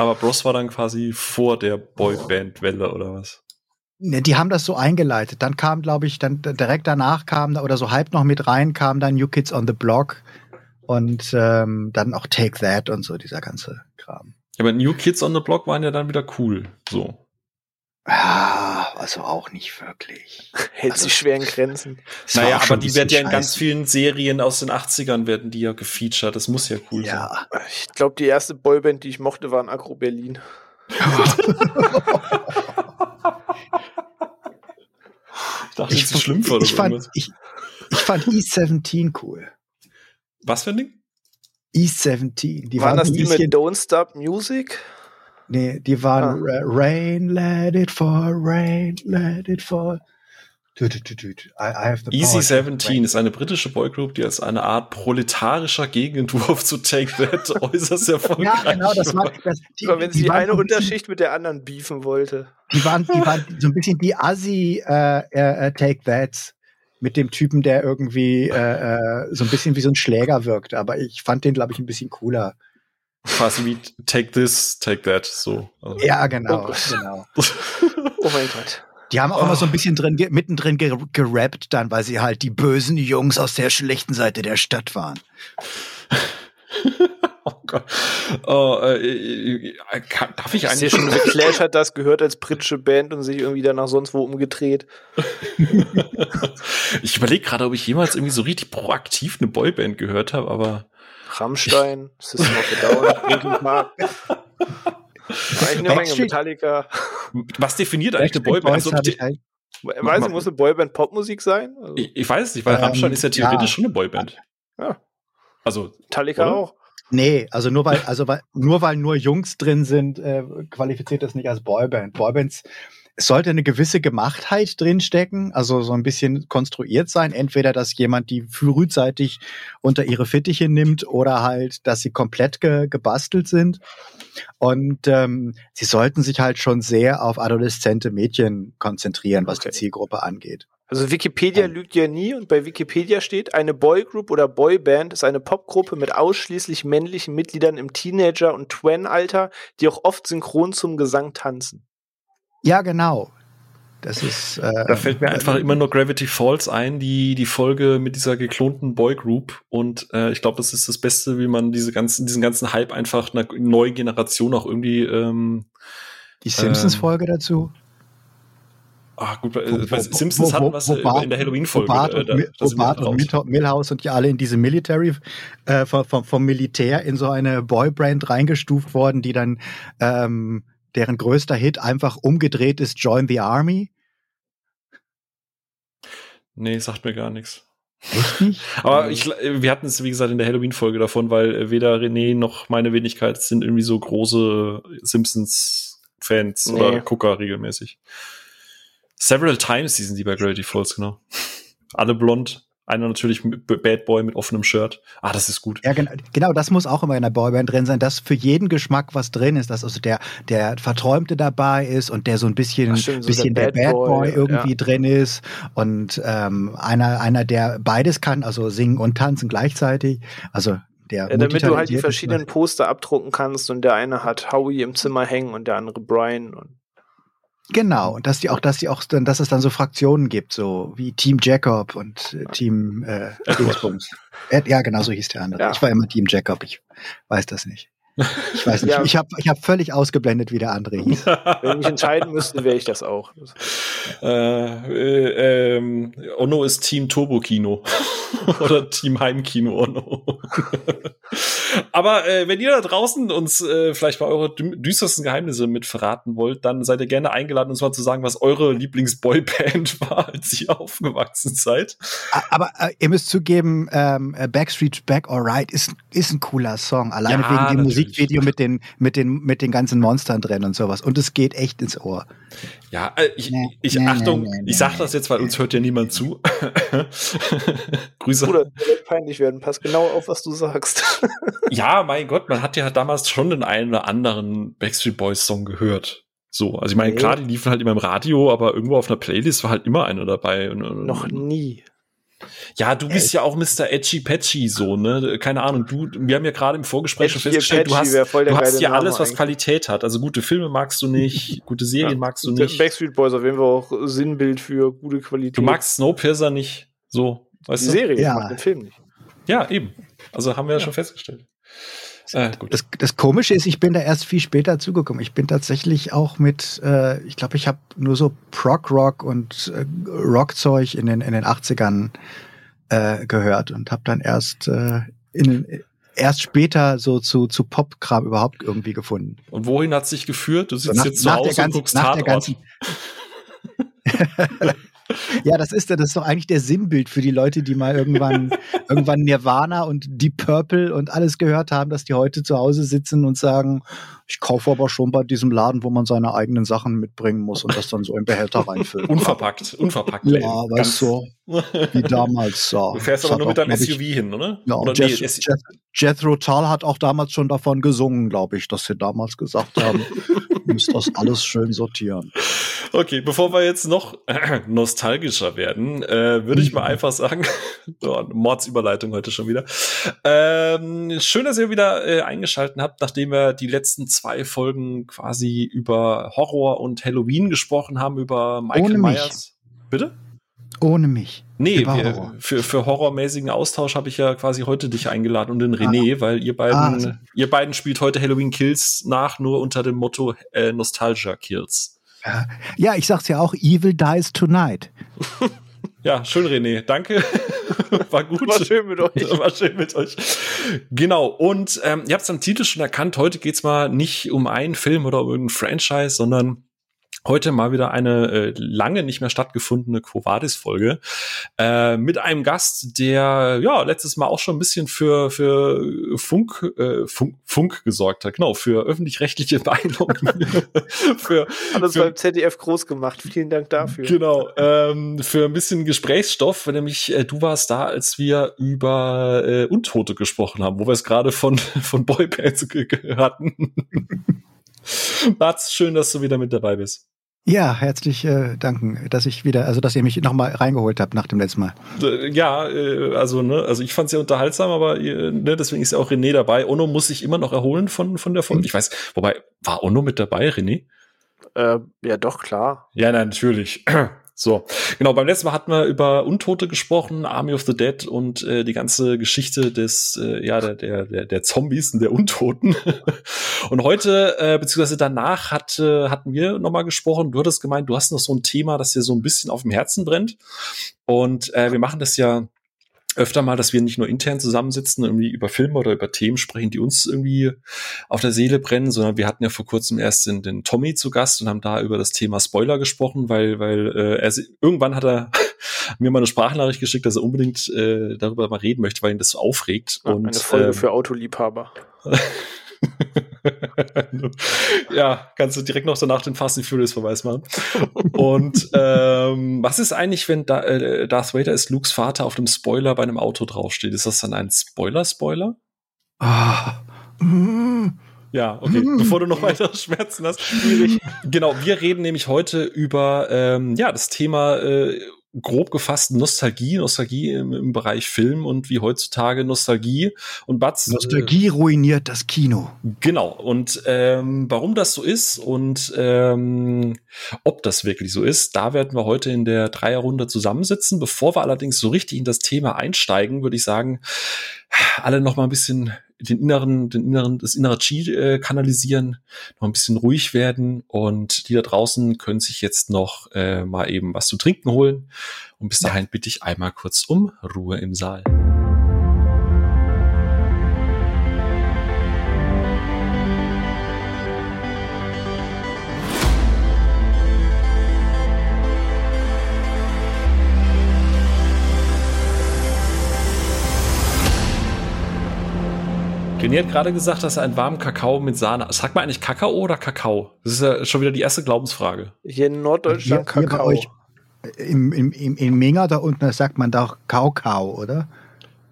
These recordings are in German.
Aber Bros war dann quasi vor der Boyband-Welle oder was? Ne, die haben das so eingeleitet. Dann kam, glaube ich, dann direkt danach kam oder so halb noch mit rein kam dann New Kids on the Block und ähm, dann auch Take That und so dieser ganze Kram. Ja, aber New Kids on the Block waren ja dann wieder cool. So. Ja, also auch nicht wirklich. Hält Also, sich schwer in Grenzen. Naja, aber die werden ja in bisschen ganz vielen Serien aus den 80ern werden die ja gefeatured. Das muss ja cool sein. Ja, Ich glaube, die erste Boyband, die ich mochte, war in Agro Berlin. Ich dachte, das ist schlimm oder ich, fand, ich, ich fand E17 cool. Was für ein Ding? E17. Die waren waren das die mit Don't Stop Music? Nee, die waren Ah. Rain, let it fall, rain, let it fall. Du, du, du, du. I, I have the Easy power to 17 rain. ist eine britische Boygroup, die als eine Art proletarischer Gegenentwurf zu Take That äußerst erfolgreich Ja, genau, das war, das, die, Aber wenn sie die eine Unterschicht mit der anderen beefen wollte. Die waren, die waren so ein bisschen die Assi äh, äh, äh, Take That mit dem Typen, der irgendwie äh, äh, so ein bisschen wie so ein Schläger wirkt. Aber ich fand den, glaube ich, ein bisschen cooler. Quasi wie Take This, Take That, so. Also, Ja, genau, Oh Gott. genau. Oh mein Gott. Die haben auch immer so ein Oh. bisschen drin, mittendrin ge gerappt dann, weil sie halt die bösen Jungs aus der schlechten Seite der Stadt waren. oh Gott. Oh, äh, äh, kann, darf ich eigentlich schon, Clash hat das gehört als britische Band und sich irgendwie danach sonst wo umgedreht. ich überlege gerade, ob ich jemals irgendwie so richtig proaktiv eine Boyband gehört habe, aber Rammstein, System of a Down, Linkin Park. Eigentlich eine Menge Backstreet- Metallica. was definiert eigentlich eine Boyband? Also, Weiß ich, muss eine Boyband Popmusik sein? Also, ich, ich weiß es nicht, weil Ähm, Rammstein ist ja theoretisch ja. schon eine Boyband. Ja. Also, Metallica Oder? auch. nee, also nur weil, also weil, nur weil nur Jungs drin sind, äh, qualifiziert das nicht als Boyband. Boybands, es sollte eine gewisse Gemachtheit drinstecken, also so ein bisschen konstruiert sein. Entweder, dass jemand die frühzeitig unter ihre Fittiche nimmt oder halt, dass sie komplett ge gebastelt sind. Und ähm, sie sollten sich halt schon sehr auf adoleszente Mädchen konzentrieren, was Okay. die Zielgruppe angeht. Also Wikipedia Ähm. lügt ja nie und bei Wikipedia steht, eine Boygroup oder Boyband ist eine Popgruppe mit ausschließlich männlichen Mitgliedern im Teenager- und Twen-Alter, die auch oft synchron zum Gesang tanzen. Ja, genau. Das ist. Äh, da fällt mir einfach immer nur Gravity Falls ein, die, die Folge mit dieser geklonten Boygroup. Und äh, ich glaube, das ist das Beste, wie man diese ganzen, diesen ganzen Hype einfach einer neuen Generation auch irgendwie ähm, die Simpsons-Folge dazu. Ah, gut, Wo- bei wo- Simpsons wo- hatten was äh, Bart- in der Halloween-Folge. Äh, und, da- wo Bart und Mil- Milhouse und die alle in diese Military äh, vom, vom, vom Militär in so eine Boybrand reingestuft worden, die dann ähm, deren größter Hit einfach umgedreht ist Join the Army. Nee, sagt mir gar nichts. Echt nicht? Aber ich, äh, wir hatten es, wie gesagt, in der Halloween-Folge davon, weil äh, weder René noch meine Wenigkeit sind irgendwie so große Simpsons-Fans Nee. oder Gucker regelmäßig. Several times hießen die bei Gravity Falls, genau. Alle blond. Einer natürlich Bad Boy mit offenem Shirt. Ah, das ist gut. Ja, genau, genau, das muss auch immer in der Boyband drin sein, dass für jeden Geschmack was drin ist, dass also der, der Verträumte dabei ist und der so ein bisschen, Ach, stimmt, so bisschen der der, Bad Bad Boy, Boy, irgendwie ja. drin ist und ähm, einer, einer, der beides kann, also singen und tanzen gleichzeitig. Also der Ja, damit du halt die verschiedenen Poster abdrucken kannst und der eine hat Howie im Zimmer hängen und der andere Brian. Und Genau, und dass die auch, dass die auch, dann, dass es dann so Fraktionen gibt, so wie Team Jacob und äh, Team äh. Ed, ja, genau so hieß der andere. Ja. Ich war immer Team Jacob, ich weiß das nicht. Ich weiß nicht. Ja. Ich habe ich hab völlig ausgeblendet, wie der andere hieß. wenn ich entscheiden müsste, wäre ich das auch. äh, äh, ähm, Ono ist Team Turbo Kino. Oder Team Heimkino Ono. Aber äh, wenn ihr da draußen uns äh, vielleicht mal eure dü- düstersten Geheimnisse mit verraten wollt, dann seid ihr gerne eingeladen, uns mal zu sagen, was eure Lieblingsboyband war, als ihr aufgewachsen seid. Aber äh, ihr müsst zugeben, ähm, äh, Backstreet's Back Alright ist, ist ein cooler Song. Alleine Ja, wegen dem natürlich. Musikvideo mit den, mit, den, mit den ganzen Monstern drin und sowas. Und es geht echt ins Ohr. Ja, äh, ich, Nee, ich nee, Achtung, nee, nee, ich sag nee. das jetzt, weil uns hört ja niemand zu. Grüße. Oder das wird peinlich werden. Pass genau auf, was du sagst. Ja, mein Gott, man hat ja damals schon den einen oder anderen Backstreet Boys Song gehört. So, also ich meine, klar, die liefen halt immer im Radio, aber irgendwo auf einer Playlist war halt immer einer dabei. Noch nie. Ja, du bist ja auch Mr. Edgy Patchy, so, ne? Keine Ahnung, du, wir haben ja gerade im Vorgespräch schon festgestellt, du hast, du hast ja alles, was eigentlich. Qualität hat. Also gute Filme magst du nicht, gute Serien ja. magst du nicht. Backstreet Boys auf jeden Fall auch Sinnbild für gute Qualität. Du magst Snowpiercer nicht, so, weißt Die du? Serie, ja. den Film nicht. Ja, eben. Also haben wir ja, ja schon festgestellt. Äh, das, das, Komische ist, ich bin da erst viel später zugekommen. Ich bin tatsächlich auch mit, äh, ich glaube, ich habe nur so Prog-Rock und äh, Rockzeug in den, in den 80ern äh, gehört und habe dann erst äh, in, erst später so zu, zu Pop-Kram überhaupt irgendwie gefunden. Und wohin hat es sich geführt? Du sitzt so nach, jetzt zu Hause ganzen, und guckst nach der ganzen Ja, das ist, das ist doch eigentlich der Sinnbild für die Leute, die mal irgendwann, irgendwann Nirvana und Deep Purple und alles gehört haben, dass die heute zu Hause sitzen und sagen, ich kaufe aber schon bei diesem Laden, wo man seine eigenen Sachen mitbringen muss und das dann so im Behälter reinfüllt. Unverpackt, unverpackt. Ja, weißt du, wie damals. Ja. Du fährst aber nur mit deinem SUV hin, oder? Ja, oder Jeth, nee, Jeth, Jethro Tull hat auch damals schon davon gesungen, glaube ich, dass sie damals gesagt haben, müsst das alles schön sortieren. Okay, bevor wir jetzt noch äh, nostalgischer werden, äh, würde ich mal einfach sagen, oh, Mordsüberleitung heute schon wieder. Ähm, schön, dass ihr wieder äh, eingeschaltet habt, nachdem wir die letzten zwei Folgen quasi über Horror und Halloween gesprochen haben, über Michael Ohne Myers. Bitte? Ohne mich. Nee, wir, für, für horrormäßigen Austausch habe ich ja quasi heute dich eingeladen und den René, ah. weil ihr beiden, ah. Also ihr beiden spielt heute Halloween Kills nach, nur unter dem Motto äh, Nostalgia Kills. Ja, ich sag's ja auch, Evil dies tonight. Ja, schön, René. Danke. War gut. War schön mit euch. War schön mit euch. Genau. Und ähm, ihr habt es am Titel schon erkannt. Heute geht's mal nicht um einen Film oder um irgendein Franchise, sondern Heute mal wieder eine äh, lange nicht mehr stattgefundene Quo Vadis-Folge äh, mit einem Gast, der ja letztes Mal auch schon ein bisschen für, für Funk, äh, Funk, Funk gesorgt hat. Genau, für öffentlich-rechtliche Meinungen. für, Alles beim ZDF groß gemacht. Vielen Dank dafür. Genau, ähm, für ein bisschen Gesprächsstoff, nämlich äh, du warst da, als wir über äh, Untote gesprochen haben, wo wir es gerade von, von Boybands hatten. Mats, schön, dass du wieder mit dabei bist. Ja, herzlich äh, danken, dass ich wieder, also dass ihr mich nochmal reingeholt habt nach dem letzten Mal. Ja, äh, also ne, also ich fand es ja unterhaltsam, aber äh, ne, deswegen ist ja auch René dabei. Ono muss sich immer noch erholen von von der Folge. Ich weiß, wobei war Ono mit dabei, René? Äh, ja, doch klar. Ja, nein, natürlich. So, genau, beim letzten Mal hatten wir über Untote gesprochen, Army of the Dead und äh, die ganze Geschichte des, äh, ja, der, der, der, Zombies und der Untoten. und heute, äh, beziehungsweise danach hat, äh, hatten wir nochmal gesprochen, du hattest gemeint, du hast noch so ein Thema, das dir so ein bisschen auf dem Herzen brennt. Und äh, wir machen das ja öfter mal, dass wir nicht nur intern zusammensitzen und irgendwie über Filme oder über Themen sprechen, die uns irgendwie auf der Seele brennen, sondern wir hatten ja vor kurzem erst den, den Tommy zu Gast und haben da über das Thema Spoiler gesprochen, weil, weil äh, er irgendwann hat er mir mal eine Sprachnachricht geschickt, dass er unbedingt äh, darüber mal reden möchte, weil ihn das so aufregt. Ja, und, eine Folge ähm, für Autoliebhaber. ja, kannst du direkt noch danach den Fast and Furious Verweis machen. Und ähm, was ist eigentlich, wenn da, äh, Darth Vader ist Lukes Vater auf dem Spoiler bei einem Auto draufsteht? Ist das dann ein Spoiler-Spoiler? Ah. Ja, okay. Bevor du noch weitere Schmerzen hast. Schwierig. Genau, wir reden nämlich heute über ähm, ja das Thema äh, grob gefasst Nostalgie, Nostalgie im, im, Bereich Film und wie heutzutage Nostalgie und Batz. Nostalgie äh, ruiniert das Kino. Genau. Und ähm, warum das so ist und ähm, ob das wirklich so ist, da werden wir heute in der Dreierrunde zusammensitzen. Bevor wir allerdings so richtig in das Thema einsteigen, würde ich sagen, alle noch mal ein bisschen den inneren, den inneren, das innere Chi äh, kanalisieren, noch ein bisschen ruhig werden und die da draußen können sich jetzt noch äh, mal eben was zu trinken holen. Und bis dahin bitte ich einmal kurz um Ruhe im Saal. René hat gerade gesagt, dass er einen warmen Kakao mit Sahne. Sagt man eigentlich Kakao oder Kakao? Das ist ja schon wieder die erste Glaubensfrage. Hier in Norddeutschland hier, Kakao. Hier im, im, im, in Minga da unten sagt man doch Kaukau, oder?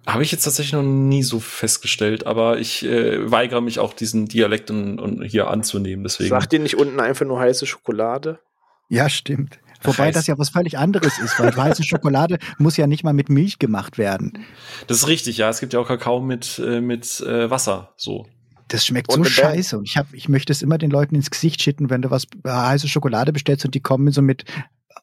Habe ich jetzt tatsächlich noch nie so festgestellt, aber ich äh, weigere mich auch, diesen Dialekt und, und hier anzunehmen. Deswegen. Sagt ihr nicht unten einfach nur heiße Schokolade? Ja, stimmt. Wobei Heiß. das ja was völlig anderes ist, weil weiße Schokolade muss ja nicht mal mit Milch gemacht werden. Das ist richtig, ja. Es gibt ja auch Kakao mit, äh, mit äh, Wasser, so. Das schmeckt Und so scheiße. Und ich, hab, ich möchte es immer den Leuten ins Gesicht schütten, wenn du was äh, heiße Schokolade bestellst und die kommen so mit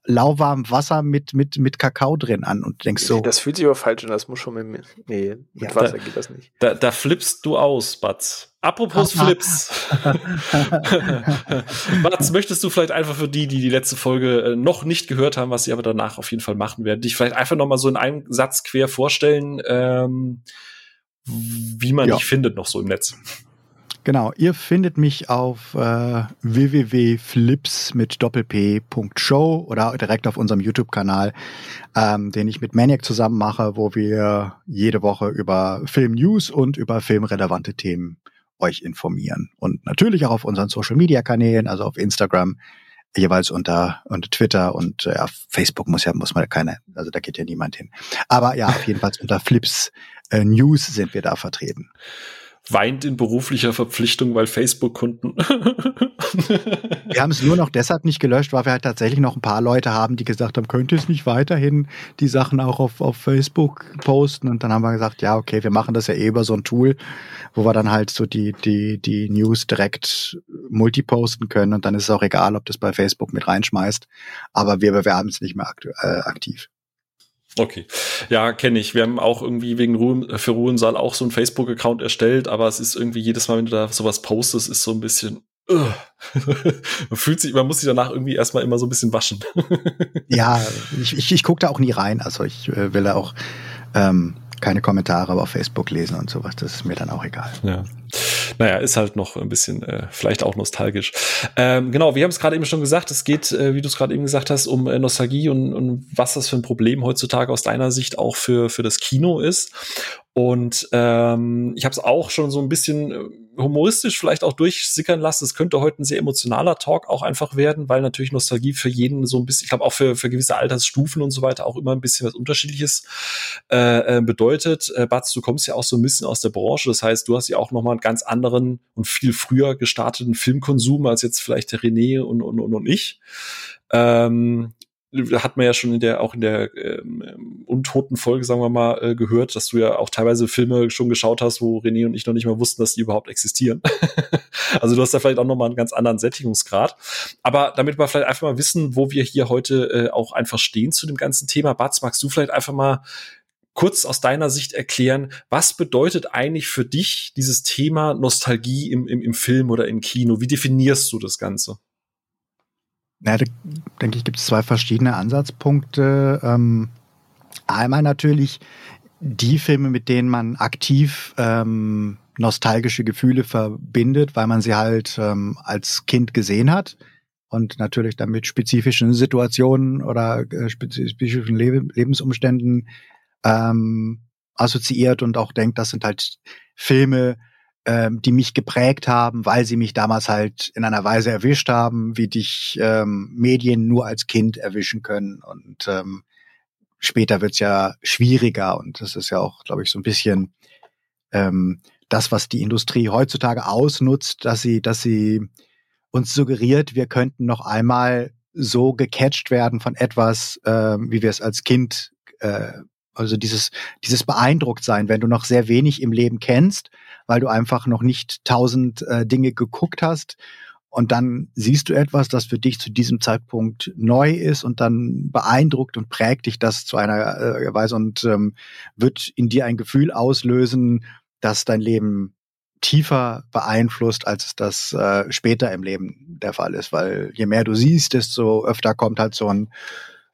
lauwarmem Wasser mit, mit, mit Kakao drin an und denkst so, Das fühlt sich aber falsch an, das muss schon mit, nee, mit Ja, Wasser da- geht das nicht. Da, da flippst du aus, Batz. Apropos. Flips. Batz, möchtest du vielleicht einfach für die, die die letzte Folge äh, noch nicht gehört haben, was sie aber danach auf jeden Fall machen werden, dich vielleicht einfach noch mal so in einem Satz quer vorstellen, ähm, wie man Ja. dich findet noch so im Netz. Genau, ihr findet mich auf äh, www.flips mit doppelp.show oder direkt auf unserem YouTube-Kanal, ähm, den ich mit Maniac zusammen mache, wo wir jede Woche über Film-News und über filmrelevante Themen euch informieren. Und natürlich auch auf unseren Social-Media-Kanälen, also auf Instagram, jeweils unter, unter Twitter und äh, Facebook muss ja, muss man keine, also da geht ja niemand hin. Aber ja, auf jeden Fall unter Flips äh, News sind wir da vertreten. Weint in beruflicher Verpflichtung, weil Facebook-Kunden. Wir haben es nur noch deshalb nicht gelöscht, weil wir halt tatsächlich noch ein paar Leute haben, die gesagt haben, könnt ihr es nicht weiterhin die Sachen auch auf, auf Facebook posten? Und dann haben wir gesagt, ja, okay, wir machen das ja eh über so ein Tool, wo wir dann halt so die, die, die News direkt multiposten können und dann ist es auch egal, ob das bei Facebook mit reinschmeißt. Aber wir bewerben es nicht mehr aktu äh, aktiv. Okay. Ja, kenne ich. Wir haben auch irgendwie wegen Ruhe, für Ruhensaal auch so einen Facebook-Account erstellt, aber es ist irgendwie jedes Mal, wenn du da sowas postest, ist so ein bisschen. Uh. man fühlt sich, man muss sich danach irgendwie erstmal immer so ein bisschen waschen. Ja, ich, ich, ich gucke da auch nie rein. Also ich äh, will da auch ähm, keine Kommentare auf Facebook lesen und sowas. Das ist mir dann auch egal. Ja. Naja, ist halt noch ein bisschen, äh, vielleicht auch nostalgisch. Ähm, genau, wir haben es gerade eben schon gesagt, es geht, äh, wie du es gerade eben gesagt hast, um äh, Nostalgie und, und was das für ein Problem heutzutage aus deiner Sicht auch für, für das Kino ist. Und ähm, ich habe es auch schon so ein bisschen äh, humoristisch vielleicht auch durchsickern lassen. Es könnte heute ein sehr emotionaler Talk auch einfach werden, weil natürlich Nostalgie für jeden so ein bisschen, ich glaube auch für, für gewisse Altersstufen und so weiter auch immer ein bisschen was Unterschiedliches äh, äh, bedeutet. Äh, Batz, du kommst ja auch so ein bisschen aus der Branche, das heißt, du hast ja auch nochmal einen ganz anderen und viel früher gestarteten Filmkonsum als jetzt vielleicht der René und, und, und, und ich. Ähm, hat man ja schon in der auch in der ähm, untoten Folge, sagen wir mal, äh, gehört, dass du ja auch teilweise Filme schon geschaut hast, wo René und ich noch nicht mal wussten, dass die überhaupt existieren. also du hast da vielleicht auch noch mal einen ganz anderen Sättigungsgrad. Aber damit wir vielleicht einfach mal wissen, wo wir hier heute äh, auch einfach stehen zu dem ganzen Thema, Batz, magst du vielleicht einfach mal kurz aus deiner Sicht erklären, was bedeutet eigentlich für dich dieses Thema Nostalgie im, im, im Film oder im Kino? Wie definierst du das Ganze? Ja, da denke ich, gibt es zwei verschiedene Ansatzpunkte. Ähm, einmal natürlich die Filme, mit denen man aktiv ähm, nostalgische Gefühle verbindet, weil man sie halt ähm, als Kind gesehen hat und natürlich dann mit spezifischen Situationen oder äh, spezifischen Le Lebensumständen ähm, assoziiert und auch denkt, das sind halt Filme, ähm, die mich geprägt haben, weil sie mich damals halt in einer Weise erwischt haben, wie dich ähm, Medien nur als Kind erwischen können. Und ähm, später wird's ja schwieriger und das ist ja auch, glaube ich, so ein bisschen ähm, das, was die Industrie heutzutage ausnutzt, dass sie, dass sie uns suggeriert, wir könnten noch einmal so gecatcht werden von etwas, äh, wie wir es als Kind, äh, also dieses, dieses beeindruckt sein, wenn du noch sehr wenig im Leben kennst, weil du einfach noch nicht tausend äh, Dinge geguckt hast und dann siehst du etwas, das für dich zu diesem Zeitpunkt neu ist und dann beeindruckt und prägt dich das zu einer äh, Weise und ähm, wird in dir ein Gefühl auslösen, dass dein Leben tiefer beeinflusst, als es das äh, später im Leben der Fall ist. Weil je mehr du siehst, desto öfter kommt halt so ein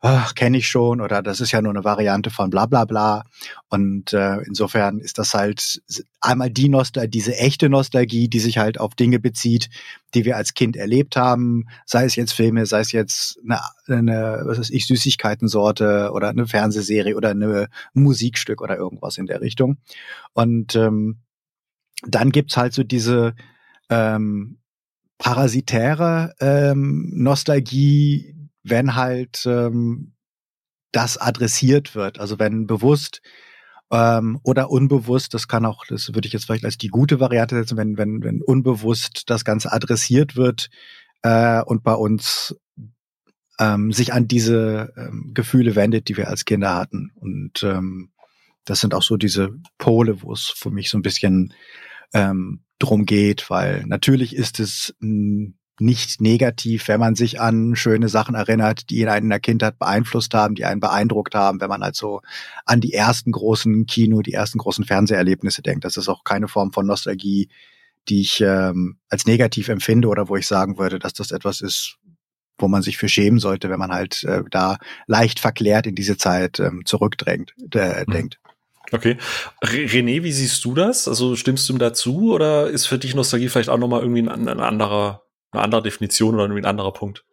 ach, kenne ich schon oder das ist ja nur eine Variante von bla bla bla. Und äh, insofern ist das halt einmal die Nostalgie, diese echte Nostalgie, die sich halt auf Dinge bezieht, die wir als Kind erlebt haben, sei es jetzt Filme, sei es jetzt eine, eine was weiß ich, Süßigkeitensorte oder eine Fernsehserie oder eine Musikstück oder irgendwas in der Richtung. Und ähm, dann gibt's halt so diese ähm, parasitäre ähm, Nostalgie, wenn halt ähm, das adressiert wird. Also wenn bewusst ähm, oder unbewusst, das kann auch, das würde ich jetzt vielleicht als die gute Variante setzen, wenn, wenn, wenn unbewusst das Ganze adressiert wird äh, und bei uns ähm, sich an diese ähm, Gefühle wendet, die wir als Kinder hatten. Und ähm, das sind auch so diese Pole, wo es für mich so ein bisschen ähm, drum geht, weil natürlich ist es mh, nicht negativ, wenn man sich an schöne Sachen erinnert, die ihn in der Kindheit beeinflusst haben, die einen beeindruckt haben, wenn man halt so an die ersten großen Kino, die ersten großen Fernseherlebnisse denkt. Das ist auch keine Form von Nostalgie, die ich ähm, als negativ empfinde oder wo ich sagen würde, dass das etwas ist, wo man sich für schämen sollte, wenn man halt äh, da leicht verklärt in diese Zeit ähm, zurückdrängt, äh, mhm. denkt. Okay. René, wie siehst du das? Also stimmst du ihm dazu oder ist für dich Nostalgie vielleicht auch nochmal irgendwie ein, ein anderer, eine andere Definition oder ein anderer Punkt?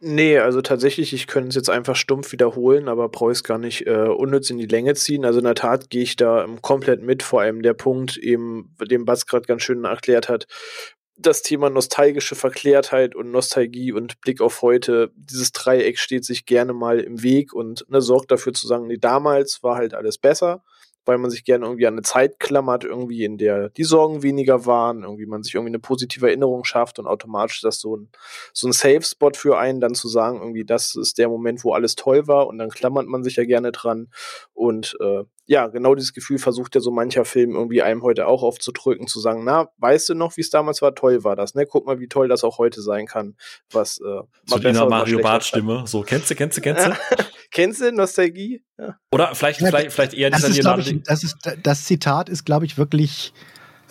Nee, also tatsächlich, ich könnte es jetzt einfach stumpf wiederholen, aber brauche es gar nicht äh, unnütz in die Länge ziehen. Also in der Tat gehe ich da ähm, komplett mit, vor allem der Punkt, eben, den Bas gerade ganz schön erklärt hat, das Thema nostalgische Verklärtheit und Nostalgie und Blick auf heute, dieses Dreieck steht sich gerne mal im Weg und ne, sorgt dafür zu sagen, nee, damals war halt alles besser weil man sich gerne irgendwie an eine Zeit klammert, irgendwie in der die Sorgen weniger waren, irgendwie man sich irgendwie eine positive Erinnerung schafft und automatisch ist das so ein, so ein Safe-Spot für einen, dann zu sagen, irgendwie das ist der Moment, wo alles toll war und dann klammert man sich ja gerne dran und äh, ja, genau dieses Gefühl versucht ja so mancher Film irgendwie einem heute auch aufzudrücken, zu sagen, na, weißt du noch, wie es damals war? Toll war das, ne? Guck mal, wie toll das auch heute sein kann. Was, äh, so die Mario Bart Stimme. So, kennst du, kennst du, kennst du? kennst du Nostalgie? Ja. Oder vielleicht, ja, vielleicht, vielleicht eher das dieser ist, ich, das ist, das Zitat ist, glaube ich, wirklich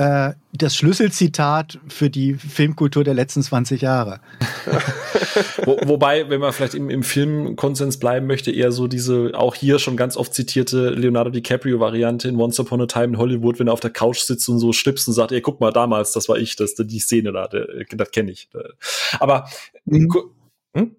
äh, das Schlüsselzitat für die Filmkultur der letzten 20 Jahre. Wo, wobei, wenn man vielleicht im, im Filmkonsens bleiben möchte, eher so diese auch hier schon ganz oft zitierte Leonardo DiCaprio-Variante in Once Upon a Time in Hollywood, wenn er auf der Couch sitzt und so schnippst und sagt, ey, guck mal, damals, das war ich, das, die Szene da, das kenne ich. Aber mhm. hm?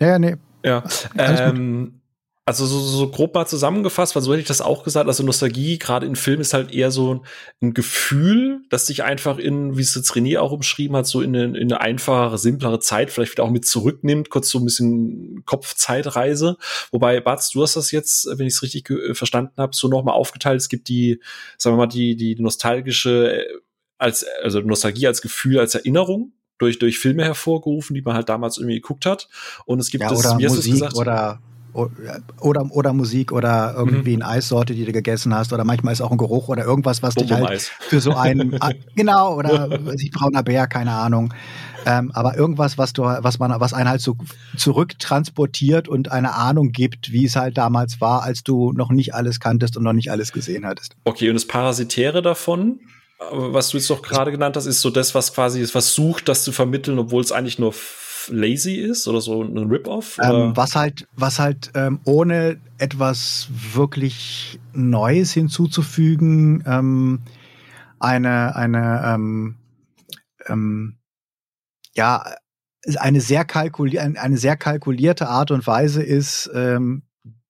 Ja, nee. Ja. Ähm, also so, so grob mal zusammengefasst, weil so hätte ich das auch gesagt. Also Nostalgie, gerade in Filmen, ist halt eher so ein Gefühl, das sich einfach in, wie es jetzt René auch umschrieben hat, so in eine, in eine einfachere, simplere Zeit vielleicht wieder auch mit zurücknimmt, kurz so ein bisschen Kopfzeitreise. Wobei, Batz, du hast das jetzt, wenn ich es richtig verstanden habe, so nochmal aufgeteilt. Es gibt die, sagen wir mal, die, die nostalgische, äh, als, also Nostalgie als Gefühl, als Erinnerung durch, durch Filme hervorgerufen, die man halt damals irgendwie geguckt hat. Und es gibt ja, das, oder wie Musik gesagt? oder oder, oder Musik oder irgendwie mhm. eine Eissorte, die du gegessen hast oder manchmal ist auch ein Geruch oder irgendwas, was dich halt für so einen, genau, oder brauner Bär, keine Ahnung. Ähm, aber irgendwas, was du, was man, was einen halt so zurücktransportiert und eine Ahnung gibt, wie es halt damals war, als du noch nicht alles kanntest und noch nicht alles gesehen hattest. Okay, und das Parasitäre davon, was du jetzt doch gerade genannt hast, ist so das, was quasi ist, was sucht, das zu vermitteln, obwohl es eigentlich nur lazy ist oder so ein Rip-Off? Ähm, was halt, was halt ähm, ohne etwas wirklich Neues hinzuzufügen, ähm, eine, eine, ähm, ähm, ja, eine sehr, kalkuli eine sehr kalkulierte Art und Weise ist, ähm,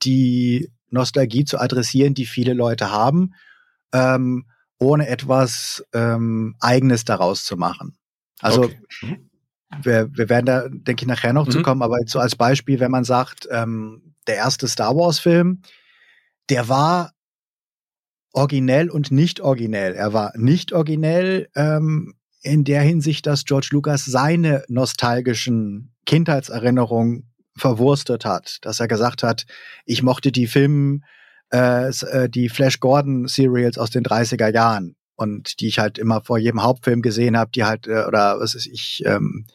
die Nostalgie zu adressieren, die viele Leute haben, ohne etwas Eigenes daraus zu machen. Also okay. Wir, wir werden da, denke ich, nachher noch mhm. zu kommen, aber so als Beispiel, wenn man sagt, ähm, der erste Star Wars-Film, der war originell und nicht originell. Er war nicht originell ähm, in der Hinsicht, dass George Lucas seine nostalgischen Kindheitserinnerungen verwurstet hat, dass er gesagt hat, ich mochte die Filme, äh, äh die Flash Gordon Serials aus den 30er Jahren und die ich halt immer vor jedem Hauptfilm gesehen habe, die halt, äh, oder was ist ich, ähm,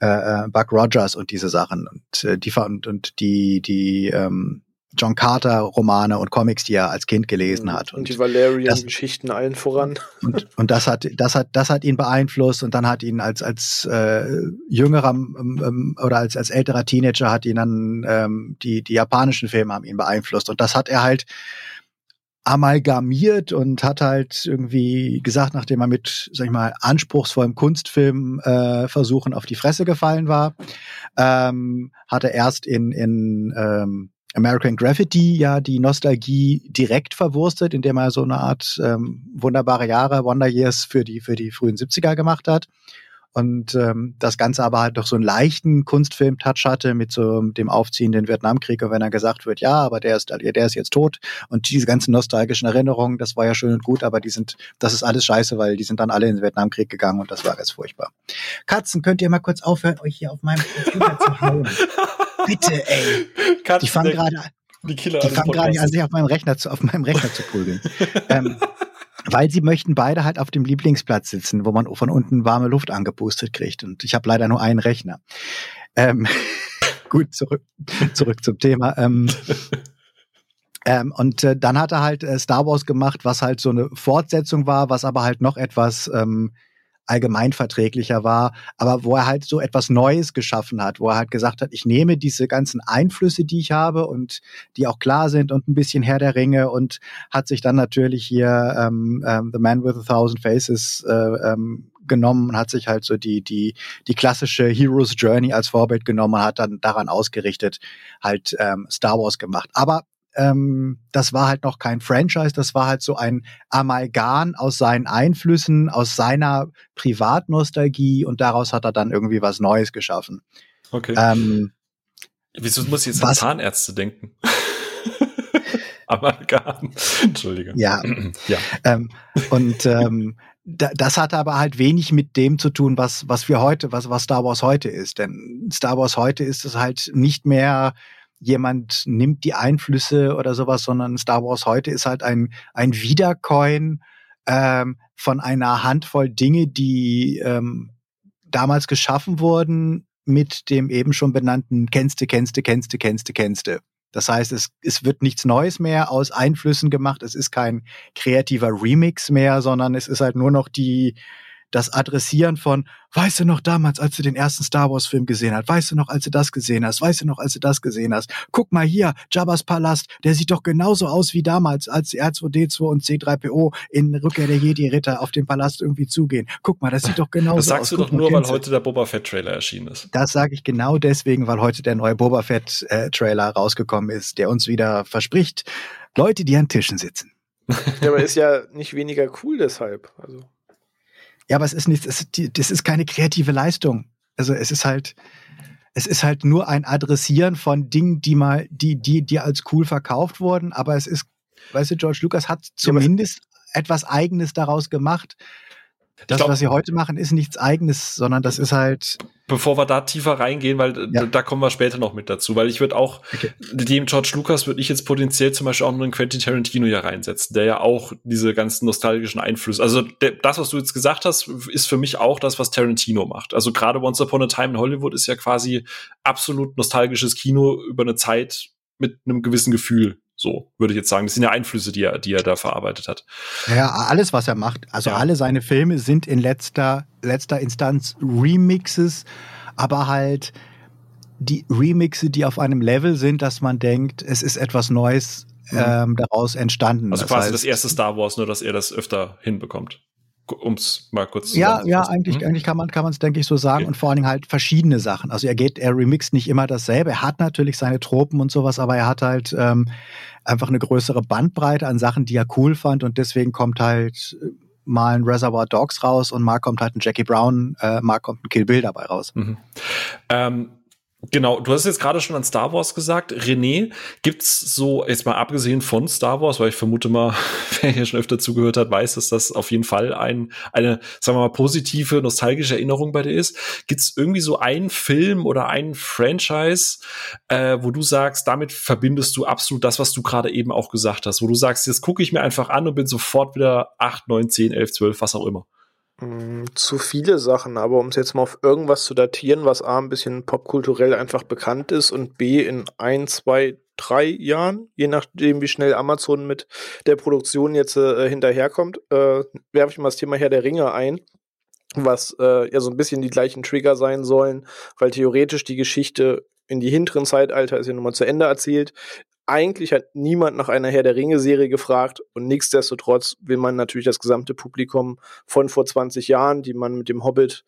äh, äh, Buck Rogers und diese Sachen und äh, die und, und die, die ähm, John Carter Romane und Comics, die er als Kind gelesen hat. Und, und die Valerian-Geschichten allen voran. Und, und das hat, das hat, das hat ihn beeinflusst und dann hat ihn als, als äh, jüngerer ähm, ähm, oder als, als älterer Teenager hat ihn dann ähm, die, die japanischen Filme haben ihn beeinflusst. Und das hat er halt amalgamiert und hat halt irgendwie gesagt, nachdem er mit, sag ich mal, anspruchsvollem Kunstfilm äh, versuchen auf die Fresse gefallen war, ähm, hat er erst in, in ähm, American Graffiti ja die Nostalgie direkt verwurstet, indem er so eine Art ähm, wunderbare Jahre, Wonder Years für die, für die frühen 70er gemacht hat. Und ähm, das Ganze aber halt doch so einen leichten Kunstfilm-Touch hatte mit so dem aufziehenden Vietnamkrieg und wenn dann gesagt wird, ja, aber der ist, der ist jetzt tot und diese ganzen nostalgischen Erinnerungen, das war ja schön und gut, aber die sind, das ist alles scheiße, weil die sind dann alle in den Vietnamkrieg gegangen und das war ganz furchtbar. Katzen, könnt ihr mal kurz aufhören, euch hier auf meinem Computer zu hauen? Bitte, ey. Katzen, die fangen gerade die Killer die fangen gerade an, sich auf meinem Rechner zu, auf meinem Rechner zu prügeln. ähm, weil sie möchten beide halt auf dem Lieblingsplatz sitzen, wo man von unten warme Luft angepustet kriegt. Und ich habe leider nur einen Rechner. Ähm, gut, zurück, zurück zum Thema. Ähm, ähm, und äh, dann hat er halt äh, Star Wars gemacht, was halt so eine Fortsetzung war, was aber halt noch etwas ähm, allgemeinverträglicher war, aber wo er halt so etwas Neues geschaffen hat, wo er halt gesagt hat, ich nehme diese ganzen Einflüsse, die ich habe und die auch klar sind und ein bisschen Herr der Ringe und hat sich dann natürlich hier ähm, ähm, The Man with a Thousand Faces äh, ähm, genommen und hat sich halt so die, die, die klassische Hero's Journey als Vorbild genommen und hat dann daran ausgerichtet halt ähm, Star Wars gemacht. Aber ähm, das war halt noch kein Franchise, das war halt so ein Amalgam aus seinen Einflüssen, aus seiner Privatnostalgie und daraus hat er dann irgendwie was Neues geschaffen. Okay. Ähm, Wieso muss ich jetzt was, an Zahnärzte denken? Amalgam. Entschuldige. Ja. ja. Ähm, und ähm, da, das hat aber halt wenig mit dem zu tun, was, was wir heute, was, was Star Wars heute ist. Denn Star Wars heute ist es halt nicht mehr jemand nimmt die Einflüsse oder sowas, sondern Star Wars heute ist halt ein, ein Wiedercoin ähm, von einer Handvoll Dinge, die ähm, damals geschaffen wurden mit dem eben schon benannten kennste, kennste, kennste, kennste, kennste. Das heißt, es, es wird nichts Neues mehr aus Einflüssen gemacht. Es ist kein kreativer Remix mehr, sondern es ist halt nur noch die, das Adressieren von, weißt du noch damals, als du den ersten Star Wars Film gesehen hast, weißt du noch, als du das gesehen hast, weißt du noch, als du das gesehen hast, guck mal hier, Jabba's Palast, der sieht doch genauso aus wie damals, als R2D2 und C3PO in Rückkehr der Jedi-Ritter auf den Palast irgendwie zugehen. Guck mal, das sieht doch genauso aus. Das sagst aus. du doch nur, weil heute der Boba Fett Trailer erschienen ist. Das sage ich genau deswegen, weil heute der neue Boba Fett äh, Trailer rausgekommen ist, der uns wieder verspricht, Leute, die an Tischen sitzen. Ja, aber ist ja nicht weniger cool deshalb. Also. Ja, aber es ist nichts, es, das ist keine kreative Leistung. Also es ist halt, es ist halt nur ein Adressieren von Dingen, die mal, die, die, die als cool verkauft wurden, aber es ist, weißt du, George Lucas hat zumindest ja, etwas Eigenes daraus gemacht, das, glaub, was sie heute machen, ist nichts Eigenes, sondern das ist halt. Bevor wir da tiefer reingehen, weil ja. da kommen wir später noch mit dazu, weil ich würde auch, okay. dem George Lucas würde ich jetzt potenziell zum Beispiel auch nur einen Quentin Tarantino hier reinsetzen, der ja auch diese ganzen nostalgischen Einflüsse, also der, das, was du jetzt gesagt hast, ist für mich auch das, was Tarantino macht. Also gerade Once Upon a Time in Hollywood ist ja quasi absolut nostalgisches Kino über eine Zeit mit einem gewissen Gefühl so, würde ich jetzt sagen. Das sind ja Einflüsse, die er, die er da verarbeitet hat. Ja, alles, was er macht. Also ja. alle seine Filme sind in letzter, letzter Instanz Remixes, aber halt die Remixe, die auf einem Level sind, dass man denkt, es ist etwas Neues mhm. ähm, daraus entstanden. Also das quasi heißt, das erste Star Wars, nur dass er das öfter hinbekommt um es mal kurz zu Ja, ja, eigentlich, hm? eigentlich kann man kann es, denke ich, so sagen. Okay. Und vor allen Dingen halt verschiedene Sachen. Also er geht, er remixt nicht immer dasselbe. Er hat natürlich seine Tropen und sowas, aber er hat halt ähm, einfach eine größere Bandbreite an Sachen, die er cool fand. Und deswegen kommt halt äh, mal ein Reservoir Dogs raus und mal kommt halt ein Jackie Brown, äh, mal kommt ein Kill Bill dabei raus. Mhm. Ähm, Genau, du hast jetzt gerade schon an Star Wars gesagt. René, gibt's so, jetzt mal abgesehen von Star Wars, weil ich vermute mal, wer hier schon öfter zugehört hat, weiß, dass das auf jeden Fall ein, eine, sagen wir mal, positive, nostalgische Erinnerung bei dir ist. Gibt's irgendwie so einen Film oder einen Franchise, äh, wo du sagst, damit verbindest du absolut das, was du gerade eben auch gesagt hast, wo du sagst, jetzt gucke ich mir einfach an und bin sofort wieder 8, 9, 10, 11, 12, was auch immer. Mm, zu viele Sachen, aber um es jetzt mal auf irgendwas zu datieren, was A ein bisschen popkulturell einfach bekannt ist und B in ein, zwei, drei Jahren, je nachdem wie schnell Amazon mit der Produktion jetzt äh, hinterherkommt, äh, werfe ich mal das Thema Herr der Ringe ein, was äh, ja so ein bisschen die gleichen Trigger sein sollen, weil theoretisch die Geschichte in die hinteren Zeitalter ist ja nun mal zu Ende erzählt, eigentlich hat niemand nach einer Herr der Ringe-Serie gefragt und nichtsdestotrotz will man natürlich das gesamte Publikum von vor 20 Jahren, die man mit dem Hobbit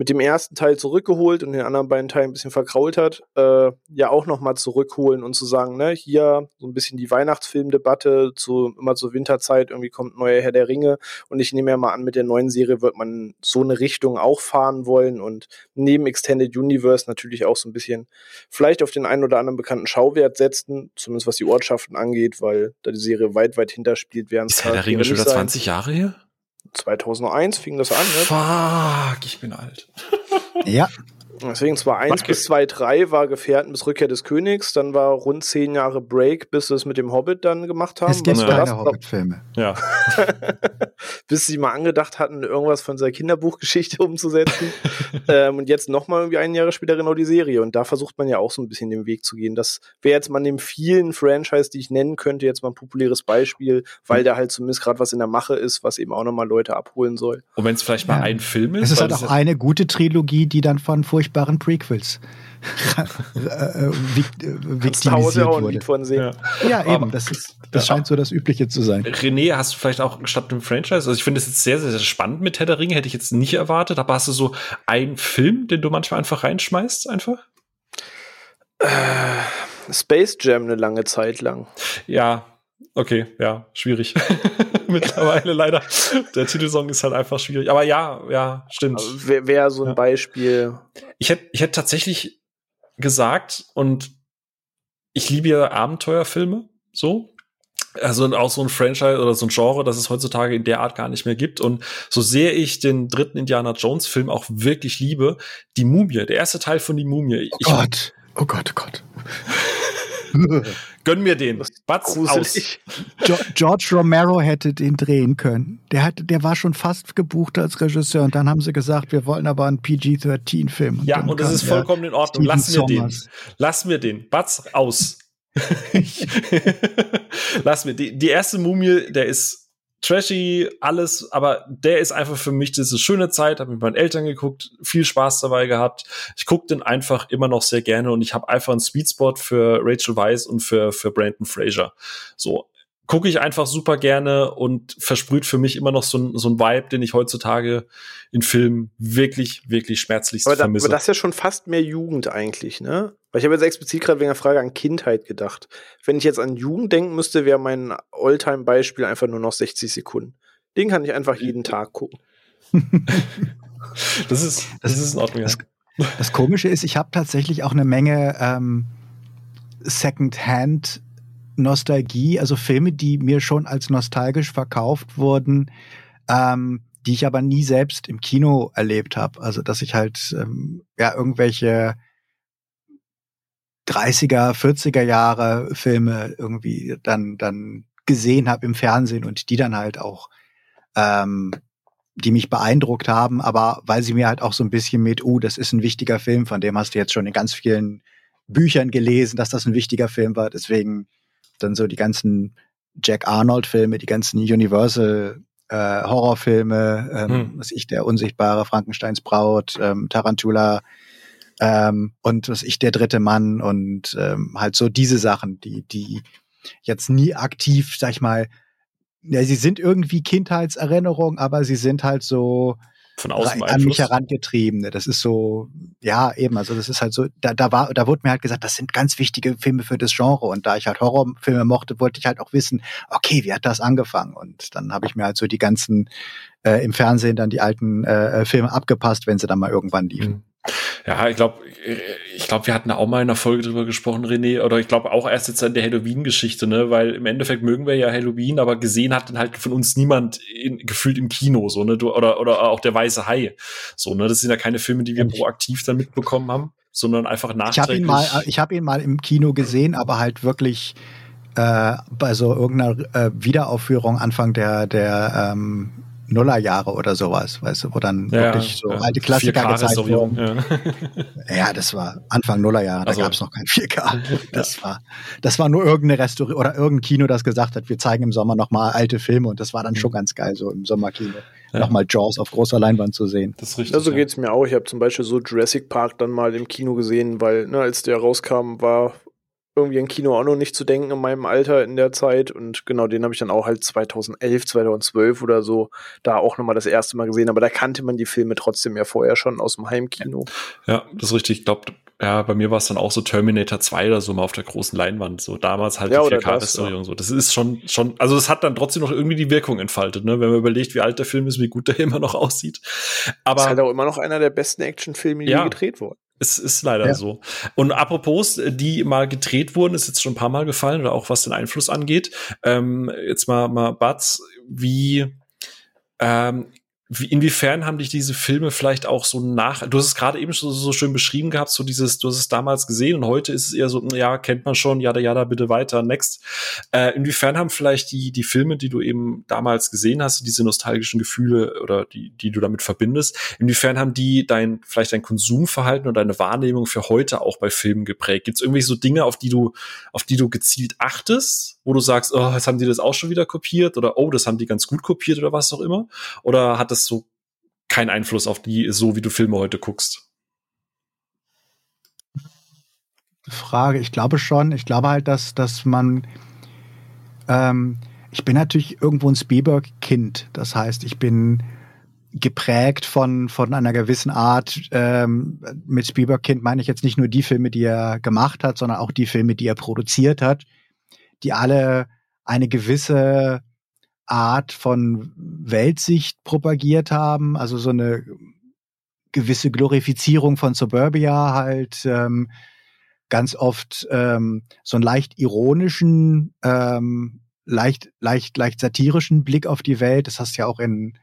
mit dem ersten Teil zurückgeholt und den anderen beiden Teilen ein bisschen verkrault hat, äh, ja auch nochmal zurückholen und zu sagen, ne, hier so ein bisschen die Weihnachtsfilmdebatte zu immer zur Winterzeit, irgendwie kommt neuer Herr der Ringe und ich nehme ja mal an, mit der neuen Serie wird man so eine Richtung auch fahren wollen und neben Extended Universe natürlich auch so ein bisschen vielleicht auf den einen oder anderen bekannten Schauwert setzen, zumindest was die Ortschaften angeht, weil da die Serie weit, weit hinterspielt werden. Ist Herr der Ringe schon wieder 20 Jahre her? 2001 fing das an. Ne? Fuck, ich bin alt. ja. Deswegen zwar 1 bis 2, 3 war Gefährten bis Rückkehr des Königs, dann war rund 10 Jahre Break, bis sie es mit dem Hobbit dann gemacht haben. Es gibt keine Hobbit-Filme. Ja. bis sie mal angedacht hatten, irgendwas von seiner Kinderbuchgeschichte umzusetzen. ähm, und jetzt nochmal irgendwie ein Jahr später genau die Serie. Und da versucht man ja auch so ein bisschen den Weg zu gehen. Das wäre jetzt mal in dem vielen Franchise, die ich nennen könnte, jetzt mal ein populäres Beispiel, weil da halt zumindest gerade was in der Mache ist, was eben auch nochmal Leute abholen soll. Und wenn es vielleicht mal ja. ein Film ist. Es ist halt auch eine gute Trilogie, die dann von furchtbar furchtbaren Prequels äh, viktimisiert wurde. Von sehen. Ja, ja eben, das, ist, das scheint so das Übliche zu sein. René, hast du vielleicht auch statt dem Franchise, also ich finde es jetzt sehr, sehr, sehr spannend mit Herr der Ringe, hätte ich jetzt nicht erwartet, aber hast du so einen Film, den du manchmal einfach reinschmeißt, einfach? Äh, Space Jam eine lange Zeit lang. Ja, okay, ja, schwierig. Mittlerweile leider. Der Titelsong ist halt einfach schwierig. Aber ja, ja, stimmt. Also Wäre wär so ein ja. Beispiel. Ich hätte ich hätt tatsächlich gesagt, und ich liebe ja Abenteuerfilme, so. Also auch so ein Franchise oder so ein Genre, das es heutzutage in der Art gar nicht mehr gibt. Und so sehr ich den dritten Indiana Jones Film auch wirklich liebe, die Mumie, der erste Teil von die Mumie. Oh Gott, oh Gott, oh Gott. Gönn mir den. Batz aus. George Romero hätte den drehen können. Der, hat, der war schon fast gebucht als Regisseur und dann haben sie gesagt, wir wollen aber einen PG-13-Film. Ja, und das ist vollkommen in Ordnung. Lass mir Sommers. den. Lass mir den. Batz aus. Lass mir. Die, die erste Mumie, der ist trashy, alles, aber der ist einfach für mich diese schöne Zeit, habe mit meinen Eltern geguckt, viel Spaß dabei gehabt. Ich gucke den einfach immer noch sehr gerne und ich habe einfach einen Sweetspot für Rachel Weisz und für, für Brandon Fraser. So, gucke ich einfach super gerne und versprüht für mich immer noch so ein, so ein Vibe, den ich heutzutage in Filmen wirklich, wirklich schmerzlich aber da, vermisse. Aber das ist ja schon fast mehr Jugend eigentlich, ne? Weil ich habe jetzt explizit gerade wegen der Frage an Kindheit gedacht. Wenn ich jetzt an Jugend denken müsste, wäre mein Alltime-Beispiel einfach nur noch 60 Sekunden. Den kann ich einfach jeden Tag gucken. das ist, das, das ist in Ordnung. Das, das Komische ist, ich habe tatsächlich auch eine Menge ähm, Second-Hand Nostalgie, also Filme, die mir schon als nostalgisch verkauft wurden, ähm, die ich aber nie selbst im Kino erlebt habe. Also dass ich halt ähm, ja irgendwelche 30er, 40er Jahre Filme irgendwie dann dann gesehen habe im Fernsehen und die dann halt auch ähm, die mich beeindruckt haben, aber weil sie mir halt auch so ein bisschen mit, uh, das ist ein wichtiger Film, von dem hast du jetzt schon in ganz vielen Büchern gelesen, dass das ein wichtiger Film war. Deswegen dann so die ganzen Jack Arnold-Filme, die ganzen Universal äh, Horrorfilme, ähm, hm. was ich, der unsichtbare Frankensteins Braut, ähm, Tarantula ähm, und was ich, der dritte Mann und ähm, halt so diese Sachen, die, die jetzt nie aktiv, sag ich mal, ja, sie sind irgendwie Kindheitserinnerung, aber sie sind halt so von außen an mich herangetriebene. Das ist so, ja, eben, also das ist halt so, da, da war, da wurde mir halt gesagt, das sind ganz wichtige Filme für das Genre. Und da ich halt Horrorfilme mochte, wollte ich halt auch wissen, okay, wie hat das angefangen? Und dann habe ich mir halt so die ganzen äh, im Fernsehen dann die alten äh, Filme abgepasst, wenn sie dann mal irgendwann liefen. Mhm. Ja, ich glaube, ich glaube, wir hatten auch mal in einer Folge drüber gesprochen, René, oder ich glaube auch erst jetzt an der Halloween-Geschichte, ne, weil im Endeffekt mögen wir ja Halloween, aber gesehen hat dann halt von uns niemand in, gefühlt im Kino, so, ne, oder, oder auch der Weiße Hai, so, ne, das sind ja keine Filme, die wir proaktiv dann mitbekommen haben, sondern einfach nachträglich. Ich habe ihn mal, ich habe ihn mal im Kino gesehen, aber halt wirklich, äh, bei so irgendeiner äh, Wiederaufführung Anfang der, der, ähm, Nullerjahre oder sowas, weißt du, wo dann ja, wirklich so ja. alte Klassiker gezeigt wurden. Ja. ja. das war Anfang Nullerjahre, da also. gab es noch kein 4K. Das war, das war nur irgendeine Restaurant oder irgendein Kino, das gesagt hat, wir zeigen im Sommer nochmal alte Filme und das war dann schon ganz geil, so im Sommerkino. Ja. Nochmal Jaws auf großer Leinwand zu sehen. Das ist richtig. Also geht's mir auch. Ich habe zum Beispiel so Jurassic Park dann mal im Kino gesehen, weil, ne, als der rauskam, war irgendwie an Kino auch noch nicht zu denken in meinem Alter in der Zeit. Und genau, den habe ich dann auch halt 2011, 2012 oder so da auch nochmal das erste Mal gesehen. Aber da kannte man die Filme trotzdem ja vorher schon aus dem Heimkino. Ja, das ist richtig. Ich glaube, ja, bei mir war es dann auch so Terminator 2 oder so mal auf der großen Leinwand. So damals halt ja, die 4K-Restaurierung ja. so. Das ist schon, schon, also es hat dann trotzdem noch irgendwie die Wirkung entfaltet, ne? Wenn man überlegt, wie alt der Film ist, wie gut der immer noch aussieht. Aber. Ist halt auch immer noch einer der besten Actionfilme, die ja, gedreht wurden. Es ist leider ja. so. Und apropos, die mal gedreht wurden, ist jetzt schon ein paar Mal gefallen, oder auch was den Einfluss angeht. Ähm, jetzt mal, mal Batz, wie, ähm, wie, inwiefern haben dich diese Filme vielleicht auch so nach, du hast es gerade eben so, so schön beschrieben gehabt, so dieses, du hast es damals gesehen und heute ist es eher so, ja, kennt man schon, ja, ja, da bitte weiter, next. Äh, inwiefern haben vielleicht die, die Filme, die du eben damals gesehen hast, diese nostalgischen Gefühle oder die, die du damit verbindest, inwiefern haben die dein, vielleicht dein Konsumverhalten und deine Wahrnehmung für heute auch bei Filmen geprägt? Gibt es irgendwie so Dinge, auf die du, auf die du gezielt achtest, wo du sagst, oh, jetzt haben die das auch schon wieder kopiert oder oh, das haben die ganz gut kopiert oder was auch immer? Oder hat das so keinen Einfluss auf die, so wie du Filme heute guckst? Frage, ich glaube schon. Ich glaube halt, dass, dass man ähm, ich bin natürlich irgendwo ein Spielberg-Kind. Das heißt, ich bin geprägt von, von einer gewissen Art. Ähm, mit Spielberg-Kind meine ich jetzt nicht nur die Filme, die er gemacht hat, sondern auch die Filme, die er produziert hat, die alle eine gewisse Art von Weltsicht propagiert haben, also so eine gewisse Glorifizierung von Suburbia halt, ähm, ganz oft ähm, so einen leicht ironischen, ähm, leicht, leicht, leicht satirischen Blick auf die Welt. Das hast du ja auch in,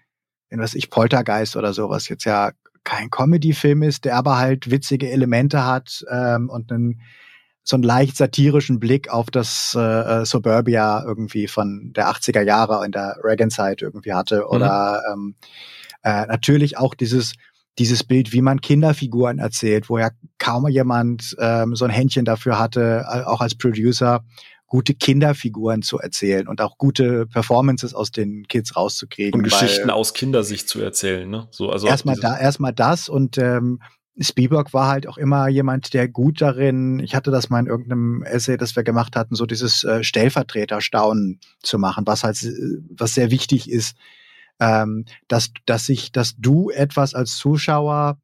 in was ich, Poltergeist oder sowas, jetzt ja kein Comedy-Film ist, der aber halt witzige Elemente hat ähm, und einen so einen leicht satirischen Blick auf das äh, äh Suburbia irgendwie von der 80er Jahre in der Reagan-Zeit irgendwie hatte. Mhm. Oder mhm. ähm, äh, natürlich auch dieses dieses Bild, wie man Kinderfiguren erzählt, wo ja kaum jemand ähm, so ein Händchen dafür hatte, auch als Producer, gute Kinderfiguren zu erzählen und auch gute Performances aus den Kids rauszukriegen. Und Geschichten aus Kindersicht zu erzählen, ne? So, also erstmal da, erstmal das und ähm, Spielberg war halt auch immer jemand, der gut darin, ich hatte das mal in irgendeinem Essay, das wir gemacht hatten, so dieses äh, Stellvertreterstaunen zu machen, was halt, äh, was sehr wichtig ist, ähm, dass, dass sich, dass du etwas als Zuschauer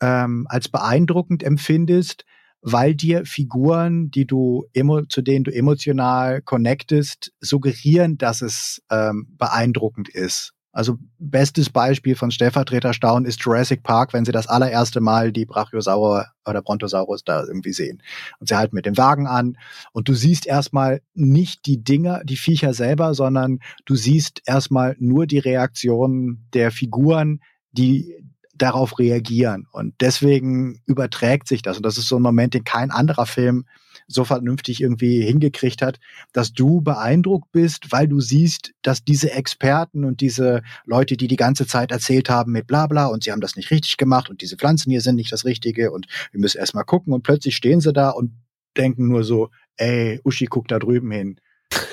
ähm, als beeindruckend empfindest, weil dir Figuren, die du zu denen du emotional connectest, suggerieren, dass es ähm, beeindruckend ist. Also bestes Beispiel von Stellvertreterstaunen ist Jurassic Park, wenn sie das allererste Mal die Brachiosaurus oder Brontosaurus da irgendwie sehen. Und sie halten mit dem Wagen an und du siehst erstmal nicht die Dinger, die Viecher selber, sondern du siehst erstmal nur die Reaktionen der Figuren, die darauf reagieren. Und deswegen überträgt sich das. Und das ist so ein Moment, den kein anderer Film so vernünftig irgendwie hingekriegt hat, dass du beeindruckt bist, weil du siehst, dass diese Experten und diese Leute, die die ganze Zeit erzählt haben mit bla bla und sie haben das nicht richtig gemacht und diese Pflanzen hier sind nicht das Richtige und wir müssen erstmal gucken und plötzlich stehen sie da und denken nur so, ey, Uschi, guck da drüben hin.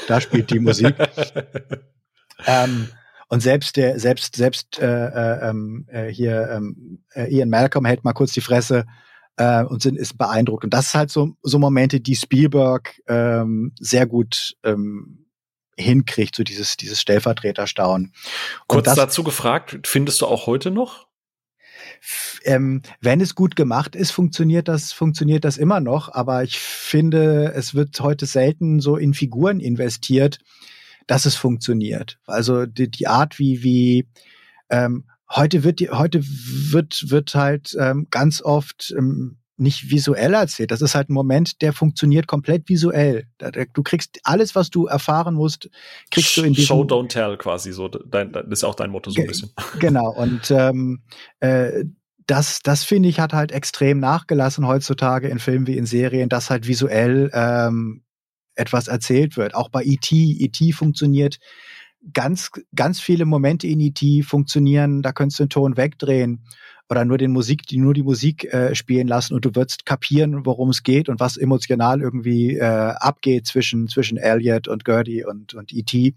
Da spielt die Musik. ähm, und selbst der, selbst, selbst äh, äh, ähm, äh, hier ähm, äh, Ian Malcolm hält mal kurz die Fresse äh, und sind ist beeindruckt. Und das ist halt so, so Momente, die Spielberg ähm, sehr gut ähm, hinkriegt, so dieses, dieses Stellvertreterstaunen. Kurz das, dazu gefragt, findest du auch heute noch? Ähm, wenn es gut gemacht ist, funktioniert das, funktioniert das immer noch. Aber ich finde, es wird heute selten so in Figuren investiert, dass es funktioniert. Also die, die Art, wie, wie ähm, heute wird die, heute wird, wird halt ähm, ganz oft ähm, nicht visuell erzählt. Das ist halt ein Moment, der funktioniert komplett visuell. Du kriegst alles, was du erfahren musst, kriegst du in diesem Show don't tell quasi so. Dein, das ist auch dein Motto so ein bisschen. Genau. Und ähm, äh, das, das finde ich hat halt extrem nachgelassen heutzutage in Filmen wie in Serien, dass halt visuell ähm, etwas erzählt wird. Auch bei E.T. E.T. funktioniert ganz, ganz viele Momente in E.T. funktionieren, da könntest du den Ton wegdrehen oder nur den Musik, die nur die Musik äh, spielen lassen und du wirst kapieren, worum es geht und was emotional irgendwie äh, abgeht zwischen zwischen Elliot und Gertie und und E.T.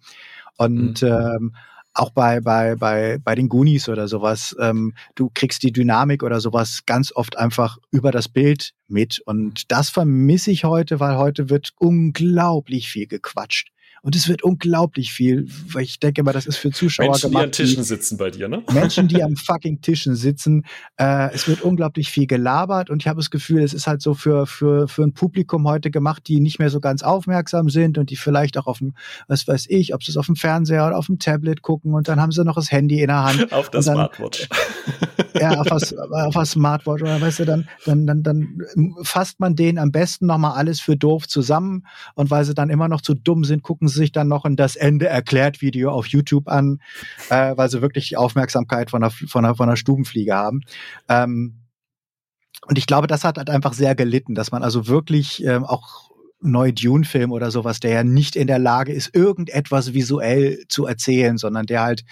Und mhm. ähm, auch bei, bei, bei, bei den Goonies oder sowas, ähm, du kriegst die Dynamik oder sowas ganz oft einfach über das Bild mit. Und das vermisse ich heute, weil heute wird unglaublich viel gequatscht. Und es wird unglaublich viel, weil ich denke mal, das ist für Zuschauer Menschen, gemacht. die an Tischen sitzen bei dir, ne? Menschen, die am fucking Tischen sitzen. Äh, es wird unglaublich viel gelabert und ich habe das Gefühl, es ist halt so für, für, für ein Publikum heute gemacht, die nicht mehr so ganz aufmerksam sind und die vielleicht auch auf dem, was weiß ich, ob sie es auf dem Fernseher oder auf dem Tablet gucken und dann haben sie noch das Handy in der Hand. Auf der Smartwatch. ja, auf das, auf das Smartwatch oder weißt du, dann, dann, dann, dann fasst man denen am besten nochmal alles für doof zusammen und weil sie dann immer noch zu dumm sind, gucken sie sich dann noch in das Ende erklärt Video auf YouTube an, äh, weil sie wirklich die Aufmerksamkeit von der, von der, von der Stubenfliege haben. Ähm, und ich glaube, das hat halt einfach sehr gelitten, dass man also wirklich ähm, auch neue Dune-Film oder sowas, der ja nicht in der Lage ist, irgendetwas visuell zu erzählen, sondern der halt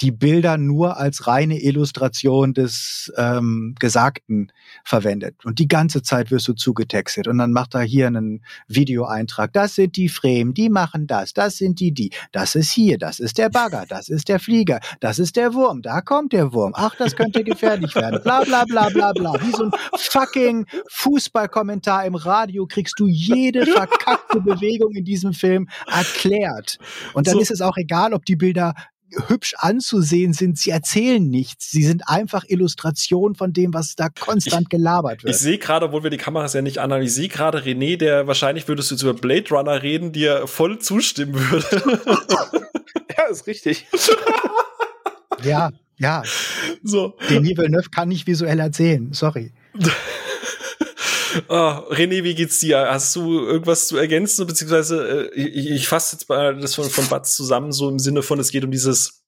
die Bilder nur als reine Illustration des ähm, Gesagten verwendet. Und die ganze Zeit wirst du zugetextet. Und dann macht er hier einen Videoeintrag. Das sind die Fremen, die machen das, das sind die, die. Das ist hier, das ist der Bagger, das ist der Flieger, das ist der Wurm, da kommt der Wurm. Ach, das könnte gefährlich werden. Bla bla bla bla bla. Wie so ein fucking Fußballkommentar im Radio kriegst du jede verkackte Bewegung in diesem Film erklärt. Und dann so. ist es auch egal, ob die Bilder hübsch anzusehen sind, sie erzählen nichts. Sie sind einfach Illustration von dem, was da konstant ich, gelabert wird. Ich sehe gerade, obwohl wir die Kameras ja nicht anhaben, ich sehe gerade René, der wahrscheinlich würdest du jetzt über Blade Runner reden, dir voll zustimmen würde. ja, ist richtig. ja, ja. So. Denis Villeneuve kann nicht visuell erzählen. Sorry. Oh, René, wie geht's dir? Hast du irgendwas zu ergänzen? Beziehungsweise, äh, ich, ich fasse jetzt mal das von, von Batz zusammen, so im Sinne von, es geht um dieses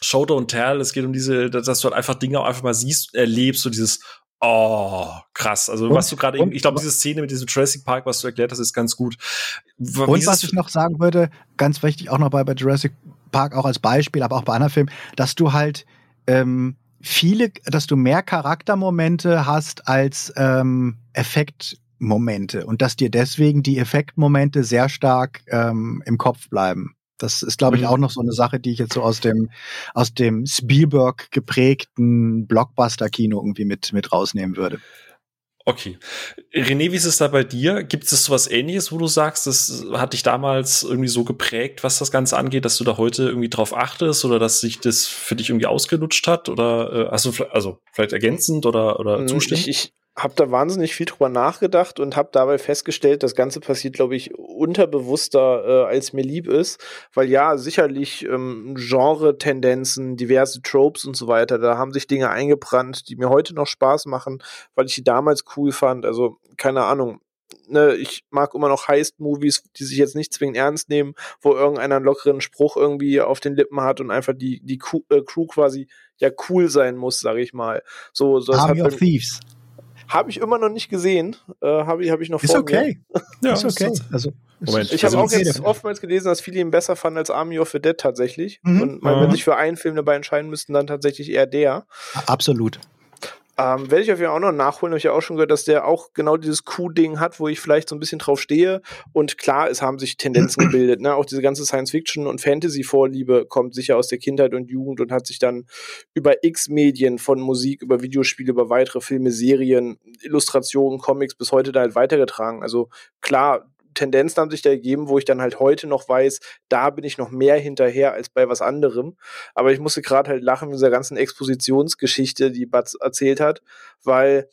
Show Don't Tell, es geht um diese, dass du halt einfach Dinge auch einfach mal siehst, erlebst, so dieses, oh, krass. Also, und, was du gerade eben, ich glaube, diese Szene mit diesem Jurassic Park, was du erklärt hast, ist ganz gut. Wie und was ich noch sagen würde, ganz wichtig auch noch bei, bei Jurassic Park, auch als Beispiel, aber auch bei anderen Filmen, dass du halt, ähm, viele, dass du mehr Charaktermomente hast als ähm, Effektmomente und dass dir deswegen die Effektmomente sehr stark ähm, im Kopf bleiben. Das ist, glaube ich, mhm. auch noch so eine Sache, die ich jetzt so aus dem, aus dem Spielberg geprägten Blockbuster-Kino irgendwie mit, mit rausnehmen würde. Okay. René, wie ist es da bei dir? Gibt es sowas ähnliches, wo du sagst, das hat dich damals irgendwie so geprägt, was das Ganze angeht, dass du da heute irgendwie drauf achtest oder dass sich das für dich irgendwie ausgelutscht hat? Oder äh, hast du also vielleicht ergänzend oder, oder hm, zustimmen? Ich, ich, habe da wahnsinnig viel drüber nachgedacht und habe dabei festgestellt, das Ganze passiert, glaube ich, unterbewusster, äh, als mir lieb ist. Weil ja, sicherlich ähm, Genre-Tendenzen, diverse Tropes und so weiter, da haben sich Dinge eingebrannt, die mir heute noch Spaß machen, weil ich die damals cool fand. Also, keine Ahnung. Ne, ich mag immer noch Heist-Movies, die sich jetzt nicht zwingend ernst nehmen, wo irgendeiner einen lockeren Spruch irgendwie auf den Lippen hat und einfach die, die Crew, äh, quasi ja cool sein muss, sag ich mal. So, so Army of Thieves. Habe ich immer noch nicht gesehen. Äh, habe ich, hab ich noch ist vor okay. mir. ja, ist okay. Also, Moment, ich habe auch jetzt oftmals gelesen, dass viele ihn besser fanden als Army of the Dead tatsächlich. Mhm. Und man, wenn sich für einen Film dabei entscheiden müssten, dann tatsächlich eher der. Absolut. Ähm, Werde ich auf jeden Fall auch noch nachholen. Habe ich ja auch schon gehört, dass der auch genau dieses Q-Ding hat, wo ich vielleicht so ein bisschen drauf stehe. Und klar, es haben sich Tendenzen gebildet. Ne? Auch diese ganze Science-Fiction- und Fantasy-Vorliebe kommt sicher aus der Kindheit und Jugend und hat sich dann über X-Medien von Musik, über Videospiele, über weitere Filme, Serien, Illustrationen, Comics bis heute da halt weitergetragen. Also klar, Tendenzen haben sich da ergeben, wo ich dann halt heute noch weiß, da bin ich noch mehr hinterher als bei was anderem. Aber ich musste gerade halt lachen mit dieser ganzen Expositionsgeschichte, die Batz erzählt hat, weil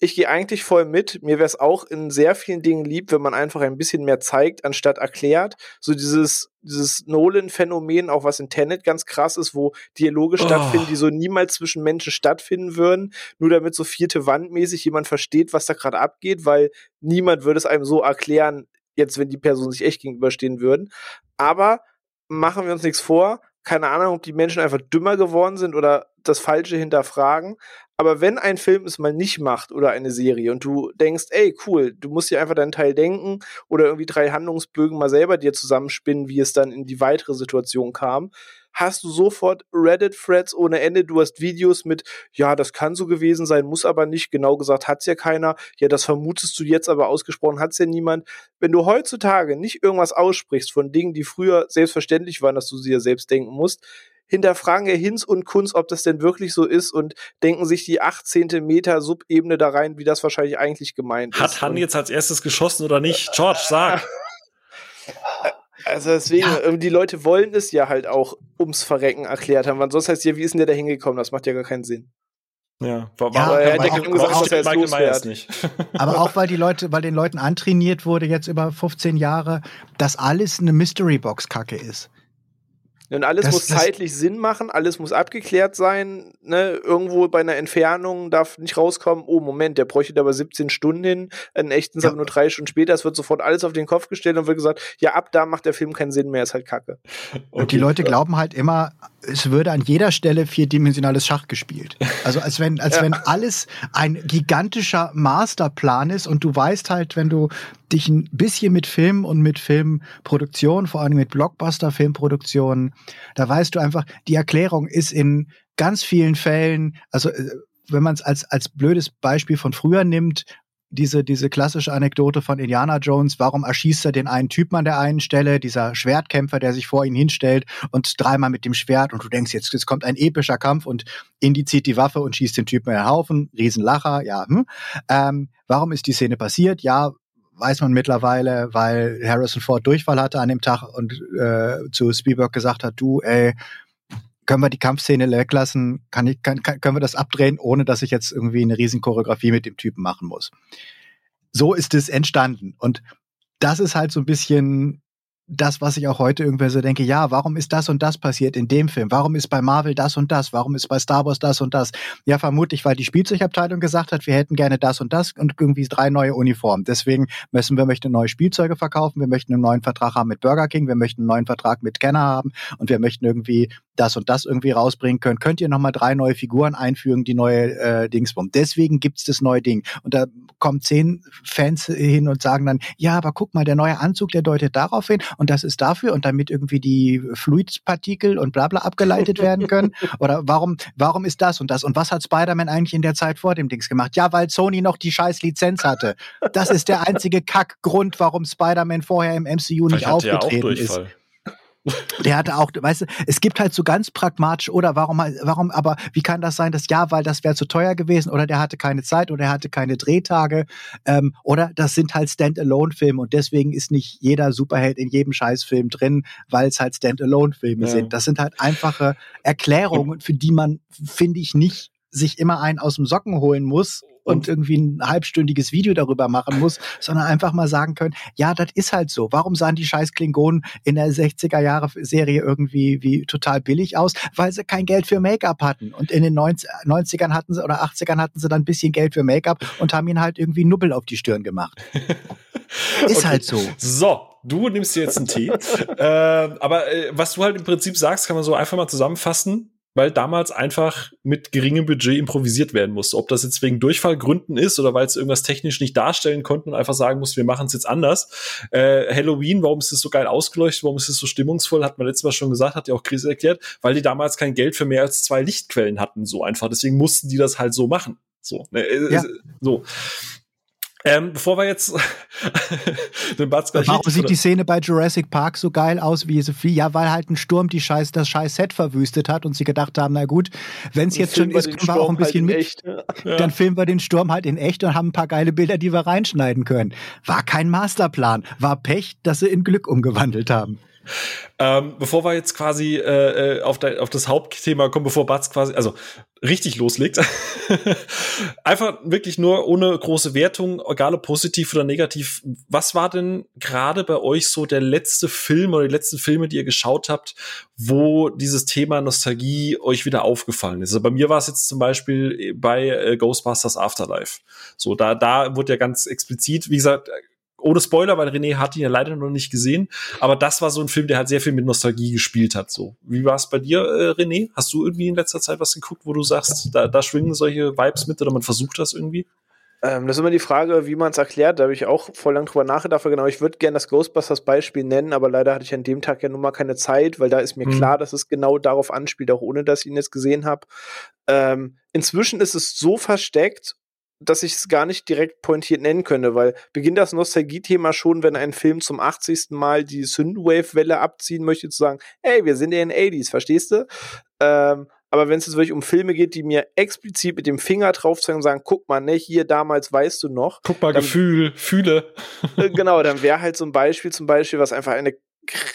ich gehe eigentlich voll mit. Mir wäre es auch in sehr vielen Dingen lieb, wenn man einfach ein bisschen mehr zeigt, anstatt erklärt. So dieses, dieses Nolan-Phänomen, auch was in Tenet ganz krass ist, wo Dialoge oh. stattfinden, die so niemals zwischen Menschen stattfinden würden, nur damit so vierte Wandmäßig jemand versteht, was da gerade abgeht, weil niemand würde es einem so erklären, jetzt, wenn die Personen sich echt gegenüberstehen würden. Aber machen wir uns nichts vor. Keine Ahnung, ob die Menschen einfach dümmer geworden sind oder das Falsche hinterfragen. Aber wenn ein Film es mal nicht macht oder eine Serie und du denkst, ey, cool, du musst dir einfach deinen Teil denken oder irgendwie drei Handlungsbögen mal selber dir zusammenspinnen, wie es dann in die weitere Situation kam, hast du sofort Reddit-Threads ohne Ende. Du hast Videos mit, ja, das kann so gewesen sein, muss aber nicht. Genau gesagt hat's ja keiner. Ja, das vermutest du jetzt, aber ausgesprochen hat's ja niemand. Wenn du heutzutage nicht irgendwas aussprichst von Dingen, die früher selbstverständlich waren, dass du sie ja selbst denken musst, hinterfragen ja Hinz und Kunz, ob das denn wirklich so ist und denken sich die 18. Meter Subebene da rein, wie das wahrscheinlich eigentlich gemeint Hat ist. Hat Han jetzt als erstes geschossen oder nicht? George, sag. Also deswegen, ja. die Leute wollen es ja halt auch ums Verrecken erklärt haben, weil sonst heißt ja, wie ist denn der da hingekommen? Das macht ja gar keinen Sinn. Ja, warum, ja, er gesagt, er Myers nicht. Aber auch weil die Leute, weil den Leuten antrainiert wurde jetzt über 15 Jahre, dass alles eine Mystery Box Kacke ist. Und alles das, muss zeitlich Sinn machen, alles muss abgeklärt sein. Ne? Irgendwo bei einer Entfernung darf nicht rauskommen, oh Moment, der bräuchte aber 17 Stunden hin, in echten ja. aber nur drei Stunden später. Es wird sofort alles auf den Kopf gestellt und wird gesagt, ja, ab da macht der Film keinen Sinn mehr, ist halt Kacke. Und die Leute glauben halt immer, es würde an jeder Stelle vierdimensionales Schach gespielt. Also als wenn, als ja. wenn alles ein gigantischer Masterplan ist und du weißt halt, wenn du dich ein bisschen mit Film und mit Filmproduktion, vor allem mit Blockbuster-Filmproduktion, da weißt du einfach, die Erklärung ist in ganz vielen Fällen, also äh, wenn man es als, als blödes Beispiel von früher nimmt, diese, diese klassische Anekdote von Indiana Jones, warum erschießt er den einen Typen an der einen Stelle, dieser Schwertkämpfer, der sich vor ihn hinstellt und dreimal mit dem Schwert und du denkst, jetzt, jetzt kommt ein epischer Kampf und Indy zieht die Waffe und schießt den Typen in den Haufen, Riesenlacher, ja. Hm. Ähm, warum ist die Szene passiert? Ja, weiß man mittlerweile, weil Harrison Ford Durchfall hatte an dem Tag und äh, zu Spielberg gesagt hat, du, ey, können wir die Kampfszene weglassen? Kann ich, kann, kann, können wir das abdrehen, ohne dass ich jetzt irgendwie eine riesen Choreografie mit dem Typen machen muss? So ist es entstanden. Und das ist halt so ein bisschen das, was ich auch heute irgendwer so denke, ja, warum ist das und das passiert in dem Film? Warum ist bei Marvel das und das? Warum ist bei Star Wars das und das? Ja, vermutlich, weil die Spielzeugabteilung gesagt hat, wir hätten gerne das und das und irgendwie drei neue Uniformen. Deswegen müssen wir möchten neue Spielzeuge verkaufen, wir möchten einen neuen Vertrag haben mit Burger King, wir möchten einen neuen Vertrag mit Kenner haben und wir möchten irgendwie das und das irgendwie rausbringen können. Könnt ihr nochmal drei neue Figuren einfügen, die neue äh, Dingsbum. Deswegen gibt's das neue Ding. Und da kommen zehn Fans hin und sagen dann, ja, aber guck mal, der neue Anzug, der deutet darauf hin und das ist dafür und damit irgendwie die Fluidpartikel und bla bla abgeleitet werden können. Oder warum, warum ist das und das? Und was hat Spider-Man eigentlich in der Zeit vor dem Dings gemacht? Ja, weil Sony noch die scheiß Lizenz hatte. Das ist der einzige Kackgrund, warum Spider-Man vorher im MCU nicht aufgetreten ist. Der hatte auch, weißt du, es gibt halt so ganz pragmatisch, oder warum, warum, aber wie kann das sein, dass ja, weil das wäre zu teuer gewesen, oder der hatte keine Zeit, oder er hatte keine Drehtage, ähm, oder das sind halt Standalone-Filme und deswegen ist nicht jeder Superheld in jedem Scheißfilm drin, weil es halt Standalone-Filme ja. sind. Das sind halt einfache Erklärungen, für die man, finde ich, nicht sich immer einen aus dem Socken holen muss, und irgendwie ein halbstündiges Video darüber machen muss, sondern einfach mal sagen können, ja, das ist halt so. Warum sahen die scheiß Klingonen in der 60er Jahre Serie irgendwie wie total billig aus? Weil sie kein Geld für Make-up hatten. Und in den 90, ern hatten sie oder 80ern hatten sie dann ein bisschen Geld für Make-up und haben ihnen halt irgendwie Nubbel auf die Stirn gemacht. ist okay. halt so. So, du nimmst dir jetzt einen Tee. äh, aber äh, was du halt im Prinzip sagst, kann man so einfach mal zusammenfassen weil damals einfach mit geringem Budget improvisiert werden musste. Ob das jetzt wegen Durchfallgründen ist oder weil es irgendwas technisch nicht darstellen konnten und einfach sagen musste, wir machen es jetzt anders. Äh, Halloween, warum ist es so geil ausgeleuchtet, warum ist es so stimmungsvoll, hat man letztes Mal schon gesagt, hat ja auch Chris erklärt, weil die damals kein Geld für mehr als zwei Lichtquellen hatten, so einfach. Deswegen mussten die das halt so machen. So, ne, äh, ja. so. Ähm, bevor wir jetzt den Batz Warum sieht die Szene bei Jurassic Park so geil aus wie Sophie? Ja, weil halt ein Sturm die Scheiß, das scheiß Set verwüstet hat und sie gedacht haben, na gut, wenn es jetzt schon ist, können wir auch ein bisschen halt mit. Echt, ja. Dann filmen wir den Sturm halt in echt und haben ein paar geile Bilder, die wir reinschneiden können. War kein Masterplan, war Pech, dass sie in Glück umgewandelt haben. Ähm, bevor wir jetzt quasi äh, äh, auf, de, auf das Hauptthema kommen, bevor Batz quasi, also richtig loslegt, einfach wirklich nur ohne große Wertung, egal ob positiv oder negativ. Was war denn gerade bei euch so der letzte Film oder die letzten Filme, die ihr geschaut habt, wo dieses Thema Nostalgie euch wieder aufgefallen ist? Also bei mir war es jetzt zum Beispiel bei äh, Ghostbusters Afterlife. So, da, da wurde ja ganz explizit, wie gesagt, ohne Spoiler, weil René hat ihn ja leider noch nicht gesehen. Aber das war so ein Film, der halt sehr viel mit Nostalgie gespielt hat. So, wie war es bei dir, äh, René? Hast du irgendwie in letzter Zeit was geguckt, wo du sagst, da, da schwingen solche Vibes mit oder man versucht das irgendwie? Ähm, das ist immer die Frage, wie man es erklärt. Da habe ich auch voll lang drüber nachgedacht. Genau, ich würde gerne das Ghostbusters-Beispiel nennen, aber leider hatte ich an dem Tag ja nun mal keine Zeit, weil da ist mir hm. klar, dass es genau darauf anspielt, auch ohne dass ich ihn jetzt gesehen habe. Ähm, inzwischen ist es so versteckt, dass ich es gar nicht direkt pointiert nennen könnte, weil beginnt das Nostalgie-Thema schon, wenn ein Film zum 80. Mal die Synthwave-Welle abziehen möchte, zu sagen, ey, wir sind in den 80s, verstehst du? Ähm, aber wenn es jetzt wirklich um Filme geht, die mir explizit mit dem Finger drauf zeigen und sagen, guck mal, ne, hier damals weißt du noch. Guck mal, dann, Gefühl, fühle. Äh, genau, dann wäre halt so ein Beispiel zum Beispiel, was einfach eine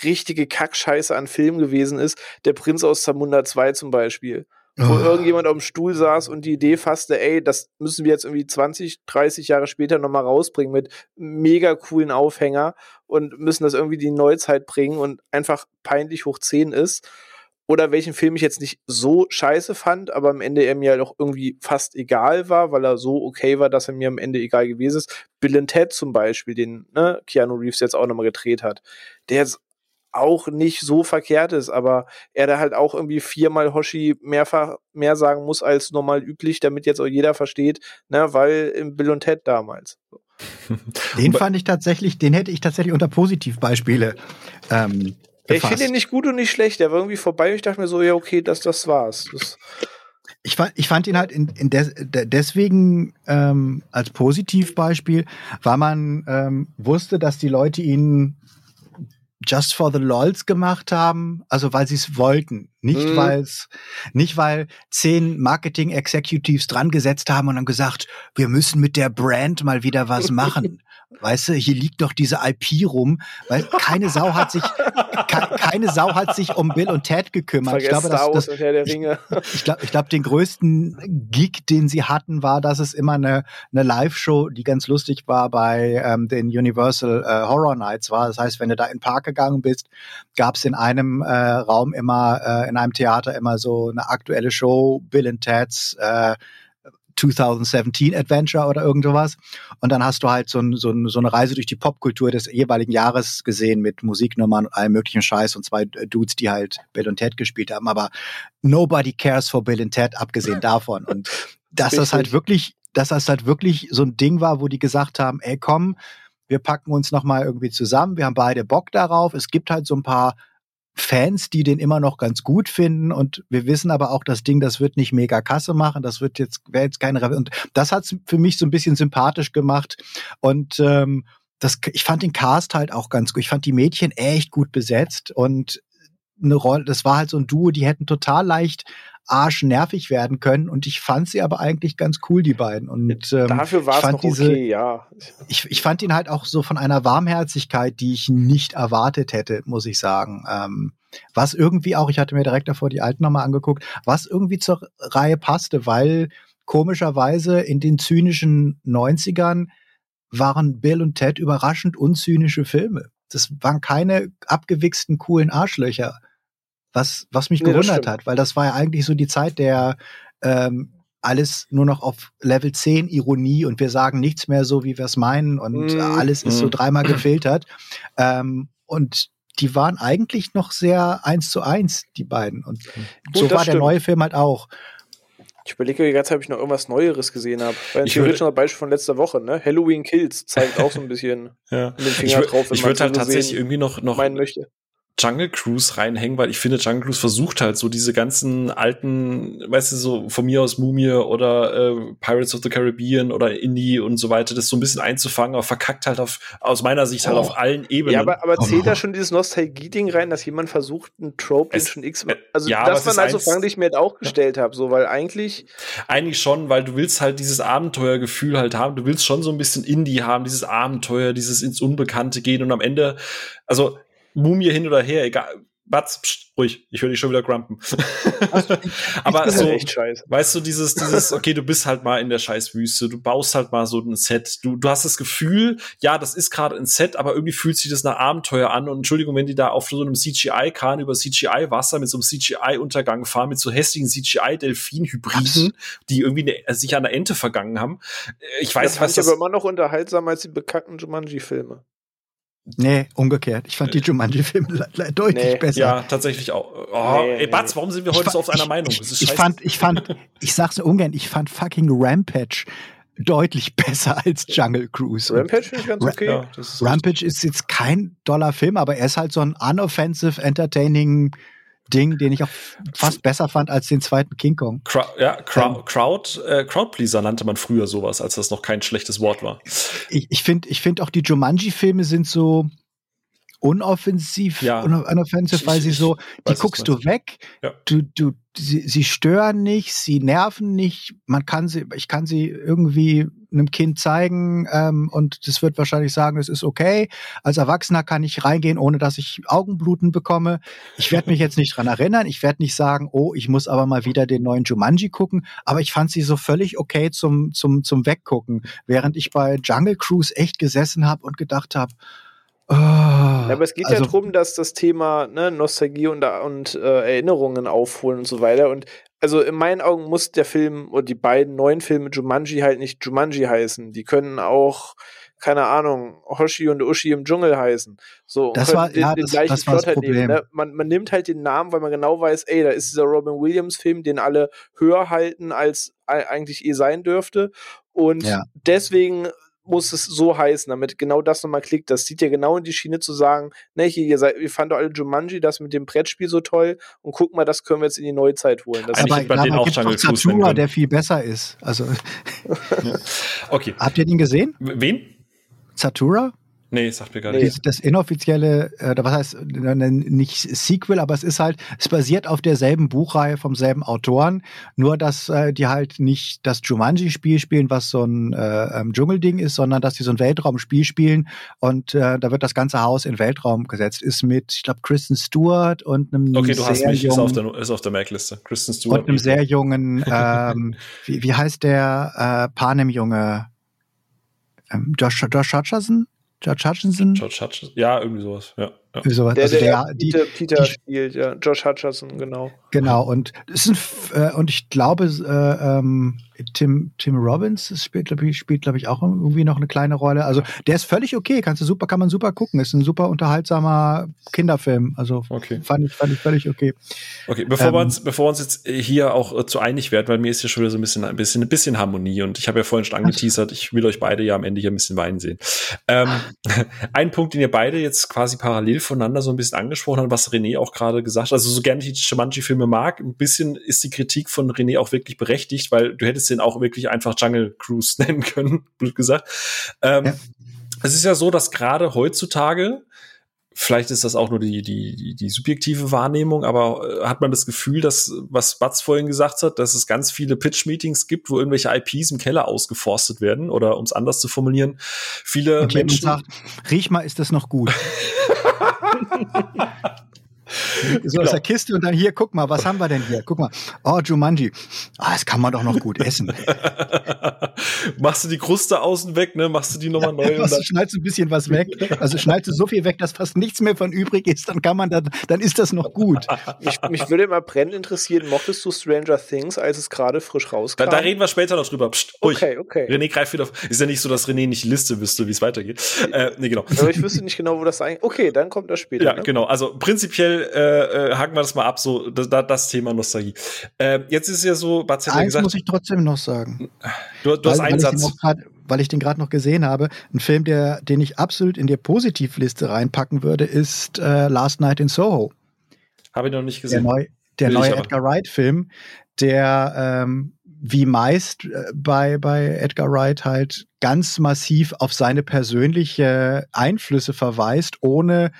richtige Kackscheiße an Film gewesen ist, der Prinz aus Zamunda 2 zum Beispiel. Wo oh. irgendjemand auf dem Stuhl saß und die Idee fasste, ey, das müssen wir jetzt irgendwie 20, 30 Jahre später nochmal rausbringen mit mega coolen Aufhänger und müssen das irgendwie die Neuzeit bringen und einfach peinlich hoch 10 ist oder welchen Film ich jetzt nicht so scheiße fand, aber am Ende er mir halt auch irgendwie fast egal war, weil er so okay war, dass er mir am Ende egal gewesen ist. Bill and Ted zum Beispiel, den ne, Keanu Reeves jetzt auch nochmal gedreht hat, der jetzt auch nicht so verkehrt ist, aber er da halt auch irgendwie viermal Hoshi mehrfach mehr sagen muss als normal üblich, damit jetzt auch jeder versteht, ne, weil im Bill und Ted damals. Den fand ich tatsächlich, den hätte ich tatsächlich unter Positivbeispiele ähm, ja, ich finde ihn nicht gut und nicht schlecht. Der war irgendwie vorbei und ich dachte mir so, ja, okay, das, das war's. Das ich fand, ich fand ihn halt in, in des, deswegen ähm, als Positivbeispiel, weil man ähm, wusste, dass die Leute ihn just for the lols gemacht haben, also weil sie es wollten, nicht mhm. weil es, nicht weil zehn Marketing Executives dran gesetzt haben und dann gesagt, wir müssen mit der Brand mal wieder was machen. Weißt du, hier liegt doch diese IP rum, weil keine Sau hat sich, keine Sau hat sich um Bill und Ted gekümmert. Vergesst ich glaube, das, das, und Herr der Ringe. Ich, ich glaube, ich glaub, den größten Gig, den sie hatten, war, dass es immer eine, eine Live-Show, die ganz lustig war bei ähm, den Universal äh, Horror Nights war. Das heißt, wenn du da in den Park gegangen bist, gab es in einem äh, Raum immer, äh, in einem Theater immer so eine aktuelle Show, Bill und Ted's äh, 2017 Adventure oder irgendwas. Und dann hast du halt so, ein, so, ein, so, eine Reise durch die Popkultur des jeweiligen Jahres gesehen mit Musiknummern und allem möglichen Scheiß und zwei Dudes, die halt Bill und Ted gespielt haben. Aber nobody cares for Bill und Ted, abgesehen davon. Und dass das halt wirklich, dass das halt wirklich so ein Ding war, wo die gesagt haben, ey komm, wir packen uns nochmal irgendwie zusammen, wir haben beide Bock darauf. Es gibt halt so ein paar Fans, die den immer noch ganz gut finden. Und wir wissen aber auch, das Ding, das wird nicht mega Kasse machen, das wird jetzt, wäre jetzt keine und das hat's für mich so ein bisschen sympathisch gemacht. Und ähm, das, ich fand den Cast halt auch ganz gut. Ich fand die Mädchen echt gut besetzt. Und eine Rolle, das war halt so ein Duo, die hätten total leicht arschnervig werden können und ich fand sie aber eigentlich ganz cool, die beiden. Und ähm, dafür war es noch diese, okay, ja. Ich, ich fand ihn halt auch so von einer Warmherzigkeit, die ich nicht erwartet hätte, muss ich sagen. Ähm, was irgendwie auch, ich hatte mir direkt davor die alten nochmal angeguckt, was irgendwie zur Reihe passte, weil komischerweise in den zynischen 90ern waren Bill und Ted überraschend unzynische Filme. Das waren keine abgewichsten, coolen Arschlöcher was, was mich nee, gewundert hat, weil das war ja eigentlich so die Zeit der ähm, alles nur noch auf Level 10 Ironie und wir sagen nichts mehr so, wie wir es meinen und mm. alles ist so mhm. dreimal gefiltert. Ähm, und die waren eigentlich noch sehr eins zu eins, die beiden. Und Gut, so war stimmt. der neue Film halt auch. Ich überlege jetzt, ob ich noch irgendwas Neueres gesehen habe. Ein theoretischer Beispiel von letzter Woche, ne? Halloween Kills zeigt auch so ein bisschen ja. den Finger ich drauf, wenn ich würde halt tatsächlich irgendwie noch, noch meinen möchte. Jungle Cruise reinhängen, weil ich finde, Jungle Cruise versucht halt so diese ganzen alten, weißt du, so von mir aus Mumie oder äh, Pirates of the Caribbean oder Indie und so weiter, das so ein bisschen einzufangen, aber verkackt halt auf, aus meiner Sicht halt oh. halt auf allen Ebenen. Ja, aber, aber zählt oh. da schon dieses Nostalgie-Ding rein, dass jemand versucht, einen Trope, den schon x äh, also ja, das waren also Fragen, die ich mir halt auch gestellt habe, so, weil eigentlich eigentlich schon, weil du willst halt dieses Abenteuergefühl halt haben, du willst schon so ein bisschen Indie haben, dieses Abenteuer, dieses ins Unbekannte gehen und am Ende, also Mumie hin oder her, egal. Batz, pst, ruhig, ich höre dich schon wieder grumpen. Aber so, weißt du, dieses, dieses, okay, du bist halt mal in der Scheißwüste, du baust halt mal so ein Set, du, du hast das Gefühl, ja, das ist gerade ein Set, aber irgendwie fühlt sich das nach Abenteuer an und Entschuldigung, wenn die da auf so einem CGI-Kahn über CGI-Wasser mit so einem CGI-Untergang fahren, mit so hässlichen CGI-Delfin-Hybriden, die irgendwie ne, sich an der Ente vergangen haben. Äh, ich weiß, das was das aber immer noch unterhaltsam als die bekannten Jumanji-Filme. Nee, umgekehrt. Ich fand die Jumanji-Filme deutlich nee, besser. Ja, tatsächlich auch. Oh, nee, ey, Batz, warum sind wir heute so auf einer Meinung? Ich, ich, fand, ich fand, ich sag's ungern, ich fand fucking Rampage deutlich besser als Jungle Cruise. Rampage finde ich ganz okay. Ja, ist Rampage ist jetzt kein doller Film, aber er ist halt so ein unoffensive, entertaining Ding, den ich auch fast besser fand als den zweiten King Kong. Crowd, ja, Crowd, ähm, Crowd, äh, Crowdpleaser nannte man früher sowas, als das noch kein schlechtes Wort war. Ich, ich finde ich find auch die Jumanji-Filme sind so, unoffensiv, ja. unoffensiv, weil sie so, die guckst du weg, ja. du, du, sie, sie stören nicht, sie nerven nicht, man kann sie, ich kann sie irgendwie einem Kind zeigen ähm, und das wird wahrscheinlich sagen, es ist okay. Als Erwachsener kann ich reingehen, ohne dass ich Augenbluten bekomme. Ich werde mich jetzt nicht dran erinnern, ich werde nicht sagen, oh, ich muss aber mal wieder den neuen Jumanji gucken, aber ich fand sie so völlig okay zum, zum, zum Weggucken, während ich bei Jungle Cruise echt gesessen habe und gedacht habe, Oh, aber es geht also, ja darum, dass das Thema ne, Nostalgie und, und äh, Erinnerungen aufholen und so weiter. Und also in meinen Augen muss der Film oder die beiden neuen Filme Jumanji halt nicht Jumanji heißen. Die können auch, keine Ahnung, Hoshi und Ushi im Dschungel heißen. So, das war, den, ja, den das, gleichen das Plot halt nehmen. Ne? Man, man nimmt halt den Namen, weil man genau weiß, ey, da ist dieser Robin Williams-Film, den alle höher halten, als eigentlich eh sein dürfte. Und ja. deswegen muss es so heißen, damit genau das nochmal klickt. Das zieht ja genau in die Schiene zu sagen, ne, hier, ihr, seid, ihr fandet alle Jumanji, das mit dem Brettspiel so toll und guck mal, das können wir jetzt in die Neuzeit holen. Das aber bei denen auch Jungle Cruise der viel besser ist. Also, okay. Habt ihr den gesehen? Wen? Zatura? Nee, sagt mir gar nicht. Das inoffizielle, äh, was heißt, nicht Sequel, aber es ist halt, es basiert auf derselben Buchreihe vom selben Autoren, nur dass äh, die halt nicht das Jumanji-Spiel spielen, was so ein äh, ähm, Dschungelding ist, sondern dass die so ein Weltraumspiel spielen und äh, da wird das ganze Haus in Weltraum gesetzt. Ist mit, ich glaube, Kristen Stewart und einem Okay, du hast mich, jungen, ist auf der, ist auf der Mac-Liste. Kristen Stewart. Und einem sehr jungen, ähm, wie, wie heißt der äh, Panem-Junge? Ähm, Josh, Josh Hutcherson? George Hutchinson? George Hutchinson, ja, irgendwie sowas, ja. Ja. Sowas. Der, also der, der die, Peter, Peter die, spielt, ja. Josh Hutcherson, genau. Genau, und, ist ein, äh, und ich glaube, äh, ähm, Tim, Tim Robbins spielt, glaube ich, spielt, glaube ich, auch irgendwie noch eine kleine Rolle. Also der ist völlig okay, kannst du super, kann man super gucken. Ist ein super unterhaltsamer Kinderfilm. Also okay. fand, ich, fand ich völlig okay. Okay, bevor ähm, wir uns, bevor wir uns jetzt hier auch äh, zu einig werden, weil mir ist hier schon wieder so ein bisschen, ein bisschen, ein bisschen Harmonie und ich habe ja vorhin schon angeteasert, ich will euch beide ja am Ende hier ein bisschen weinen sehen. Ähm, ein Punkt, den ihr beide jetzt quasi parallel voneinander so ein bisschen angesprochen habt, was René auch gerade gesagt hat, also so gerne ich die Shumanji-Filme mag, ein bisschen ist die Kritik von René auch wirklich berechtigt, weil du hättest den auch wirklich einfach Jungle Cruise nennen können, blöd gesagt. Ähm, ja. Es ist ja so, dass gerade heutzutage, vielleicht ist das auch nur die, die, die, subjektive Wahrnehmung, aber äh, hat man das Gefühl, dass, was Batz vorhin gesagt hat, dass es ganz viele Pitch-Meetings gibt, wo irgendwelche IPs im Keller ausgeforstet werden oder um es anders zu formulieren, viele Menschen. Sagt, riech mal, ist das noch gut? ハハハハ! So genau. aus der Kiste und dann hier, guck mal, was haben wir denn hier? Guck mal. Oh, Jumanji. Ah, das kann man doch noch gut essen. Machst du die Kruste außen weg, ne? Machst du die nochmal neu? Ja, du schneidest ein bisschen was weg. Also schneidest du so viel weg, dass fast nichts mehr von übrig ist, dann kann man da, dann ist das noch gut. mich, mich würde immer brennend interessieren, mochtest du Stranger Things, als es gerade frisch rauskam? Da, da, reden wir später noch drüber. Psst, okay, okay. René greift wieder auf. Ist ja nicht so, dass René nicht Liste wüsste, wie es weitergeht. Äh, nee, genau. Aber ich wüsste nicht genau, wo das eigentlich. Okay, dann kommt das später. Ja, ne? genau. Also prinzipiell äh, äh, haken wir das mal ab, so das, das Thema Nostalgie. Äh, jetzt ist es ja so, Bats hat ja gesagt. muss ich trotzdem noch sagen. Du, du weil, hast einen Satz. Grad, weil ich den gerade noch gesehen habe, ein Film, der, den ich absolut in die Positivliste reinpacken würde, ist äh, Last Night in Soho. Habe ich noch nicht gesehen. Der, neu, der neue Edgar Wright-Film, der ähm, wie meist äh, bei, bei Edgar Wright halt ganz massiv auf seine persönliche Einflüsse verweist, ohne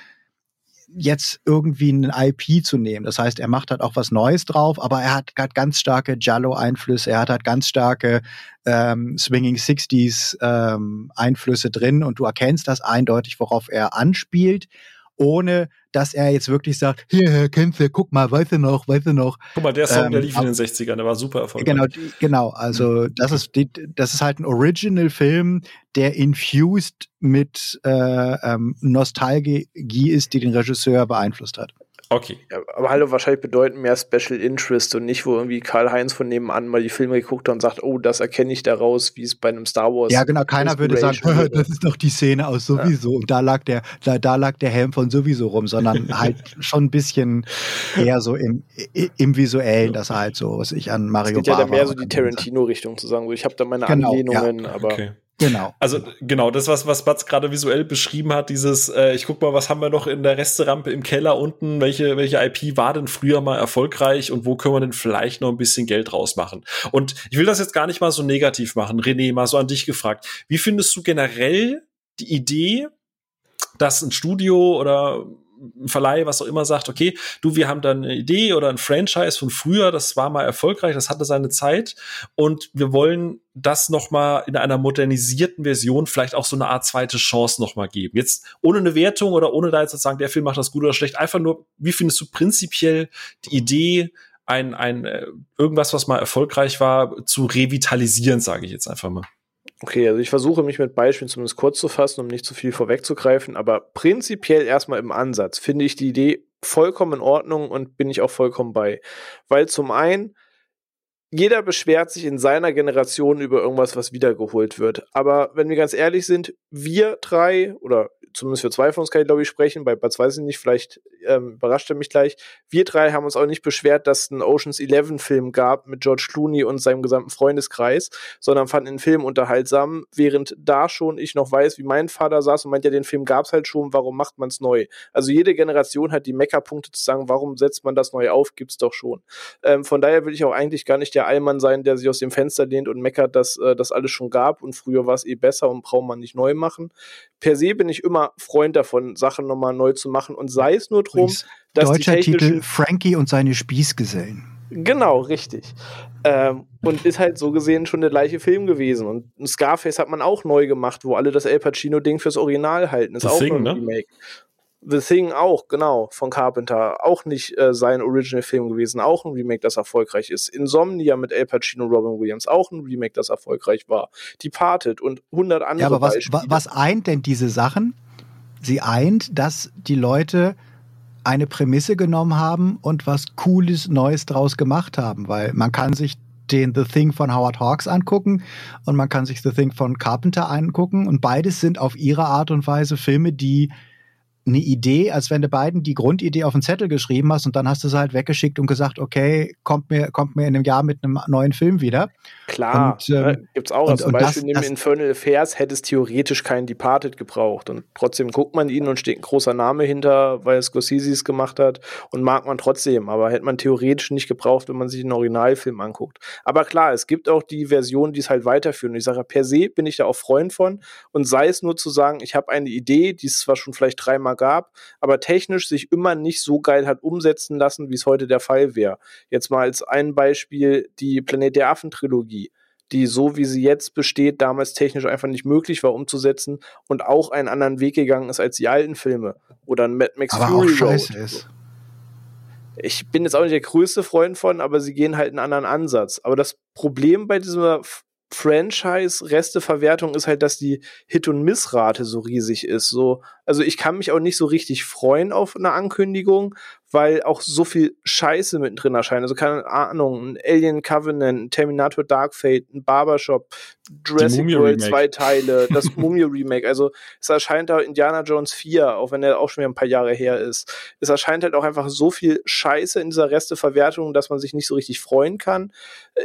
jetzt irgendwie ein IP zu nehmen. Das heißt, er macht halt auch was Neues drauf, aber er hat, hat ganz starke Jallo-Einflüsse, er hat halt ganz starke ähm, Swinging Sixties ähm, Einflüsse drin und du erkennst das eindeutig, worauf er anspielt ohne dass er jetzt wirklich sagt, hier, kennst du, guck mal, weißt du noch, weißt du noch. Guck mal, der Song, ähm, der lief in den 60ern, der war super erfolgreich. Genau, genau, also mhm. das ist die, das ist halt ein Original-Film, der infused mit äh, ähm, Nostalgie ist, die den Regisseur beeinflusst hat. Okay. Ja, aber hallo, wahrscheinlich bedeuten mehr Special Interest und nicht, wo irgendwie Karl-Heinz von nebenan mal die Filme geguckt hat und sagt, oh, das erkenne ich daraus, wie es bei einem Star Wars Ja, genau, keiner würde sagen, das ist doch die Szene aus sowieso. Ja. Und da lag der, da, da lag der Helm von sowieso rum, sondern halt schon ein bisschen eher so im, im Visuellen, dass er halt so, was ich an Mario Es geht ja da mehr so die Tarantino-Richtung zu sagen, so ich habe da meine genau, Anlehnungen, ja. aber. Okay. Genau. Also genau, das, was, was Batz gerade visuell beschrieben hat, dieses, äh, ich guck mal, was haben wir noch in der Resterampe im Keller unten, welche, welche IP war denn früher mal erfolgreich und wo können wir denn vielleicht noch ein bisschen Geld rausmachen? Und ich will das jetzt gar nicht mal so negativ machen. René, mal so an dich gefragt. Wie findest du generell die Idee, dass ein Studio oder ein Verleih, was auch immer sagt, okay, du, wir haben da eine Idee oder ein Franchise von früher, das war mal erfolgreich, das hatte seine Zeit und wir wollen das noch mal in einer modernisierten Version vielleicht auch so eine Art zweite Chance noch mal geben. Jetzt ohne eine Wertung oder ohne da jetzt zu sagen, der Film macht das gut oder schlecht, einfach nur, wie findest du prinzipiell die Idee, ein, ein äh, irgendwas, was mal erfolgreich war, zu revitalisieren, sage ich jetzt einfach mal. Okay, also ich versuche mich mit Beispielen zumindest kurz zu fassen, um nicht zu viel vorwegzugreifen, aber prinzipiell erstmal im Ansatz finde ich die Idee vollkommen in Ordnung und bin ich auch vollkommen bei. Weil zum einen, jeder beschwert sich in seiner Generation über irgendwas, was wiedergeholt wird. Aber wenn wir ganz ehrlich sind, wir drei oder zumindest für zwei von uns kann ich glaube ich sprechen, bei Bad weiß ich nicht, vielleicht ähm, überrascht er mich gleich. Wir drei haben uns auch nicht beschwert, dass es einen Oceans 11 Film gab mit George Clooney und seinem gesamten Freundeskreis, sondern fanden den Film unterhaltsam, während da schon ich noch weiß, wie mein Vater saß und meint ja, den Film gab es halt schon, warum macht man es neu? Also jede Generation hat die Meckerpunkte zu sagen, warum setzt man das neu auf, gibt's doch schon. Ähm, von daher will ich auch eigentlich gar nicht der Allmann sein, der sich aus dem Fenster lehnt und meckert, dass äh, das alles schon gab und früher war es eh besser und braucht man nicht neu machen. Per se bin ich immer Freund davon, Sachen nochmal neu zu machen und sei es nur drum, dass Deutscher Titel Frankie und seine Spießgesellen. Genau, richtig. Ähm, und ist halt so gesehen schon der gleiche Film gewesen. Und Scarface hat man auch neu gemacht, wo alle das El Pacino-Ding fürs Original halten. Ist das auch Thing, ein ne? Remake. The Thing auch, genau, von Carpenter. Auch nicht äh, sein Original-Film gewesen. Auch ein Remake, das erfolgreich ist. Insomnia mit El Pacino und Robin Williams. Auch ein Remake, das erfolgreich war. Departed und 100 andere Ja, aber was, Beispiele. was eint denn diese Sachen? Sie eint, dass die Leute eine Prämisse genommen haben und was Cooles, Neues draus gemacht haben, weil man kann sich den The Thing von Howard Hawks angucken und man kann sich The Thing von Carpenter angucken und beides sind auf ihre Art und Weise Filme, die eine Idee, als wenn du beiden die Grundidee auf den Zettel geschrieben hast und dann hast du sie halt weggeschickt und gesagt, okay, kommt mir, kommt mir in einem Jahr mit einem neuen Film wieder. Klar, und, ähm, ne, gibt's auch. Und, zum Beispiel das, das, Infernal Affairs hätte es theoretisch keinen Departed gebraucht und trotzdem guckt man ihn und steht ein großer Name hinter, weil Scorsese es gemacht hat und mag man trotzdem, aber hätte man theoretisch nicht gebraucht, wenn man sich den Originalfilm anguckt. Aber klar, es gibt auch die Versionen, die es halt weiterführen. Und ich sage, per se bin ich da auch Freund von und sei es nur zu sagen, ich habe eine Idee, die es zwar schon vielleicht dreimal mal gab, aber technisch sich immer nicht so geil hat umsetzen lassen, wie es heute der Fall wäre. Jetzt mal als ein Beispiel die Planet der Affen Trilogie die so wie sie jetzt besteht, damals technisch einfach nicht möglich war umzusetzen und auch einen anderen Weg gegangen ist als die alten Filme oder ein Mad Max aber Fury auch scheiße Road. ist. Ich bin jetzt auch nicht der größte Freund von, aber sie gehen halt einen anderen Ansatz. Aber das Problem bei dieser Franchise-Resteverwertung ist halt, dass die Hit- und Missrate so riesig ist. So, also ich kann mich auch nicht so richtig freuen auf eine Ankündigung, weil auch so viel Scheiße mittendrin erscheint. Also keine Ahnung, ein Alien Covenant, ein Terminator Dark Fate, ein Barbershop, Jurassic World zwei Teile, das Mumie Remake. Also es erscheint da Indiana Jones 4, auch wenn er auch schon wieder ein paar Jahre her ist. Es erscheint halt auch einfach so viel Scheiße in dieser Resteverwertung, dass man sich nicht so richtig freuen kann.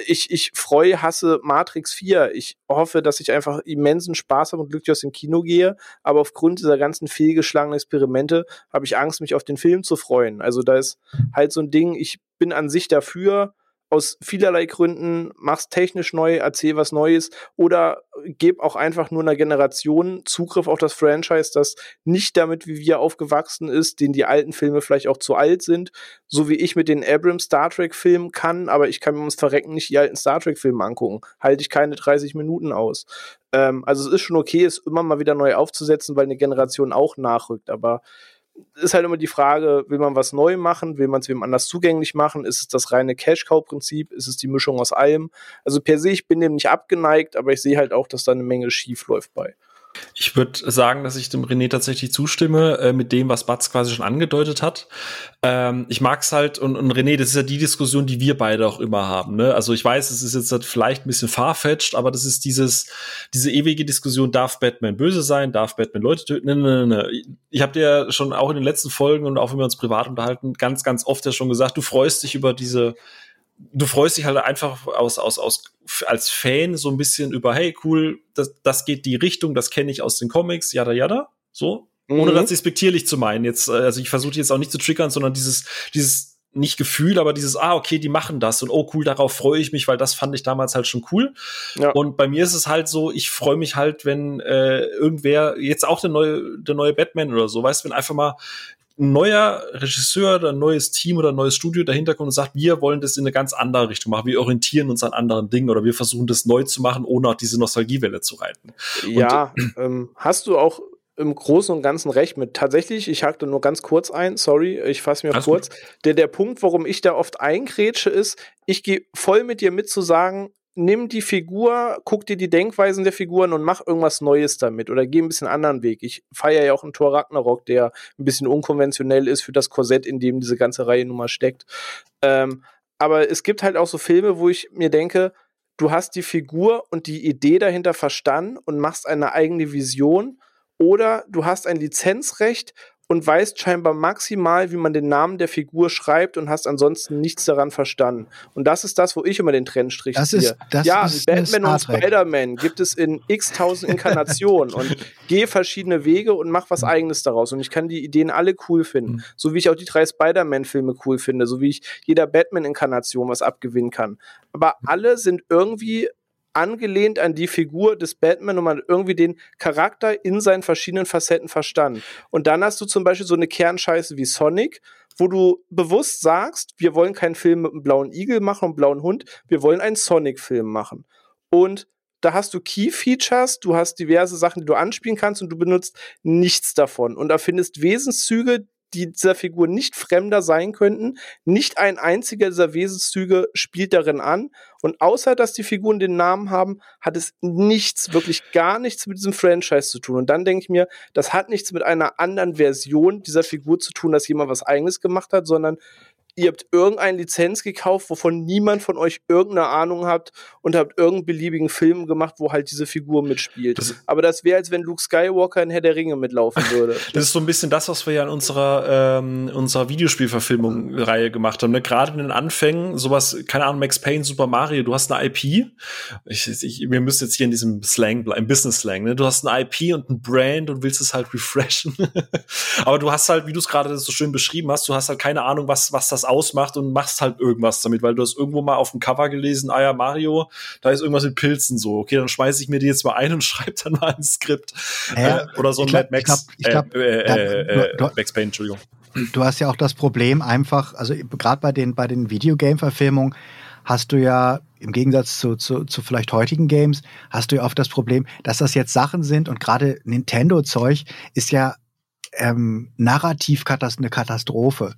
Ich, ich freue, hasse Matrix 4. Ich hoffe, dass ich einfach immensen Spaß habe und glücklich aus dem Kino gehe. Aber aufgrund dieser ganzen fehlgeschlagenen Experimente habe ich Angst, mich auf den Film zu freuen. Also da ist halt so ein Ding, ich bin an sich dafür, aus vielerlei Gründen, mach's technisch neu, erzähl was Neues oder geb auch einfach nur einer Generation Zugriff auf das Franchise, das nicht damit, wie wir aufgewachsen ist, den die alten Filme vielleicht auch zu alt sind, so wie ich mit den Abrams Star Trek Filmen kann, aber ich kann mir ums Verrecken nicht die alten Star Trek Filme angucken. Halte ich keine 30 Minuten aus. Ähm, also es ist schon okay, es immer mal wieder neu aufzusetzen, weil eine Generation auch nachrückt, aber ist halt immer die Frage, will man was neu machen, will man es wem anders zugänglich machen, ist es das reine Cash-Cow-Prinzip, ist es die Mischung aus allem? Also per se, ich bin dem nicht abgeneigt, aber ich sehe halt auch, dass da eine Menge schief läuft bei. Ich würde sagen, dass ich dem René tatsächlich zustimme, äh, mit dem, was Batz quasi schon angedeutet hat. Ähm, ich mag's halt, und, und René, das ist ja die Diskussion, die wir beide auch immer haben. Ne? Also ich weiß, es ist jetzt halt vielleicht ein bisschen farfetched, aber das ist dieses, diese ewige Diskussion, darf Batman böse sein, darf Batman Leute töten? Ne, ne, ne. Ich habe dir ja schon auch in den letzten Folgen und auch wenn wir uns privat unterhalten, ganz, ganz oft ja schon gesagt, du freust dich über diese du freust dich halt einfach aus, aus, aus, als Fan so ein bisschen über, hey, cool, das, das geht die Richtung, das kenne ich aus den Comics, yada, yada, so. Mhm. Ohne das respektierlich zu meinen. Jetzt, äh, also ich versuche jetzt auch nicht zu triggern, sondern dieses, dieses, nicht Gefühl, aber dieses, ah, okay, die machen das und oh cool, darauf freue ich mich, weil das fand ich damals halt schon cool. Ja. Und bei mir ist es halt so, ich freue mich halt, wenn äh, irgendwer, jetzt auch der neue, der neue Batman oder so, weißt du, wenn einfach mal ein neuer Regisseur oder ein neues Team oder ein neues Studio dahinter kommt und sagt, wir wollen das in eine ganz andere Richtung machen. Wir orientieren uns an anderen Dingen oder wir versuchen das neu zu machen, ohne auch diese Nostalgiewelle zu reiten. Ja, ähm, hast du auch im Großen und Ganzen recht mit. Tatsächlich, ich hakte nur ganz kurz ein, sorry, ich fasse mir Alles kurz. Der, der Punkt, warum ich da oft eingrätsche, ist, ich gehe voll mit dir mit zu sagen, nimm die Figur, guck dir die Denkweisen der Figuren und mach irgendwas Neues damit oder geh ein bisschen anderen Weg. Ich feiere ja auch einen Thor Ragnarok, der ein bisschen unkonventionell ist für das Korsett, in dem diese ganze Reihe nun mal steckt. Ähm, aber es gibt halt auch so Filme, wo ich mir denke, du hast die Figur und die Idee dahinter verstanden und machst eine eigene Vision oder du hast ein Lizenzrecht und weißt scheinbar maximal, wie man den Namen der Figur schreibt und hast ansonsten nichts daran verstanden. Und das ist das, wo ich immer den Trennstrich das ziehe. Ist, das ja, ist Batman und Spider-Man gibt es in x tausend Inkarnationen und gehe verschiedene Wege und mach was mhm. eigenes daraus. Und ich kann die Ideen alle cool finden. Mhm. So wie ich auch die drei Spider-Man-Filme cool finde, so wie ich jeder Batman-Inkarnation was abgewinnen kann. Aber mhm. alle sind irgendwie angelehnt an die Figur des Batman und man irgendwie den Charakter in seinen verschiedenen Facetten verstanden. Und dann hast du zum Beispiel so eine Kernscheiße wie Sonic, wo du bewusst sagst, wir wollen keinen Film mit einem blauen Igel machen und einem blauen Hund, wir wollen einen Sonic-Film machen. Und da hast du Key-Features, du hast diverse Sachen, die du anspielen kannst und du benutzt nichts davon. Und da findest Wesenszüge, die dieser Figur nicht fremder sein könnten. Nicht ein einziger dieser Wesenszüge spielt darin an. Und außer dass die Figuren den Namen haben, hat es nichts, wirklich gar nichts mit diesem Franchise zu tun. Und dann denke ich mir, das hat nichts mit einer anderen Version dieser Figur zu tun, dass jemand was eigenes gemacht hat, sondern ihr habt irgendeine Lizenz gekauft, wovon niemand von euch irgendeine Ahnung habt und habt irgendeinen beliebigen Film gemacht, wo halt diese Figur mitspielt. Das Aber das wäre, als wenn Luke Skywalker in Herr der Ringe mitlaufen würde. das ist so ein bisschen das, was wir ja in unserer, ähm, unserer Videospielverfilmung-Reihe gemacht haben. Ne? Gerade in den Anfängen, sowas, keine Ahnung, Max Payne, Super Mario, du hast eine IP. Ich, ich, wir müssen jetzt hier in diesem Slang bleiben, Business-Slang. Ne? Du hast eine IP und ein Brand und willst es halt refreshen. Aber du hast halt, wie du es gerade so schön beschrieben hast, du hast halt keine Ahnung, was, was das ausmacht und machst halt irgendwas damit, weil du hast irgendwo mal auf dem Cover gelesen, ah ja, Mario, da ist irgendwas mit Pilzen so. Okay, dann schmeiße ich mir die jetzt mal ein und schreibe dann mal ein Skript. Äh, oder so ein Mad Max. Ich glaub, ich glaub, äh, äh, äh, Max Payne, Entschuldigung. Du hast ja auch das Problem einfach, also gerade bei den, bei den Videogame-Verfilmungen hast du ja im Gegensatz zu, zu, zu vielleicht heutigen Games, hast du ja oft das Problem, dass das jetzt Sachen sind und gerade Nintendo-Zeug ist ja ähm, narrativ eine Katastrophe.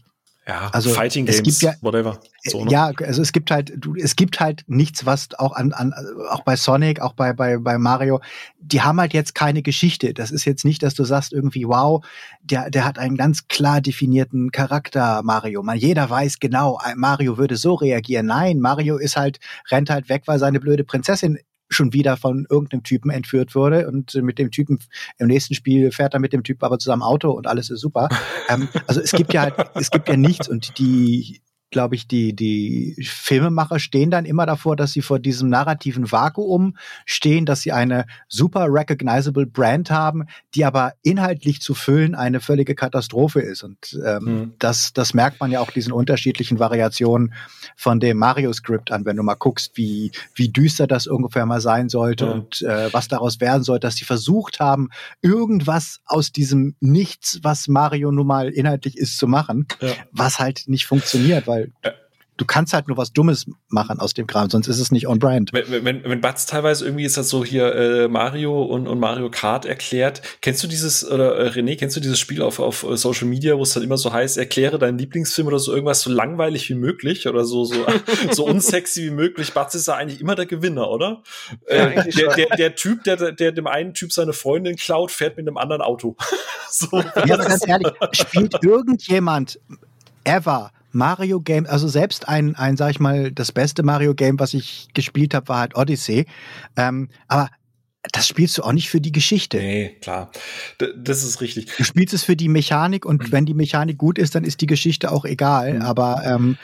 Ja, also Fighting Games, es gibt ja, whatever. So, ne? Ja, also es gibt halt, du, es gibt halt nichts, was auch an, an auch bei Sonic, auch bei, bei, bei Mario, die haben halt jetzt keine Geschichte. Das ist jetzt nicht, dass du sagst irgendwie, wow, der, der hat einen ganz klar definierten Charakter, Mario. Man, jeder weiß genau, Mario würde so reagieren. Nein, Mario ist halt, rennt halt weg, weil seine blöde Prinzessin schon wieder von irgendeinem Typen entführt wurde und mit dem Typen im nächsten Spiel fährt er mit dem Typen aber zusammen Auto und alles ist super. ähm, also es gibt ja halt, es gibt ja nichts und die glaube ich, die, die Filmemacher stehen dann immer davor, dass sie vor diesem narrativen Vakuum stehen, dass sie eine super recognizable Brand haben, die aber inhaltlich zu füllen eine völlige Katastrophe ist. Und ähm, mhm. das, das merkt man ja auch diesen unterschiedlichen Variationen von dem Mario-Skript an, wenn du mal guckst, wie, wie düster das ungefähr mal sein sollte mhm. und äh, was daraus werden sollte, dass sie versucht haben, irgendwas aus diesem Nichts, was Mario nun mal inhaltlich ist, zu machen, ja. was halt nicht funktioniert, weil weil du kannst halt nur was Dummes machen aus dem Kram, sonst ist es nicht on brand. Wenn, wenn, wenn Batz teilweise irgendwie ist das so hier äh, Mario und, und Mario Kart erklärt, kennst du dieses, oder äh, René, kennst du dieses Spiel auf, auf äh, Social Media, wo es dann immer so heißt, erkläre deinen Lieblingsfilm oder so irgendwas so langweilig wie möglich oder so, so, so unsexy wie möglich. Batz ist ja eigentlich immer der Gewinner, oder? Ja, äh, der, der, der Typ, der, der dem einen Typ seine Freundin klaut, fährt mit einem anderen Auto. so, ja, ganz ehrlich, spielt irgendjemand ever Mario Game, also selbst ein, ein, sag ich mal, das beste Mario Game, was ich gespielt habe, war halt Odyssey. Ähm, aber das spielst du auch nicht für die Geschichte. Nee, klar. D das ist richtig. Du spielst es für die Mechanik und mhm. wenn die Mechanik gut ist, dann ist die Geschichte auch egal. Mhm. Aber ähm,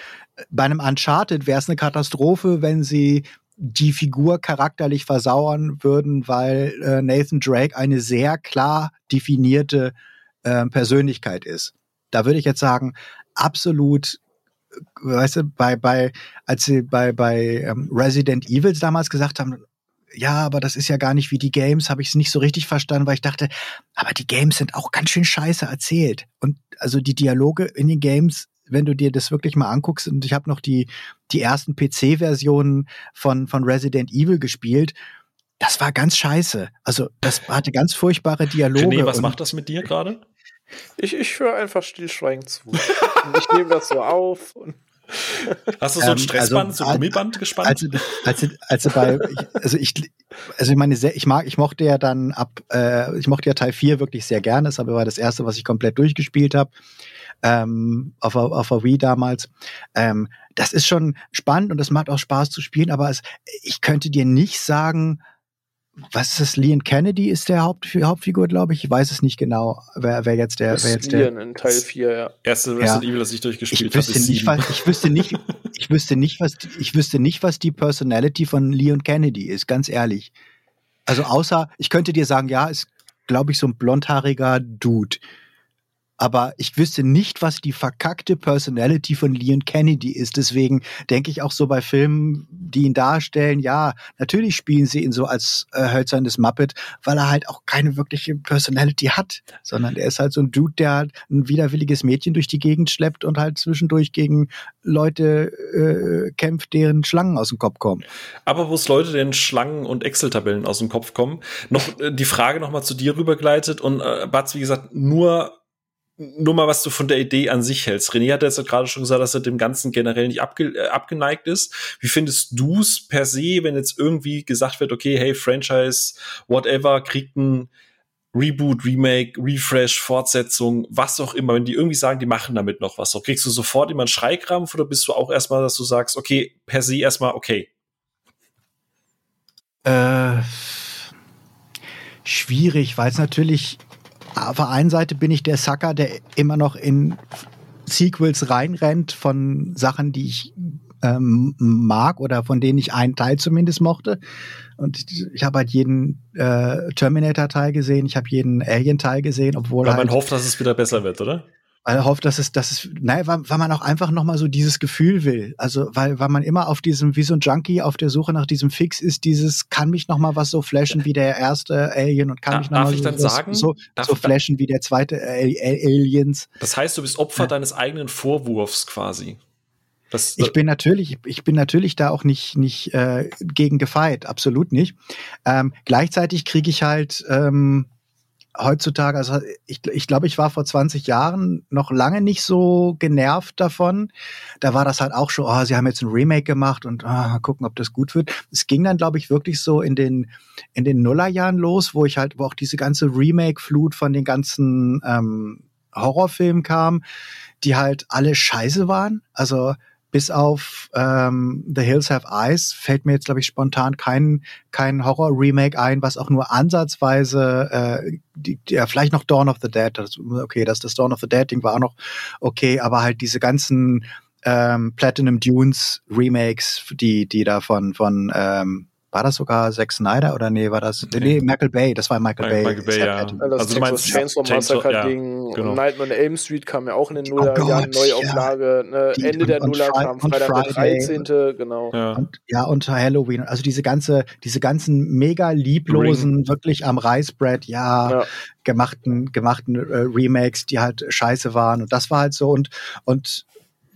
bei einem Uncharted wäre es eine Katastrophe, wenn sie die Figur charakterlich versauern würden, weil äh, Nathan Drake eine sehr klar definierte äh, Persönlichkeit ist. Da würde ich jetzt sagen, absolut weißt du, bei, bei, als sie bei, bei ähm, Resident Evil damals gesagt haben, ja, aber das ist ja gar nicht wie die Games, habe ich es nicht so richtig verstanden, weil ich dachte, aber die Games sind auch ganz schön scheiße erzählt. Und also die Dialoge in den Games, wenn du dir das wirklich mal anguckst, und ich habe noch die, die ersten PC-Versionen von, von Resident Evil gespielt, das war ganz scheiße. Also das hatte ganz furchtbare Dialoge. René, was macht das mit dir gerade? Ich, ich höre einfach stillschweigend zu. ich nehme das so auf. Hast du so ein ähm, Stressband, also, so ein Gummiband gespannt? Also, also, also bei, also ich, also ich meine, ich mag, ich mochte ja dann ab, äh, ich mochte ja Teil 4 wirklich sehr gerne. Das war das erste, was ich komplett durchgespielt habe. Ähm, auf, auf der Wii damals. Ähm, das ist schon spannend und es macht auch Spaß zu spielen, aber es, ich könnte dir nicht sagen, was ist das? Leon Kennedy ist der Haupt, Hauptfigur, glaube ich. Ich weiß es nicht genau, wer, wer jetzt der. wer jetzt Leon der, in Teil 4, ja. Erste Resident ja. Evil, das ich durchgespielt habe. Ich, was, ich wüsste nicht, ich wüsste nicht, was, ich wüsste nicht, was die Personality von Leon Kennedy ist, ganz ehrlich. Also außer, ich könnte dir sagen, ja, ist, glaube ich, so ein blondhaariger Dude aber ich wüsste nicht, was die verkackte Personality von Leon Kennedy ist. Deswegen denke ich auch so bei Filmen, die ihn darstellen, ja, natürlich spielen sie ihn so als äh, hölzernes Muppet, weil er halt auch keine wirkliche Personality hat, sondern er ist halt so ein Dude, der halt ein widerwilliges Mädchen durch die Gegend schleppt und halt zwischendurch gegen Leute äh, kämpft, deren Schlangen aus dem Kopf kommen. Aber wo es Leute, deren Schlangen und Excel-Tabellen aus dem Kopf kommen, noch äh, die Frage nochmal zu dir rübergleitet und äh, Batz, wie gesagt, nur nur mal, was du von der Idee an sich hältst. René hat jetzt gerade schon gesagt, dass er dem Ganzen generell nicht abge äh, abgeneigt ist. Wie findest du es per se, wenn jetzt irgendwie gesagt wird, okay, hey, Franchise, whatever, kriegt ein Reboot, Remake, Refresh, Fortsetzung, was auch immer, wenn die irgendwie sagen, die machen damit noch was, kriegst du sofort immer einen Schreikrampf oder bist du auch erstmal, dass du sagst, okay, per se erstmal okay? Äh, schwierig, weil es natürlich auf der einen Seite bin ich der Sucker, der immer noch in Sequels reinrennt von Sachen, die ich ähm, mag oder von denen ich einen Teil zumindest mochte. Und ich, ich habe halt jeden äh, Terminator-Teil gesehen, ich habe jeden Alien-Teil gesehen, obwohl. Weil man halt, hofft, dass es wieder besser wird, oder? Weil er hofft, dass es, dass es, nein, weil, weil man auch einfach nochmal so dieses Gefühl will. Also, weil, weil man immer auf diesem, wie so ein Junkie auf der Suche nach diesem Fix ist, dieses, kann mich nochmal was so flashen wie der erste Alien und kann da, mich nochmal so, sagen, so, so flashen wie der zweite Aliens. Das heißt, du bist Opfer ja. deines eigenen Vorwurfs quasi. Das, ich bin natürlich, ich bin natürlich da auch nicht nicht äh, gegen gefeit, absolut nicht. Ähm, gleichzeitig kriege ich halt ähm, heutzutage, also ich, ich glaube, ich war vor 20 Jahren noch lange nicht so genervt davon. Da war das halt auch schon, oh, sie haben jetzt ein Remake gemacht und oh, gucken, ob das gut wird. Es ging dann, glaube ich, wirklich so in den, in den Nullerjahren los, wo ich halt, wo auch diese ganze Remake-Flut von den ganzen ähm, Horrorfilmen kam, die halt alle scheiße waren. Also bis auf ähm, The Hills Have Eyes fällt mir jetzt, glaube ich, spontan kein, kein Horror-Remake ein, was auch nur ansatzweise, äh, die, ja, vielleicht noch Dawn of the Dead, das, okay, das, das Dawn of the Dead-Ding war auch noch okay, aber halt diese ganzen ähm, Platinum Dunes Remakes, die, die da von, von ähm, war das sogar Zack Snyder oder nee, war das, nee, nee Michael Bay, das war Michael, Bay. Michael Bay, ja. Das also Texas Chainsaw Massacre ja, Ding genau. Nightmare on Elm Street kam ja auch in den oh Nullerjahren, oh Neuauflage, ja. ne, Ende der Nuller kam Freitag der 13., genau. Ja. Und, ja, und Halloween, also diese ganze, diese ganzen mega lieblosen, Ring. wirklich am Reißbrett, ja, ja. gemachten, gemachten äh, Remakes, die halt scheiße waren und das war halt so und, und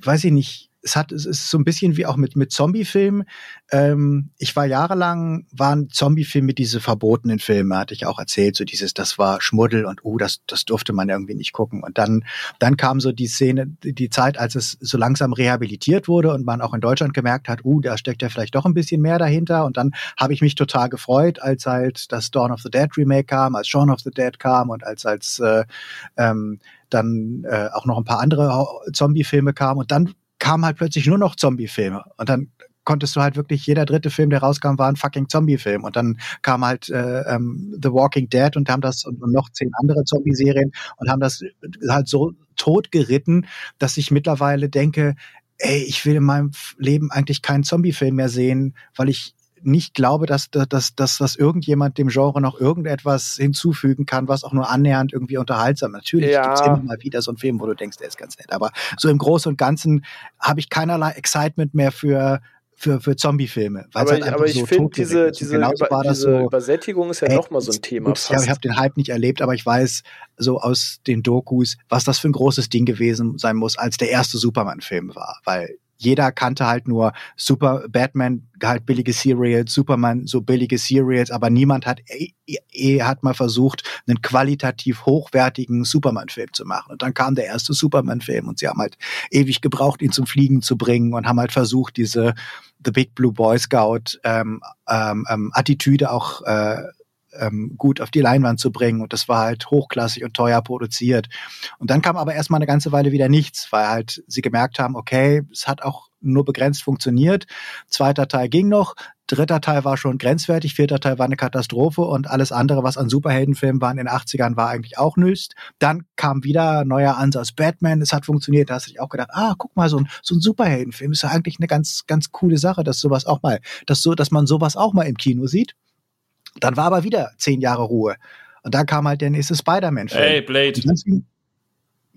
weiß ich nicht, es hat, es ist so ein bisschen wie auch mit, mit Zombie-Filmen. Ähm, ich war jahrelang, waren Zombie-Filme diese verbotenen Filme, hatte ich auch erzählt, so dieses, das war Schmuddel und, uh, das, das durfte man irgendwie nicht gucken. Und dann, dann kam so die Szene, die Zeit, als es so langsam rehabilitiert wurde und man auch in Deutschland gemerkt hat, uh, da steckt ja vielleicht doch ein bisschen mehr dahinter. Und dann habe ich mich total gefreut, als halt das Dawn of the Dead Remake kam, als Shaun of the Dead kam und als, als, äh, ähm, dann äh, auch noch ein paar andere Zombie-Filme kamen und dann kamen halt plötzlich nur noch Zombie-Filme. Und dann konntest du halt wirklich, jeder dritte Film, der rauskam, war ein fucking Zombie-Film. Und dann kam halt äh, ähm, The Walking Dead und haben das und, noch zehn andere Zombie-Serien und haben das halt so totgeritten, dass ich mittlerweile denke, ey, ich will in meinem Leben eigentlich keinen Zombie-Film mehr sehen, weil ich nicht glaube, dass, dass, dass, dass irgendjemand dem Genre noch irgendetwas hinzufügen kann, was auch nur annähernd irgendwie unterhaltsam. Natürlich ja. gibt es immer mal wieder so einen Film, wo du denkst, der ist ganz nett. Aber so im Großen und Ganzen habe ich keinerlei Excitement mehr für für, für Zombie-Filme. Aber, halt aber ich so finde, diese, diese, über, diese so, Übersättigung ist ja nochmal so ein Thema. Fast. Ja, ich habe den Hype nicht erlebt, aber ich weiß so aus den Dokus, was das für ein großes Ding gewesen sein muss, als der erste Superman-Film war. Weil jeder kannte halt nur Super Batman, halt billige Serials, Superman, so billige Serials, aber niemand hat eh, eh, hat mal versucht, einen qualitativ hochwertigen Superman-Film zu machen. Und dann kam der erste Superman-Film und sie haben halt ewig gebraucht, ihn zum Fliegen zu bringen und haben halt versucht, diese The Big Blue Boy Scout ähm, ähm, ähm Attitüde auch äh, ähm, gut auf die Leinwand zu bringen. Und das war halt hochklassig und teuer produziert. Und dann kam aber erstmal eine ganze Weile wieder nichts, weil halt sie gemerkt haben, okay, es hat auch nur begrenzt funktioniert. Zweiter Teil ging noch, dritter Teil war schon grenzwertig, vierter Teil war eine Katastrophe und alles andere, was an Superheldenfilmen war in den 80ern, war eigentlich auch nüsst. Dann kam wieder neuer Ansatz Batman, es hat funktioniert, da hast du dich auch gedacht, ah, guck mal, so ein, so ein Superheldenfilm ist ja eigentlich eine ganz, ganz coole Sache, dass sowas auch mal, dass so, dass man sowas auch mal im Kino sieht. Dann war aber wieder zehn Jahre Ruhe. Und dann kam halt der nächste Spider-Man-Film. Hey, Blade.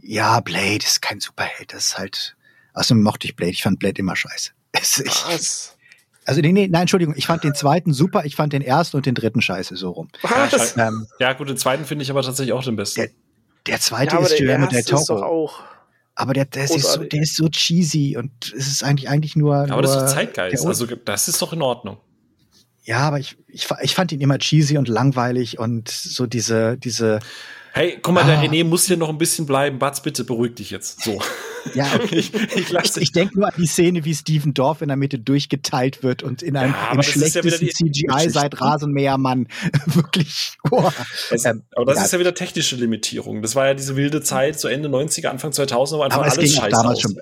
Ja, Blade ist kein Superheld. Das ist halt. Außerdem mochte ich Blade. Ich fand Blade immer scheiße. Was? Also nee, nee, nein, Entschuldigung, ich fand den zweiten super, ich fand den ersten und den dritten scheiße, so rum. Was? Ähm, ja, gut, den zweiten finde ich aber tatsächlich auch den besten. Der, der zweite ja, ist Guillermo del Toro. Aber der, der, ist so, der ist so cheesy und es ist eigentlich, eigentlich nur. Aber nur das ist doch Zeitgeist, also das ist doch in Ordnung. Ja, aber ich, ich, ich fand ihn immer cheesy und langweilig und so diese, diese. Hey, guck mal, ah. der René muss hier noch ein bisschen bleiben. Batz, bitte beruhig dich jetzt. So. Ja, ich, ich, ich, ich denke nur an die Szene, wie Steven Dorf in der Mitte durchgeteilt wird und in einem ja, im schlechtesten ja CGI seit Rasenmähermann wirklich. Oh. Das, aber das ja. ist ja wieder technische Limitierung. Das war ja diese wilde Zeit, so Ende 90er, Anfang 2000, wo einfach aber alles scheiße damals aus. Schon,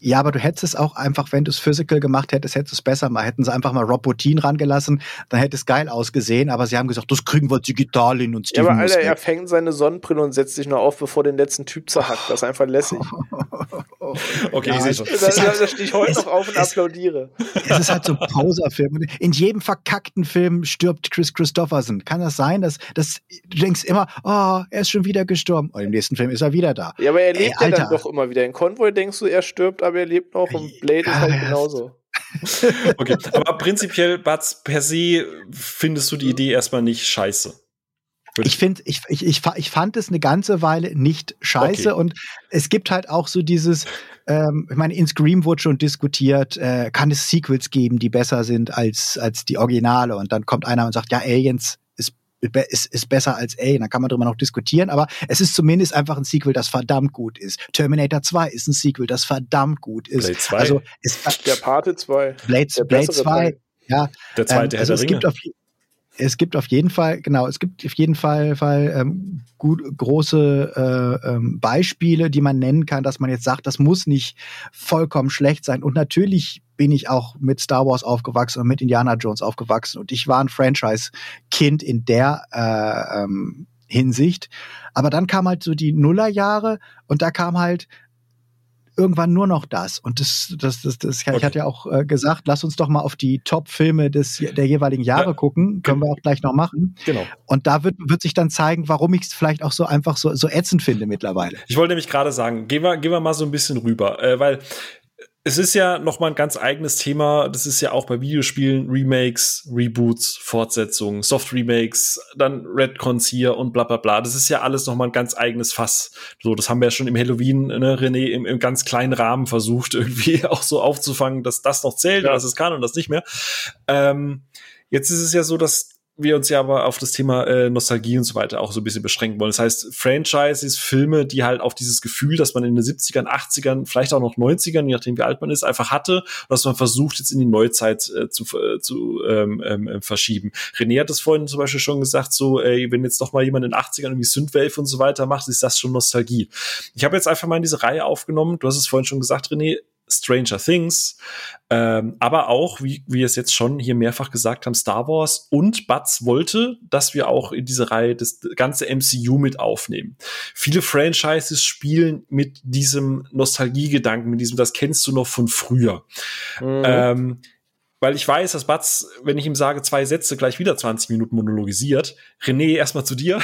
ja, aber du hättest es auch einfach, wenn du es physical gemacht hättest, hättest du es besser mal. Hätten sie einfach mal Rob Bottin rangelassen, dann hätte es geil ausgesehen. Aber sie haben gesagt, das kriegen wir digital hin und Steven Ja, aber Alter, er fängt seine Sonnenbrille und setzt sich nur auf, bevor den letzten Typ zerhackt. Das ist einfach lässig. okay, ja, ich sehe schon. Da, da, da stehe ich heute noch auf und es, applaudiere. Es ist halt so ein Poserfilm. In jedem verkackten Film stirbt Chris Christopherson. Kann das sein, dass, dass du denkst immer, oh, er ist schon wieder gestorben. Und im nächsten Film ist er wieder da. Ja, aber er lebt Ey, ja dann doch immer wieder. In Convoy denkst du, er stirbt, aber er lebt noch und Blade ist halt genauso. okay, aber prinzipiell, Batz, per se findest du die Idee erstmal nicht scheiße. Ich finde, ich, ich, ich, ich fand es eine ganze Weile nicht scheiße okay. und es gibt halt auch so dieses, ähm, ich meine, in Scream wurde schon diskutiert, äh, kann es Sequels geben, die besser sind als, als die Originale und dann kommt einer und sagt, ja, Aliens ist, ist besser als A. Da kann man drüber noch diskutieren, aber es ist zumindest einfach ein Sequel, das verdammt gut ist. Terminator 2 ist ein Sequel, das verdammt gut ist. Blade 2. Also ist der Pate 2. Blade, Blade 2, ja. Der zweite ähm, also es gibt auf, es gibt auf jeden Fall, genau, es gibt auf jeden Fall, Fall ähm, gut, große äh, ähm, Beispiele, die man nennen kann, dass man jetzt sagt, das muss nicht vollkommen schlecht sein. Und natürlich bin ich auch mit Star Wars aufgewachsen und mit Indiana Jones aufgewachsen. Und ich war ein Franchise-Kind in der äh, ähm, Hinsicht. Aber dann kam halt so die Nullerjahre und da kam halt irgendwann nur noch das. Und das, das, das, das okay. ich hatte ja auch äh, gesagt, lass uns doch mal auf die Top-Filme des der jeweiligen Jahre ja. gucken. Können wir auch gleich noch machen. Genau. Und da wird, wird sich dann zeigen, warum ich es vielleicht auch so einfach so, so ätzend finde mittlerweile. Ich wollte nämlich gerade sagen, gehen wir, gehen wir mal so ein bisschen rüber, äh, weil es ist ja noch mal ein ganz eigenes Thema. Das ist ja auch bei Videospielen Remakes, Reboots, Fortsetzungen, Soft Remakes, dann Redcons hier und bla bla bla. Das ist ja alles noch mal ein ganz eigenes Fass. So, das haben wir ja schon im Halloween, ne, René, im, im ganz kleinen Rahmen versucht, irgendwie auch so aufzufangen, dass das noch zählt, ja. dass es kann und das nicht mehr. Ähm, jetzt ist es ja so, dass wir uns ja aber auf das Thema äh, Nostalgie und so weiter auch so ein bisschen beschränken wollen. Das heißt, Franchises, Filme, die halt auf dieses Gefühl, dass man in den 70ern, 80ern, vielleicht auch noch 90ern, je nachdem wie alt man ist, einfach hatte, dass man versucht, jetzt in die Neuzeit äh, zu, äh, zu ähm, ähm, äh, verschieben. René hat das vorhin zum Beispiel schon gesagt, so, ey, wenn jetzt noch mal jemand in den 80ern irgendwie Synthwave und so weiter macht, ist das schon Nostalgie. Ich habe jetzt einfach mal in diese Reihe aufgenommen, du hast es vorhin schon gesagt, René, Stranger Things, ähm, aber auch, wie wir es jetzt schon hier mehrfach gesagt haben, Star Wars und Butz wollte, dass wir auch in diese Reihe das ganze MCU mit aufnehmen. Viele Franchises spielen mit diesem Nostalgiegedanken, mit diesem, das kennst du noch von früher. Mhm. Ähm, weil ich weiß, dass Batz, wenn ich ihm sage, zwei Sätze gleich wieder 20 Minuten monologisiert. René, erstmal zu dir.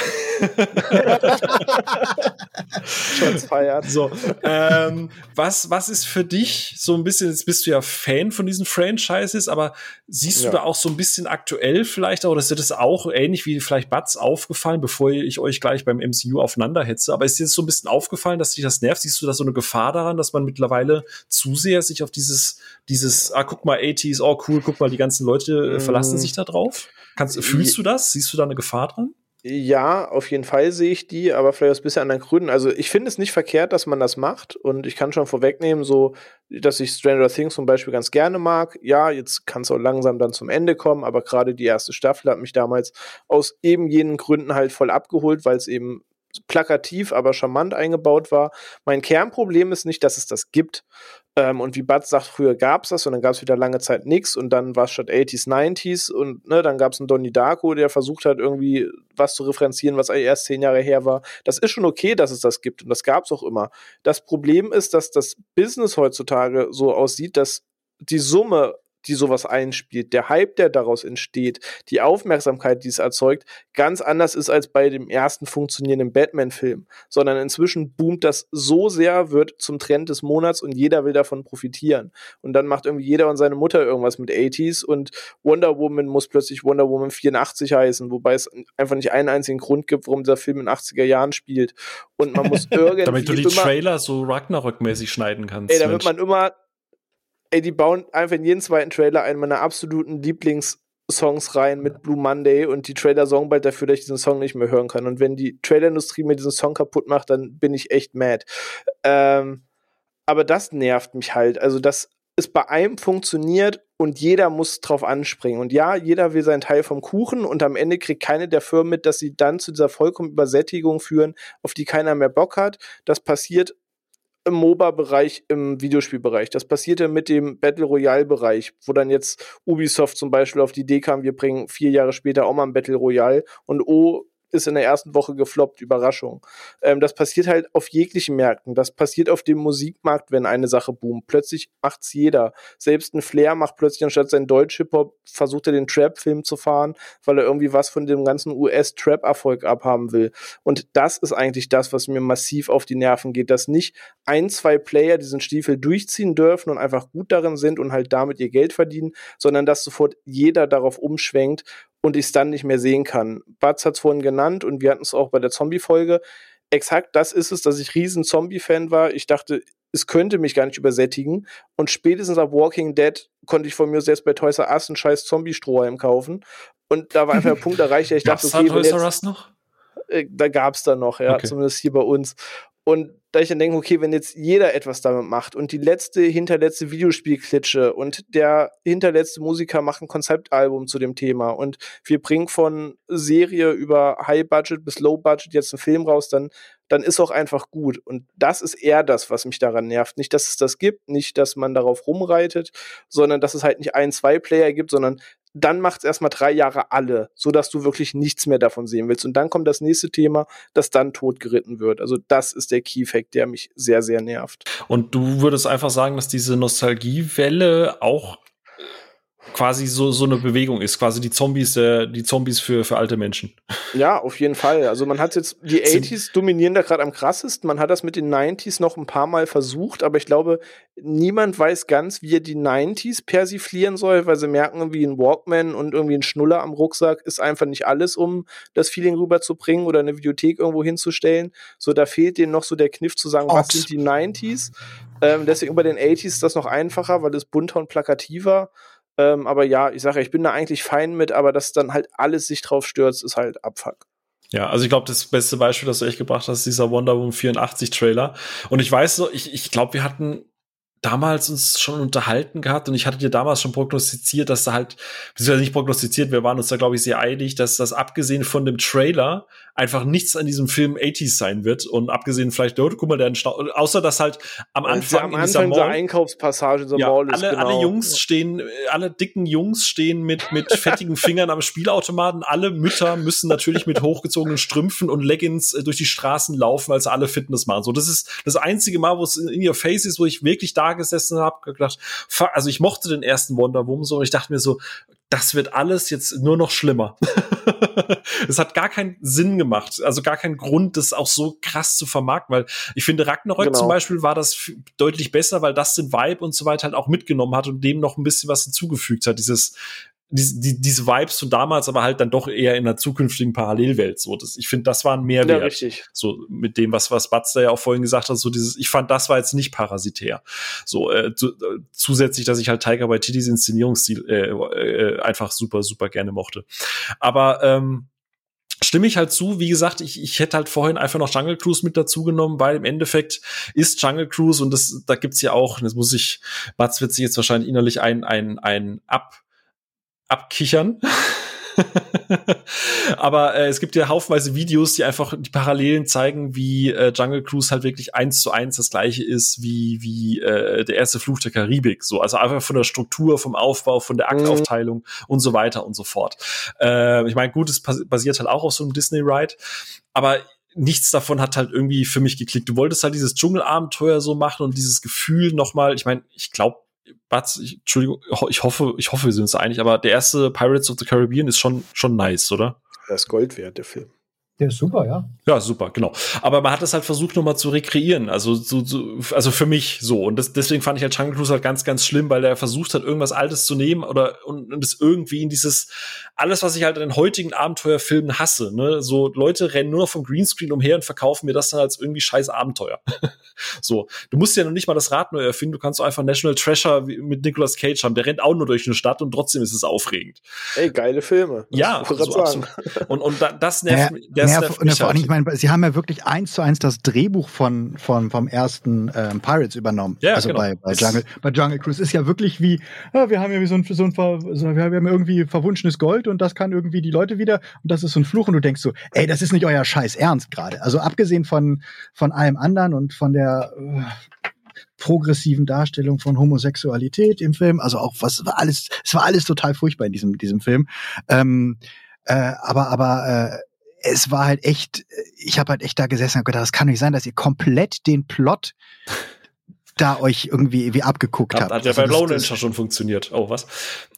Schon feiert. So, ähm, was, was ist für dich so ein bisschen, jetzt bist du ja Fan von diesen Franchises, aber siehst ja. du da auch so ein bisschen aktuell vielleicht, oder ist dir das auch ähnlich wie vielleicht Batz aufgefallen, bevor ich euch gleich beim MCU aufeinander hetze, aber ist dir das so ein bisschen aufgefallen, dass dich das nervt? Siehst du da so eine Gefahr daran, dass man mittlerweile zu sehr sich auf dieses, dieses, ah, guck mal, 80s, oh cool, guck mal, die ganzen Leute äh, verlassen mhm. sich da drauf? Kannst, fühlst du das? Siehst du da eine Gefahr dran? Ja, auf jeden Fall sehe ich die, aber vielleicht aus ein bisschen anderen Gründen. Also ich finde es nicht verkehrt, dass man das macht und ich kann schon vorwegnehmen, so, dass ich Stranger Things zum Beispiel ganz gerne mag. Ja, jetzt kann es auch langsam dann zum Ende kommen, aber gerade die erste Staffel hat mich damals aus eben jenen Gründen halt voll abgeholt, weil es eben plakativ, aber charmant eingebaut war. Mein Kernproblem ist nicht, dass es das gibt. Ähm, und wie Bud sagt, früher gab es das und dann gab es wieder lange Zeit nichts und dann war es statt 80s, 90s und ne, dann gab es einen Donnie Darko, der versucht hat, irgendwie was zu referenzieren, was erst zehn Jahre her war. Das ist schon okay, dass es das gibt und das gab es auch immer. Das Problem ist, dass das Business heutzutage so aussieht, dass die Summe die sowas einspielt, der Hype, der daraus entsteht, die Aufmerksamkeit, die es erzeugt, ganz anders ist als bei dem ersten funktionierenden Batman-Film, sondern inzwischen boomt das so sehr, wird zum Trend des Monats und jeder will davon profitieren. Und dann macht irgendwie jeder und seine Mutter irgendwas mit 80s und Wonder Woman muss plötzlich Wonder Woman 84 heißen, wobei es einfach nicht einen einzigen Grund gibt, warum dieser Film in 80er Jahren spielt. Und man muss irgendwie. Damit du die Trailer so Ragnarok-mäßig schneiden kannst. Ey, damit Mensch. man immer ey, die bauen einfach in jeden zweiten Trailer einen meiner absoluten Lieblingssongs rein mit Blue Monday und die Trailer sorgen bald dafür, dass ich diesen Song nicht mehr hören kann. Und wenn die Trailerindustrie mir diesen Song kaputt macht, dann bin ich echt mad. Ähm, aber das nervt mich halt. Also, dass es bei einem funktioniert und jeder muss drauf anspringen. Und ja, jeder will seinen Teil vom Kuchen und am Ende kriegt keine der Firmen mit, dass sie dann zu dieser vollkommen Übersättigung führen, auf die keiner mehr Bock hat. Das passiert im MOBA-Bereich, im Videospielbereich. Das passierte mit dem Battle Royale-Bereich, wo dann jetzt Ubisoft zum Beispiel auf die Idee kam, wir bringen vier Jahre später auch mal ein Battle Royale und oh, ist in der ersten Woche gefloppt, Überraschung. Ähm, das passiert halt auf jeglichen Märkten. Das passiert auf dem Musikmarkt, wenn eine Sache boomt. Plötzlich macht's jeder. Selbst ein Flair macht plötzlich anstatt seinen Deutsch-Hip-Hop, versucht er den Trap-Film zu fahren, weil er irgendwie was von dem ganzen US-Trap-Erfolg abhaben will. Und das ist eigentlich das, was mir massiv auf die Nerven geht, dass nicht ein, zwei Player diesen Stiefel durchziehen dürfen und einfach gut darin sind und halt damit ihr Geld verdienen, sondern dass sofort jeder darauf umschwenkt und ich es dann nicht mehr sehen kann. Batz hat es vorhin genannt und wir hatten es auch bei der Zombie-Folge. Exakt das ist es, dass ich riesen Zombie-Fan war. Ich dachte, es könnte mich gar nicht übersättigen. Und spätestens ab Walking Dead konnte ich von mir selbst bei Toys R Us einen scheiß Zombie-Strohhalm kaufen. Und da war einfach der Punkt erreicht, ich dachte, okay, Toys R Us noch? Äh, da gab es dann noch, ja, okay. zumindest hier bei uns. Und da ich dann denke, okay, wenn jetzt jeder etwas damit macht und die letzte, hinterletzte Videospielklitsche und der hinterletzte Musiker macht ein Konzeptalbum zu dem Thema und wir bringen von Serie über High Budget bis Low Budget jetzt einen Film raus, dann, dann ist auch einfach gut. Und das ist eher das, was mich daran nervt. Nicht, dass es das gibt, nicht, dass man darauf rumreitet, sondern dass es halt nicht ein, zwei Player gibt, sondern dann macht es erstmal drei Jahre alle, sodass du wirklich nichts mehr davon sehen willst. Und dann kommt das nächste Thema, das dann totgeritten wird. Also das ist der Key-Fact, der mich sehr, sehr nervt. Und du würdest einfach sagen, dass diese Nostalgiewelle auch quasi so, so eine Bewegung ist, quasi die Zombies, der, die Zombies für, für alte Menschen. Ja, auf jeden Fall. Also man hat jetzt, die 80s dominieren da gerade am krassesten. Man hat das mit den 90s noch ein paar Mal versucht, aber ich glaube, niemand weiß ganz, wie er die 90s persiflieren soll, weil sie merken, irgendwie ein Walkman und irgendwie ein Schnuller am Rucksack ist einfach nicht alles, um das Feeling rüberzubringen oder eine Videothek irgendwo hinzustellen. So, da fehlt denen noch so der Kniff zu sagen, was sind die 90s? Ähm, deswegen bei den 80s ist das noch einfacher, weil es bunter und plakativer. Ähm, aber ja, ich sage, ich bin da eigentlich fein mit, aber dass dann halt alles sich drauf stürzt, ist halt Abfuck. Ja, also ich glaube, das beste Beispiel, das du echt gebracht hast, ist dieser Wonder Woman 84 Trailer. Und ich weiß so, ich, ich glaube, wir hatten damals uns schon unterhalten gehabt und ich hatte dir damals schon prognostiziert, dass da halt, beziehungsweise nicht prognostiziert, wir waren uns da, glaube ich, sehr einig, dass das abgesehen von dem Trailer einfach nichts an diesem Film 80s sein wird und abgesehen vielleicht, oh, guck mal, der Stau außer dass halt am Anfang, am Anfang in dieser Mall, Einkaufspassage in ja, Mall ist, alle, genau. alle Jungs stehen, alle dicken Jungs stehen mit, mit fettigen Fingern am Spielautomaten, alle Mütter müssen natürlich mit hochgezogenen Strümpfen und Leggings äh, durch die Straßen laufen, als alle Fitness machen. So, das ist das einzige Mal, wo es in your face ist, wo ich wirklich da gesessen habe, gedacht, also ich mochte den ersten Wonder Woman so und ich dachte mir so, das wird alles jetzt nur noch schlimmer. Es hat gar keinen Sinn gemacht, also gar keinen Grund, das auch so krass zu vermarkten, weil ich finde, Ragnarök genau. zum Beispiel war das deutlich besser, weil das den Vibe und so weiter halt auch mitgenommen hat und dem noch ein bisschen was hinzugefügt hat. Dieses, diese, die, diese Vibes von damals, aber halt dann doch eher in einer zukünftigen Parallelwelt. So, das, ich finde, das war ein Mehrwert. Ja, richtig. So mit dem, was was Batz da ja auch vorhin gesagt hat, so dieses, ich fand, das war jetzt nicht parasitär. So äh, zu, äh, zusätzlich, dass ich halt Tiger bei Tittys Inszenierungsstil äh, äh, einfach super super gerne mochte. Aber ähm, stimme ich halt zu. Wie gesagt, ich, ich hätte halt vorhin einfach noch Jungle Cruise mit dazu genommen, weil im Endeffekt ist Jungle Cruise und das, da gibt's ja auch, das muss ich, Batz wird sich jetzt wahrscheinlich innerlich ein, ein, ein Ab, abkichern. Aber äh, es gibt ja haufenweise Videos, die einfach die Parallelen zeigen, wie äh, Jungle Cruise halt wirklich eins zu eins das gleiche ist wie, wie äh, der erste Fluch der Karibik. So, also einfach von der Struktur, vom Aufbau, von der Aktaufteilung mhm. und so weiter und so fort. Äh, ich meine, gut, es basiert halt auch auf so einem Disney-Ride, aber nichts davon hat halt irgendwie für mich geklickt. Du wolltest halt dieses Dschungelabenteuer so machen und dieses Gefühl nochmal, ich meine, ich glaube, Batz, ich, Entschuldigung, ich hoffe, ich hoffe, wir sind uns einig, aber der erste Pirates of the Caribbean ist schon, schon nice, oder? Das ist Gold wert, der Film. Der ist super, ja. Ja, super, genau. Aber man hat das halt versucht, nochmal zu rekreieren. Also, so, so, also für mich so. Und das, deswegen fand ich halt Jungle Cruise halt ganz, ganz schlimm, weil er versucht hat, irgendwas Altes zu nehmen oder und, und es irgendwie in dieses, alles, was ich halt in den heutigen Abenteuerfilmen hasse, ne? So Leute rennen nur noch vom Greenscreen umher und verkaufen mir das dann als irgendwie scheiß Abenteuer. so. Du musst ja noch nicht mal das Rad neu erfinden, du kannst auch einfach National Treasure mit Nicolas Cage haben. Der rennt auch nur durch eine Stadt und trotzdem ist es aufregend. Ey, geile Filme. Ja, so, und, und das nervt, ja, das nervt mich vor allem, ich meine, sie haben ja wirklich eins zu eins das Drehbuch von, von, vom ersten ähm, Pirates übernommen. Ja, also genau. bei, bei, Jungle, bei Jungle Cruise ist ja wirklich wie, ja, wir haben ja wie so ein, so ein so, wir haben irgendwie verwunschenes Gold und das kann irgendwie die Leute wieder und das ist so ein Fluch und du denkst so, ey, das ist nicht euer Scheiß Ernst gerade. Also abgesehen von, von allem anderen und von der äh, progressiven Darstellung von Homosexualität im Film, also auch was war alles, es war alles total furchtbar in diesem, diesem Film. Ähm, äh, aber aber äh, es war halt echt, ich habe halt echt da gesessen und gedacht, das kann nicht sein, dass ihr komplett den Plot da euch irgendwie wie abgeguckt habt. Hat ja also bei Lone Ninja schon funktioniert. Oh, was?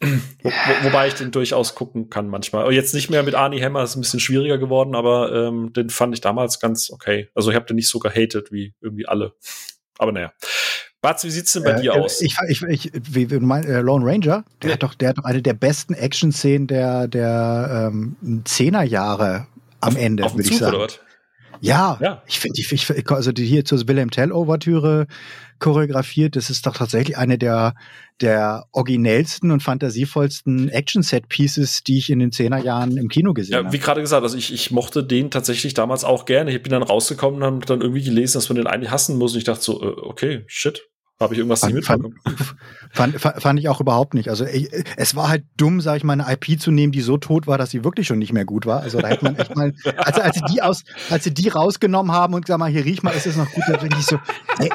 Wo, wo, wobei ich den durchaus gucken kann manchmal. Jetzt nicht mehr mit Arnie Hammer, ist ein bisschen schwieriger geworden, aber ähm, den fand ich damals ganz okay. Also ich habe den nicht so gehatet wie irgendwie alle. Aber naja. Batz, wie sieht's denn bei äh, dir aus? Ich, ich, ich, wie, du meinst, äh, Lone Ranger, der ja. hat doch, der hat doch eine der besten Action-Szenen der, der ähm, Zehnerjahre am Ende, würde ich sagen. Ja, ja, ich finde, ich, ich, also die hier zur Wilhelm Tell Overtüre choreografiert, das ist doch tatsächlich eine der, der originellsten und fantasievollsten Action-Set-Pieces, die ich in den Zehnerjahren im Kino gesehen habe. Ja, wie gerade gesagt, also ich, ich mochte den tatsächlich damals auch gerne. Ich bin dann rausgekommen und habe dann irgendwie gelesen, dass man den eigentlich hassen muss. Und ich dachte so, äh, okay, shit, habe ich irgendwas fand, nicht mitbekommen? Fand, fand, fand, ich auch überhaupt nicht. Also ich, es war halt dumm, sage ich mal, eine IP zu nehmen, die so tot war, dass sie wirklich schon nicht mehr gut war. Also da hätte man echt mal, als, als sie die aus, als sie die rausgenommen haben und gesagt mal, hier riech mal, ist es noch gut, da bin ich so, ey,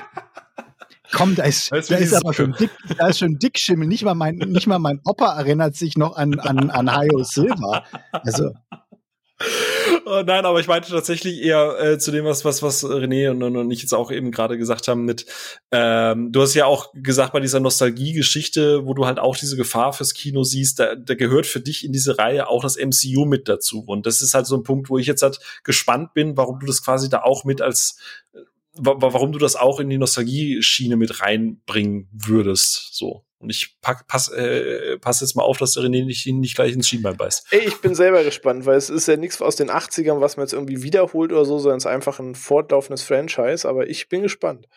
komm, da ist, da ist aber schon dick, da ist schon Dickschimmel. Nicht mal mein, nicht mal mein Opa erinnert sich noch an, an, an Hayo Silva. Also. Oh nein, aber ich meinte tatsächlich eher äh, zu dem, was, was, was René und, und ich jetzt auch eben gerade gesagt haben mit, ähm, du hast ja auch gesagt bei dieser Nostalgie-Geschichte, wo du halt auch diese Gefahr fürs Kino siehst, da, da gehört für dich in diese Reihe auch das MCU mit dazu. Und das ist halt so ein Punkt, wo ich jetzt halt gespannt bin, warum du das quasi da auch mit als warum du das auch in die Nostalgie-Schiene mit reinbringen würdest. So. Und ich pack, pass, äh, pass jetzt mal auf, dass der René nicht, nicht gleich ins Schienbein beißt. Ey, ich bin selber gespannt, weil es ist ja nichts aus den 80ern, was man jetzt irgendwie wiederholt oder so, sondern es ist einfach ein fortlaufendes Franchise, aber ich bin gespannt.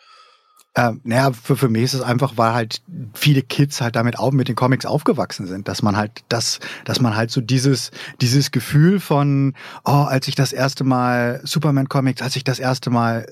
Ähm, naja, für, für mich ist es einfach, weil halt viele Kids halt damit auch mit den Comics aufgewachsen sind, dass man halt das, dass man halt so dieses, dieses Gefühl von, oh, als ich das erste Mal Superman Comics, als ich das erste Mal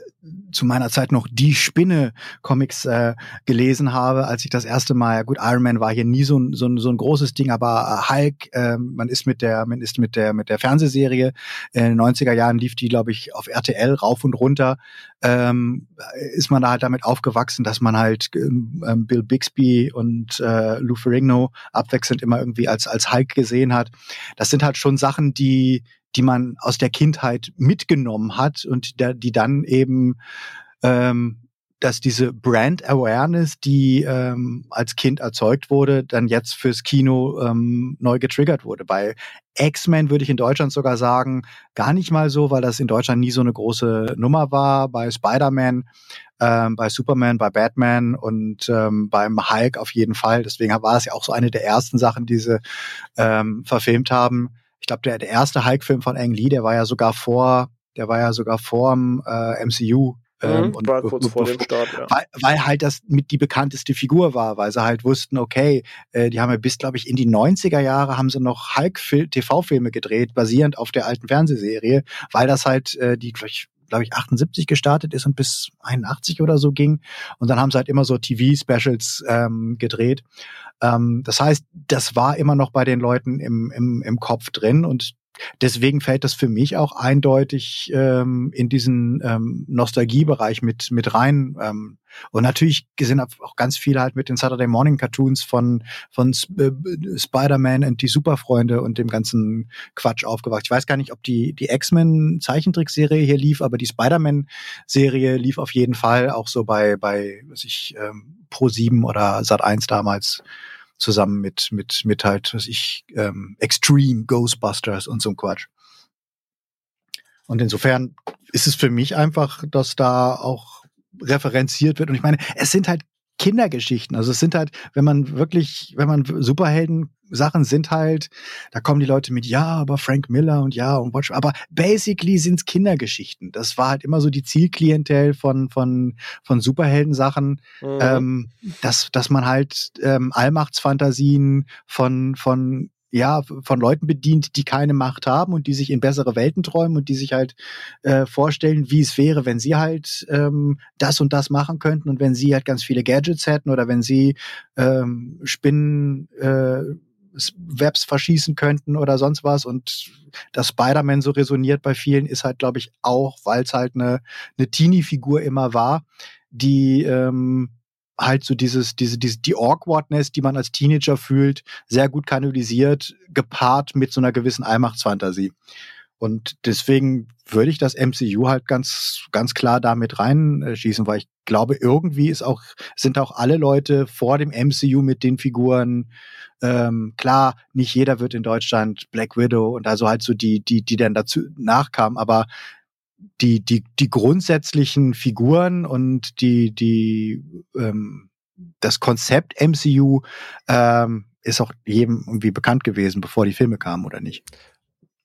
zu meiner Zeit noch die Spinne Comics äh, gelesen habe, als ich das erste Mal, gut, Iron Man war hier nie so ein, so ein, so ein großes Ding, aber äh, Hulk, äh, man ist mit der, man ist mit der, mit der Fernsehserie in den 90er Jahren lief die, glaube ich, auf RTL rauf und runter, ähm, ist man da halt damit aufgewachsen, dass man halt ähm, ähm, Bill Bixby und äh, Lou Ferrigno abwechselnd immer irgendwie als, als Hulk gesehen hat. Das sind halt schon Sachen, die, die man aus der Kindheit mitgenommen hat und der, die dann eben ähm, dass diese Brand Awareness, die ähm, als Kind erzeugt wurde, dann jetzt fürs Kino ähm, neu getriggert wurde. Bei X-Men würde ich in Deutschland sogar sagen, gar nicht mal so, weil das in Deutschland nie so eine große Nummer war. Bei Spider-Man, ähm, bei Superman, bei Batman und ähm, beim Hulk auf jeden Fall. Deswegen war es ja auch so eine der ersten Sachen, die sie ähm, verfilmt haben ich glaube, der, der erste Hulk-Film von Ang Lee, der war ja sogar vor, der war ja sogar vor dem äh, MCU. Ähm, mhm, und war kurz vor dem Start, ja. Weil, weil halt das mit die bekannteste Figur war, weil sie halt wussten, okay, äh, die haben ja bis, glaube ich, in die 90er Jahre haben sie noch Hulk-TV-Filme gedreht, basierend auf der alten Fernsehserie, weil das halt äh, die, glaube ich, glaube ich, 78 gestartet ist und bis 81 oder so ging. Und dann haben sie halt immer so TV-Specials ähm, gedreht. Ähm, das heißt, das war immer noch bei den Leuten im, im, im Kopf drin und deswegen fällt das für mich auch eindeutig ähm, in diesen ähm, Nostalgiebereich mit mit rein. Ähm, und natürlich sind auch ganz viele halt mit den Saturday Morning Cartoons von von äh, Spider-Man und die Superfreunde und dem ganzen Quatsch aufgewacht. Ich weiß gar nicht, ob die die X-Men Zeichentrickserie hier lief, aber die Spider-Man Serie lief auf jeden Fall auch so bei bei was ich ähm, Pro 7 oder Sat 1 damals zusammen mit, mit, mit halt, was ich, ähm, Extreme Ghostbusters und so Quatsch. Und insofern ist es für mich einfach, dass da auch referenziert wird. Und ich meine, es sind halt Kindergeschichten. Also es sind halt, wenn man wirklich, wenn man Superhelden Sachen sind halt, da kommen die Leute mit, ja, aber Frank Miller und ja und Watch, aber basically sind's Kindergeschichten. Das war halt immer so die Zielklientel von von von Superhelden-Sachen, mhm. ähm, dass dass man halt ähm, Allmachtsfantasien von von ja, von Leuten bedient, die keine Macht haben und die sich in bessere Welten träumen und die sich halt äh, vorstellen, wie es wäre, wenn sie halt ähm, das und das machen könnten und wenn sie halt ganz viele Gadgets hätten oder wenn sie ähm, Spinnen äh, Webs verschießen könnten oder sonst was und dass Spider-Man so resoniert bei vielen ist halt, glaube ich, auch, weil es halt eine, eine Teenie-Figur immer war, die ähm, halt so dieses, diese, diese, die Awkwardness, die man als Teenager fühlt, sehr gut kanalisiert, gepaart mit so einer gewissen Allmachtsfantasie. Und deswegen würde ich das MCU halt ganz, ganz klar damit reinschießen, weil ich glaube, irgendwie ist auch, sind auch alle Leute vor dem MCU mit den Figuren, ähm, klar, nicht jeder wird in Deutschland Black Widow und also halt so die, die, die dann dazu nachkamen, aber die, die, die grundsätzlichen Figuren und die, die, ähm, das Konzept MCU ähm, ist auch jedem irgendwie bekannt gewesen, bevor die Filme kamen, oder nicht?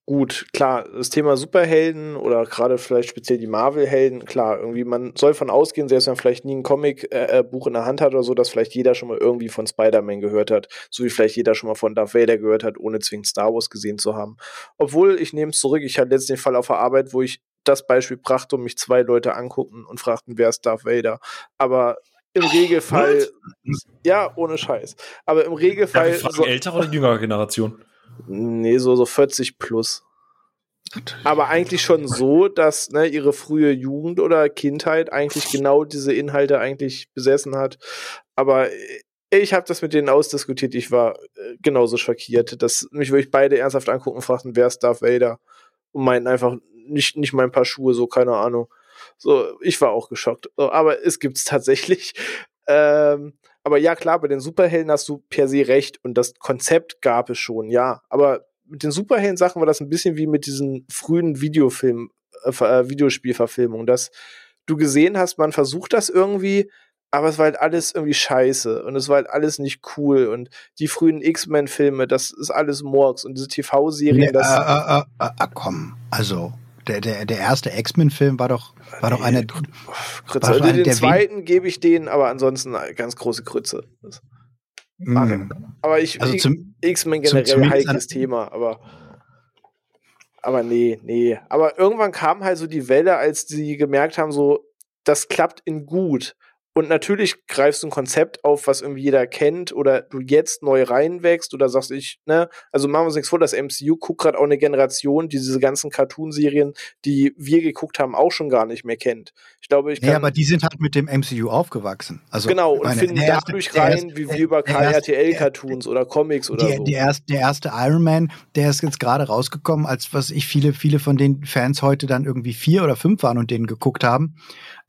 Gut, klar, das Thema Superhelden oder gerade vielleicht speziell die Marvel-Helden, klar, irgendwie, man soll von ausgehen, selbst wenn man vielleicht nie ein Comic-Buch äh, äh in der Hand hat oder so, dass vielleicht jeder schon mal irgendwie von Spider-Man gehört hat, so wie vielleicht jeder schon mal von Darth Vader gehört hat, ohne zwingend Star Wars gesehen zu haben. Obwohl, ich nehme es zurück, ich hatte letztens den Fall auf der Arbeit, wo ich das Beispiel brachte und mich zwei Leute anguckten und fragten, wer ist Darth Vader. Aber im Regelfall, What? ja, ohne Scheiß. Aber im Regelfall. Ja, so, ältere oder jüngere Generation? Nee, so, so 40 plus. Aber eigentlich schon so, dass ne, ihre frühe Jugend oder Kindheit eigentlich genau diese Inhalte eigentlich besessen hat. Aber ich habe das mit denen ausdiskutiert. Ich war äh, genauso schockiert, dass mich wirklich beide ernsthaft angucken und fragten, wer ist Darth Vader? und meinten einfach nicht, nicht mein paar Schuhe, so, keine Ahnung. So, ich war auch geschockt. So, aber es gibt's tatsächlich. Ähm, aber ja, klar, bei den Superhelden hast du per se recht und das Konzept gab es schon, ja. Aber mit den Superhelden-Sachen war das ein bisschen wie mit diesen frühen Videofilm, äh, äh, Videospielverfilmungen, dass du gesehen hast, man versucht das irgendwie, aber es war halt alles irgendwie scheiße und es war halt alles nicht cool und die frühen X-Men-Filme, das ist alles Morgs und diese TV-Serien, nee, das. Äh, äh, äh, äh, komm, also der, der, der erste X-Men-Film war doch, war nee, doch einer. Krütze. Also den zweiten gebe ich denen, aber ansonsten ganz große Krütze. Mm. Aber ich, also X-Men generell heikles Thema, aber. Aber nee, nee. Aber irgendwann kam halt so die Welle, als sie gemerkt haben, so, das klappt in gut. Und natürlich greifst du ein Konzept auf, was irgendwie jeder kennt oder du jetzt neu reinwächst oder sagst ich, ne, also machen wir uns nichts vor, das MCU guckt gerade auch eine Generation, die diese ganzen Cartoon-Serien, die wir geguckt haben, auch schon gar nicht mehr kennt. Ich glaube, ich kann. Ja, aber die sind halt mit dem MCU aufgewachsen. Also, genau, und meine, finden dadurch rein, erste, wie wir über KRTL-Cartoons oder Comics oder der, so. Der erste, der erste Iron Man, der ist jetzt gerade rausgekommen, als was ich viele, viele von den Fans heute dann irgendwie vier oder fünf waren und den geguckt haben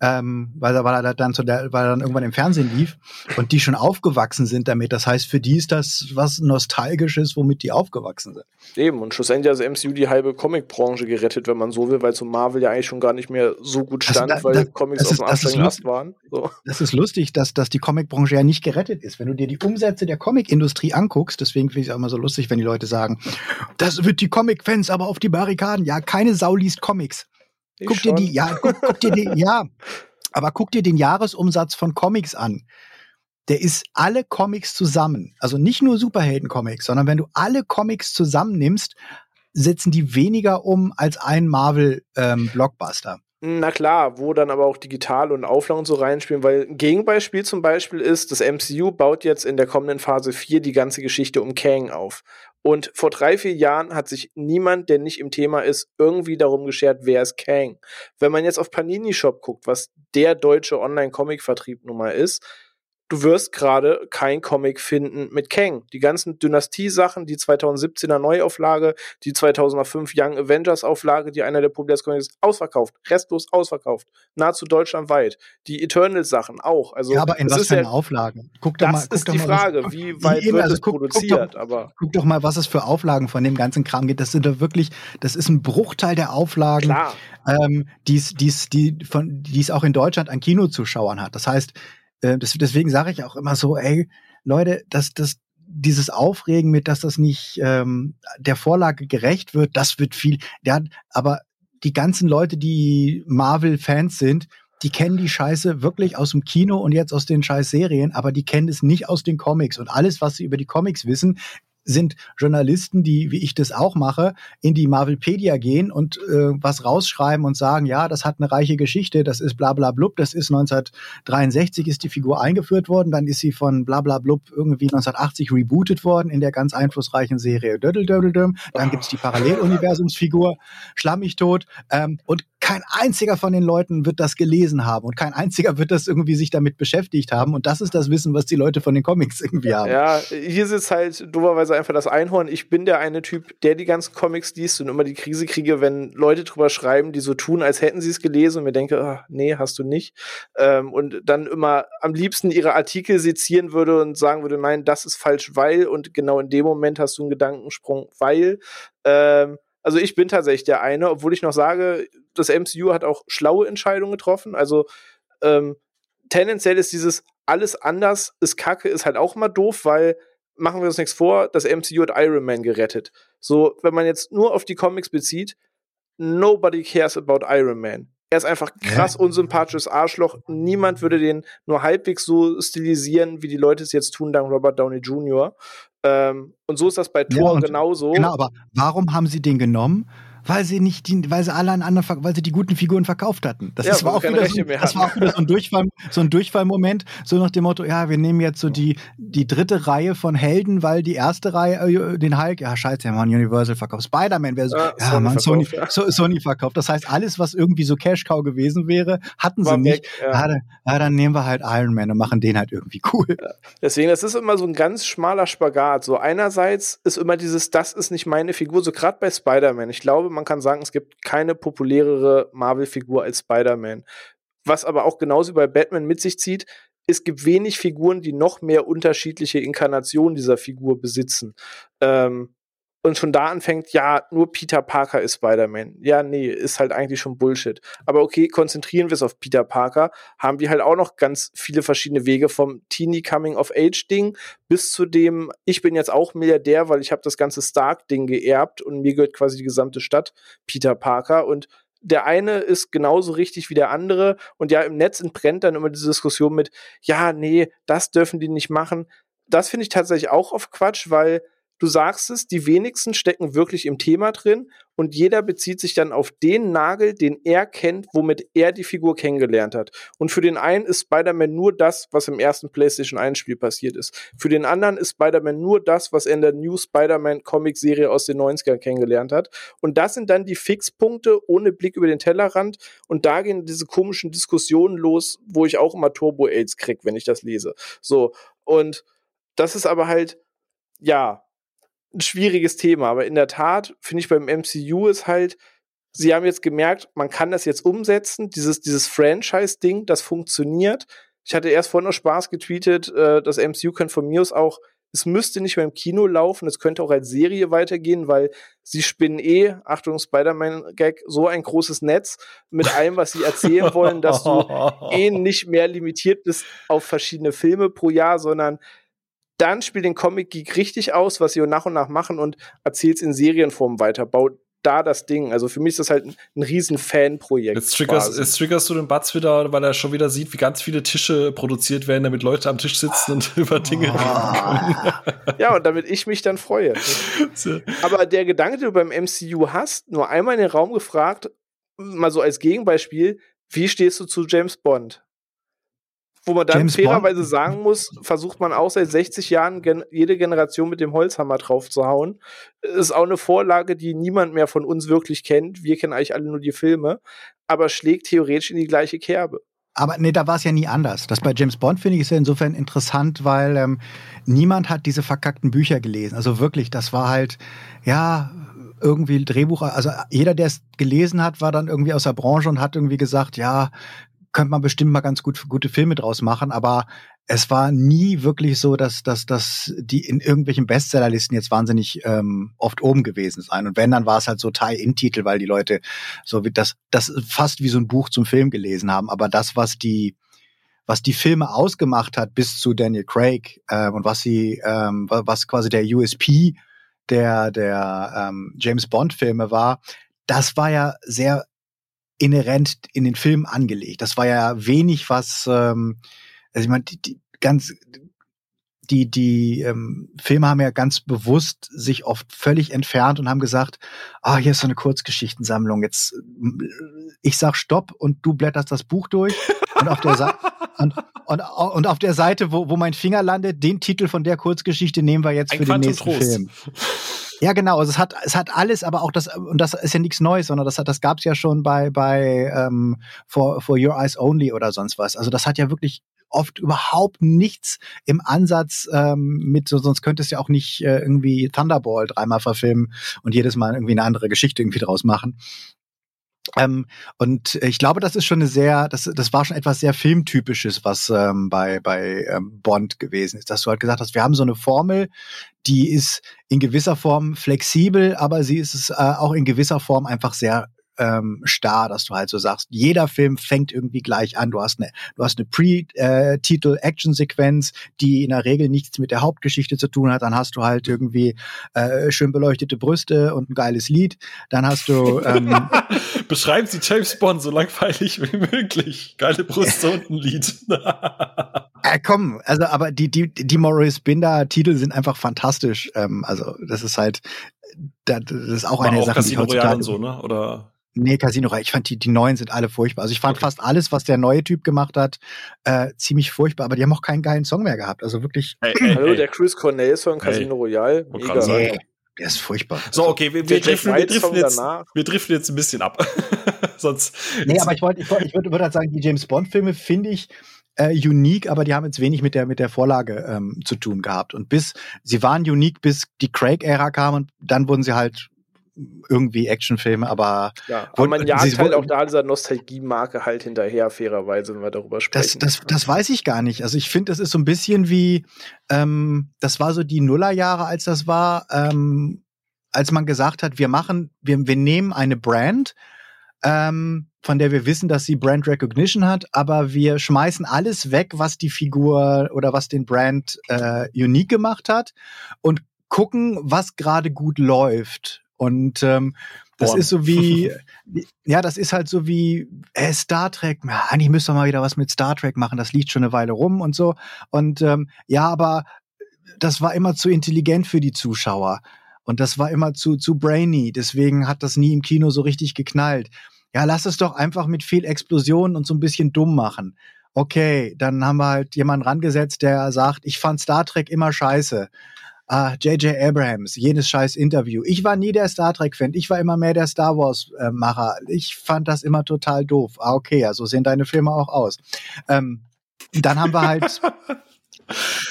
ähm, weil, weil er dann zu der, weil er dann irgendwann im Fernsehen lief und die schon aufgewachsen sind damit. Das heißt, für die ist das was Nostalgisches, womit die aufgewachsen sind. Eben, und schlussendlich hat das MCU die halbe Comicbranche gerettet, wenn man so will, weil zum Marvel ja eigentlich schon gar nicht mehr so gut stand, also da, weil da, Comics auf dem absteigenden Ast waren. So. Das ist lustig, dass, dass die Comicbranche ja nicht gerettet ist. Wenn du dir die Umsätze der Comicindustrie anguckst, deswegen finde ich es auch immer so lustig, wenn die Leute sagen, das wird die Comic-Fans aber auf die Barrikaden. Ja, keine Sau liest Comics. Ich guck schon. dir die, ja, guck, guck dir die, ja, aber guck dir den Jahresumsatz von Comics an. Der ist alle Comics zusammen. Also nicht nur Superhelden-Comics, sondern wenn du alle Comics zusammennimmst, setzen die weniger um als ein Marvel-Blockbuster. Ähm, Na klar, wo dann aber auch digital und Auflage und so reinspielen, weil ein Gegenbeispiel zum Beispiel ist, das MCU baut jetzt in der kommenden Phase 4 die ganze Geschichte um Kang auf. Und vor drei, vier Jahren hat sich niemand, der nicht im Thema ist, irgendwie darum geschert, wer ist Kang. Wenn man jetzt auf Panini Shop guckt, was der deutsche Online-Comic-Vertrieb nun mal ist, du wirst gerade kein Comic finden mit Kang. Die ganzen Dynastie-Sachen, die 2017er Neuauflage, die 2005 Young Avengers Auflage, die einer der populärsten Comics ist, ausverkauft. Restlos ausverkauft. Nahezu deutschlandweit. Die Eternals-Sachen auch. Also, ja, aber in was für ja, Auflagen? Guck doch das mal, ist die mal, Frage, was, wie weit eben, wird also es guck, produziert. Guck doch, aber guck doch mal, was es für Auflagen von dem ganzen Kram gibt. Das sind doch wirklich, das ist ein Bruchteil der Auflagen, ähm, die's, die's, die, von, die es auch in Deutschland an Kinozuschauern hat. Das heißt, äh, das, deswegen sage ich auch immer so, ey, Leute, dass das dieses Aufregen mit, dass das nicht ähm, der Vorlage gerecht wird, das wird viel. Der, aber die ganzen Leute, die Marvel-Fans sind, die kennen die Scheiße wirklich aus dem Kino und jetzt aus den Scheiß-Serien, aber die kennen es nicht aus den Comics. Und alles, was sie über die Comics wissen, sind Journalisten, die, wie ich das auch mache, in die Marvelpedia gehen und äh, was rausschreiben und sagen, ja, das hat eine reiche Geschichte, das ist bla bla blub, das ist 1963 ist die Figur eingeführt worden, dann ist sie von bla bla blub irgendwie 1980 rebootet worden in der ganz einflussreichen Serie Dödel Dödel Döm. Dann gibt's die Paralleluniversumsfigur Schlammig tot ähm, und kein einziger von den Leuten wird das gelesen haben und kein einziger wird das irgendwie sich damit beschäftigt haben und das ist das Wissen, was die Leute von den Comics irgendwie haben. Ja, hier sitzt halt dummerweise einfach das Einhorn. Ich bin der eine Typ, der die ganzen Comics liest und immer die Krise kriege, wenn Leute drüber schreiben, die so tun, als hätten sie es gelesen und mir denke, ach, nee, hast du nicht. Ähm, und dann immer am liebsten ihre Artikel sezieren würde und sagen würde, nein, das ist falsch, weil und genau in dem Moment hast du einen Gedankensprung, weil. Ähm, also ich bin tatsächlich der eine, obwohl ich noch sage, das MCU hat auch schlaue Entscheidungen getroffen. Also ähm, tendenziell ist dieses alles anders ist Kacke, ist halt auch immer doof, weil machen wir uns nichts vor, das MCU hat Iron Man gerettet. So, wenn man jetzt nur auf die Comics bezieht, nobody cares about Iron Man. Er ist einfach krass unsympathisches Arschloch. Niemand würde den nur halbwegs so stilisieren, wie die Leute es jetzt tun, dank Robert Downey Jr. Ähm, und so ist das bei Thor ja, genauso. Genau, aber warum haben sie den genommen? Weil sie nicht die, weil sie alle an anderen, weil sie die guten Figuren verkauft hatten. Das, ja, war, auch wieder so, das war auch wieder so ein Durchfall, so ein Durchfallmoment, so nach dem Motto, ja, wir nehmen jetzt so die, die dritte Reihe von Helden, weil die erste Reihe, äh, den Hulk, ja, scheiße, ja, man, Universal verkauft, Spider-Man wäre so, ja, ja Sony man, Sony, verkauft, ja. Sony verkauft. Das heißt, alles, was irgendwie so Cash-Cow gewesen wäre, hatten war sie weg, nicht. Ja. Ja, ja. dann nehmen wir halt Iron Man und machen den halt irgendwie cool. Deswegen, das ist immer so ein ganz schmaler Spagat. So einerseits ist immer dieses, das ist nicht meine Figur, so gerade bei Spider-Man. Ich glaube, man kann sagen, es gibt keine populärere Marvel-Figur als Spider-Man. Was aber auch genauso bei Batman mit sich zieht, es gibt wenig Figuren, die noch mehr unterschiedliche Inkarnationen dieser Figur besitzen. Ähm, und schon da anfängt, ja, nur Peter Parker ist Spider-Man. Ja, nee, ist halt eigentlich schon Bullshit. Aber okay, konzentrieren wir es auf Peter Parker, haben wir halt auch noch ganz viele verschiedene Wege vom Teenie Coming of Age Ding bis zu dem ich bin jetzt auch Milliardär, weil ich habe das ganze Stark Ding geerbt und mir gehört quasi die gesamte Stadt Peter Parker und der eine ist genauso richtig wie der andere und ja, im Netz entbrennt dann immer diese Diskussion mit, ja, nee, das dürfen die nicht machen. Das finde ich tatsächlich auch auf Quatsch, weil du sagst es, die wenigsten stecken wirklich im Thema drin und jeder bezieht sich dann auf den Nagel, den er kennt, womit er die Figur kennengelernt hat. Und für den einen ist Spider-Man nur das, was im ersten PlayStation 1 Spiel passiert ist. Für den anderen ist Spider-Man nur das, was er in der New Spider-Man Comic-Serie aus den 90ern kennengelernt hat. Und das sind dann die Fixpunkte ohne Blick über den Tellerrand. Und da gehen diese komischen Diskussionen los, wo ich auch immer Turbo-Aids krieg, wenn ich das lese. So. Und das ist aber halt, ja, ein schwieriges Thema. Aber in der Tat finde ich beim MCU ist halt, sie haben jetzt gemerkt, man kann das jetzt umsetzen, dieses, dieses Franchise-Ding, das funktioniert. Ich hatte erst vorhin noch Spaß getweetet, äh, das MCU könnte von mir aus auch, es müsste nicht mehr im Kino laufen, es könnte auch als Serie weitergehen, weil sie spinnen eh, Achtung, Spider-Man-Gag, so ein großes Netz mit allem, was sie erzählen wollen, dass du eh nicht mehr limitiert bist auf verschiedene Filme pro Jahr, sondern dann spielt den Comic Geek richtig aus, was sie nach und nach machen und erzählt es in Serienform weiter. Baut da das Ding. Also für mich ist das halt ein, ein riesen Fanprojekt. Jetzt triggerst, jetzt triggerst du den Batz wieder, weil er schon wieder sieht, wie ganz viele Tische produziert werden, damit Leute am Tisch sitzen und über Dinge oh. reden können. ja, und damit ich mich dann freue. Aber der Gedanke, den du beim MCU hast, nur einmal in den Raum gefragt, mal so als Gegenbeispiel, wie stehst du zu James Bond? Wo man dann James fairerweise Bond. sagen muss, versucht man auch seit 60 Jahren gen jede Generation mit dem Holzhammer drauf zu hauen. Ist auch eine Vorlage, die niemand mehr von uns wirklich kennt. Wir kennen eigentlich alle nur die Filme, aber schlägt theoretisch in die gleiche Kerbe. Aber nee, da war es ja nie anders. Das bei James Bond finde ich ist ja insofern interessant, weil ähm, niemand hat diese verkackten Bücher gelesen. Also wirklich, das war halt, ja, irgendwie Drehbuch, also jeder, der es gelesen hat, war dann irgendwie aus der Branche und hat irgendwie gesagt, ja, könnte man bestimmt mal ganz gut gute Filme draus machen, aber es war nie wirklich so, dass, dass, dass die in irgendwelchen Bestsellerlisten jetzt wahnsinnig ähm, oft oben gewesen sein. Und wenn, dann war es halt so Tie-In-Titel, weil die Leute so wie das, das fast wie so ein Buch zum Film gelesen haben. Aber das, was die, was die Filme ausgemacht hat bis zu Daniel Craig äh, und was sie, ähm, was quasi der USP der, der ähm, James Bond-Filme war, das war ja sehr inhärent in den Film angelegt. Das war ja wenig, was, ähm, also ich meine, die, die ganz die die ähm, Filme haben ja ganz bewusst sich oft völlig entfernt und haben gesagt, ah, hier ist so eine Kurzgeschichtensammlung. Jetzt ich sag Stopp und du blätterst das Buch durch und auf der Seite und, und, und auf der Seite, wo, wo mein Finger landet, den Titel von der Kurzgeschichte nehmen wir jetzt Ein für den nächsten Trost. Film. Ja, genau. Also es hat, es hat alles, aber auch das, und das ist ja nichts Neues, sondern das hat, das gab's ja schon bei, bei ähm, for, for Your Eyes Only oder sonst was. Also das hat ja wirklich oft überhaupt nichts im Ansatz ähm, mit, so, sonst könnte es ja auch nicht äh, irgendwie Thunderball dreimal verfilmen und jedes Mal irgendwie eine andere Geschichte irgendwie draus machen. Ähm, und ich glaube, das ist schon eine sehr, das, das war schon etwas sehr Filmtypisches, was ähm, bei, bei ähm, Bond gewesen ist, dass du halt gesagt hast, wir haben so eine Formel, die ist in gewisser Form flexibel, aber sie ist äh, auch in gewisser Form einfach sehr ähm, starr, dass du halt so sagst, jeder Film fängt irgendwie gleich an. Du hast eine, du hast eine Pre-Titel-Action-Sequenz, die in der Regel nichts mit der Hauptgeschichte zu tun hat. Dann hast du halt irgendwie äh, schön beleuchtete Brüste und ein geiles Lied. Dann hast du ähm, Beschreiben Sie James Bond so langweilig wie möglich. Geile Brüste und ein Lied. äh, komm, also aber die die die Morris Binder Titel sind einfach fantastisch. Ähm, also das ist halt das ist auch War eine auch Sache, Casino die heutzutage so, ne? Oder Nee, Casino Royale. Ich fand die, die neuen sind alle furchtbar. Also ich fand okay. fast alles, was der neue Typ gemacht hat, äh, ziemlich furchtbar. Aber die haben auch keinen geilen Song mehr gehabt. Also wirklich. Hey, hey, Hallo, hey. der Chris Cornell Song Casino Royale. Mega. Nee, der ist furchtbar. So, okay, wir, wir, driften, wir, driften jetzt, wir driften jetzt ein bisschen ab. Sonst. Nee, aber ich wollte, ich, wollte, ich würde würd halt sagen, die James Bond Filme finde ich, äh, unique, aber die haben jetzt wenig mit der mit der Vorlage ähm, zu tun gehabt. Und bis sie waren unique, bis die Craig-Ära kam und dann wurden sie halt irgendwie Actionfilme, aber. Ja, aber man jagt halt auch da dieser Nostalgie-Marke halt hinterher, fairerweise, wenn wir darüber sprechen. Das, das, das weiß ich gar nicht. Also ich finde, das ist so ein bisschen wie, ähm, das war so die Nullerjahre, als das war, ähm, als man gesagt hat, wir machen, wir, wir nehmen eine Brand, ähm, von der wir wissen, dass sie Brand Recognition hat, aber wir schmeißen alles weg, was die Figur oder was den Brand äh, unique gemacht hat und gucken, was gerade gut läuft. Und ähm, das Born. ist so wie, ja, das ist halt so wie äh, Star Trek. Ja, eigentlich müsste mal wieder was mit Star Trek machen. Das liegt schon eine Weile rum und so. Und ähm, ja, aber das war immer zu intelligent für die Zuschauer. Und das war immer zu, zu brainy. Deswegen hat das nie im Kino so richtig geknallt ja, lass es doch einfach mit viel Explosion und so ein bisschen dumm machen. Okay, dann haben wir halt jemanden rangesetzt, der sagt, ich fand Star Trek immer scheiße. Ah, J.J. Abrams, jenes scheiß Interview. Ich war nie der Star Trek-Fan, ich war immer mehr der Star Wars-Macher. Ich fand das immer total doof. Ah, okay, ja, so sehen deine Filme auch aus. Ähm, dann haben wir halt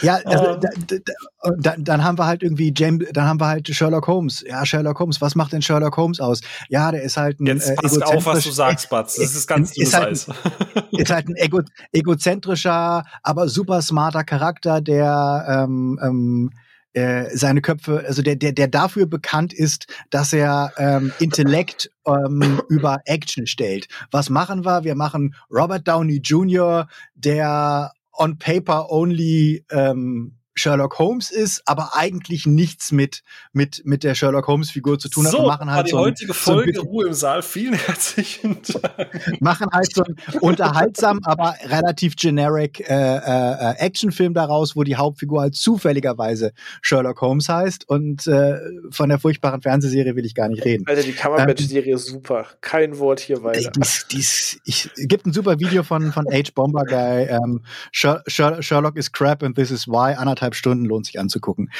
Ja, also, da, da, da, dann haben wir halt irgendwie James, dann haben wir halt Sherlock Holmes. Ja, Sherlock Holmes, was macht denn Sherlock Holmes aus? Ja, der ist halt ein Jetzt äh, passt auf, was du sagst, Batz. Das ist ganz ist halt, Eis. ist halt ein ego, egozentrischer, aber super smarter Charakter, der ähm, ähm, äh, seine Köpfe, also der, der, der dafür bekannt ist, dass er ähm, Intellekt ähm, über Action stellt. Was machen wir? Wir machen Robert Downey Jr., der on paper only ähm, Sherlock Holmes ist, aber eigentlich nichts mit, mit, mit der Sherlock Holmes Figur zu tun hat. So, und machen halt die so ein, heutige Folge so Ruhe im Saal. Vielen herzlichen Dank. Machen halt so einen unterhaltsam, aber relativ generic äh, äh, Actionfilm daraus, wo die Hauptfigur halt zufälligerweise Sherlock Holmes heißt und äh, von der furchtbaren Fernsehserie will ich gar nicht reden. Alter, die Cumberbatch-Serie ähm, ist super. Kein Wort hier weiter. Dies, dies, ich, gibt ein super Video von, von H. Bomber Guy. Ähm, Sherlock is crap and this is why. Anderthalb anderthalb Stunden lohnt sich anzugucken.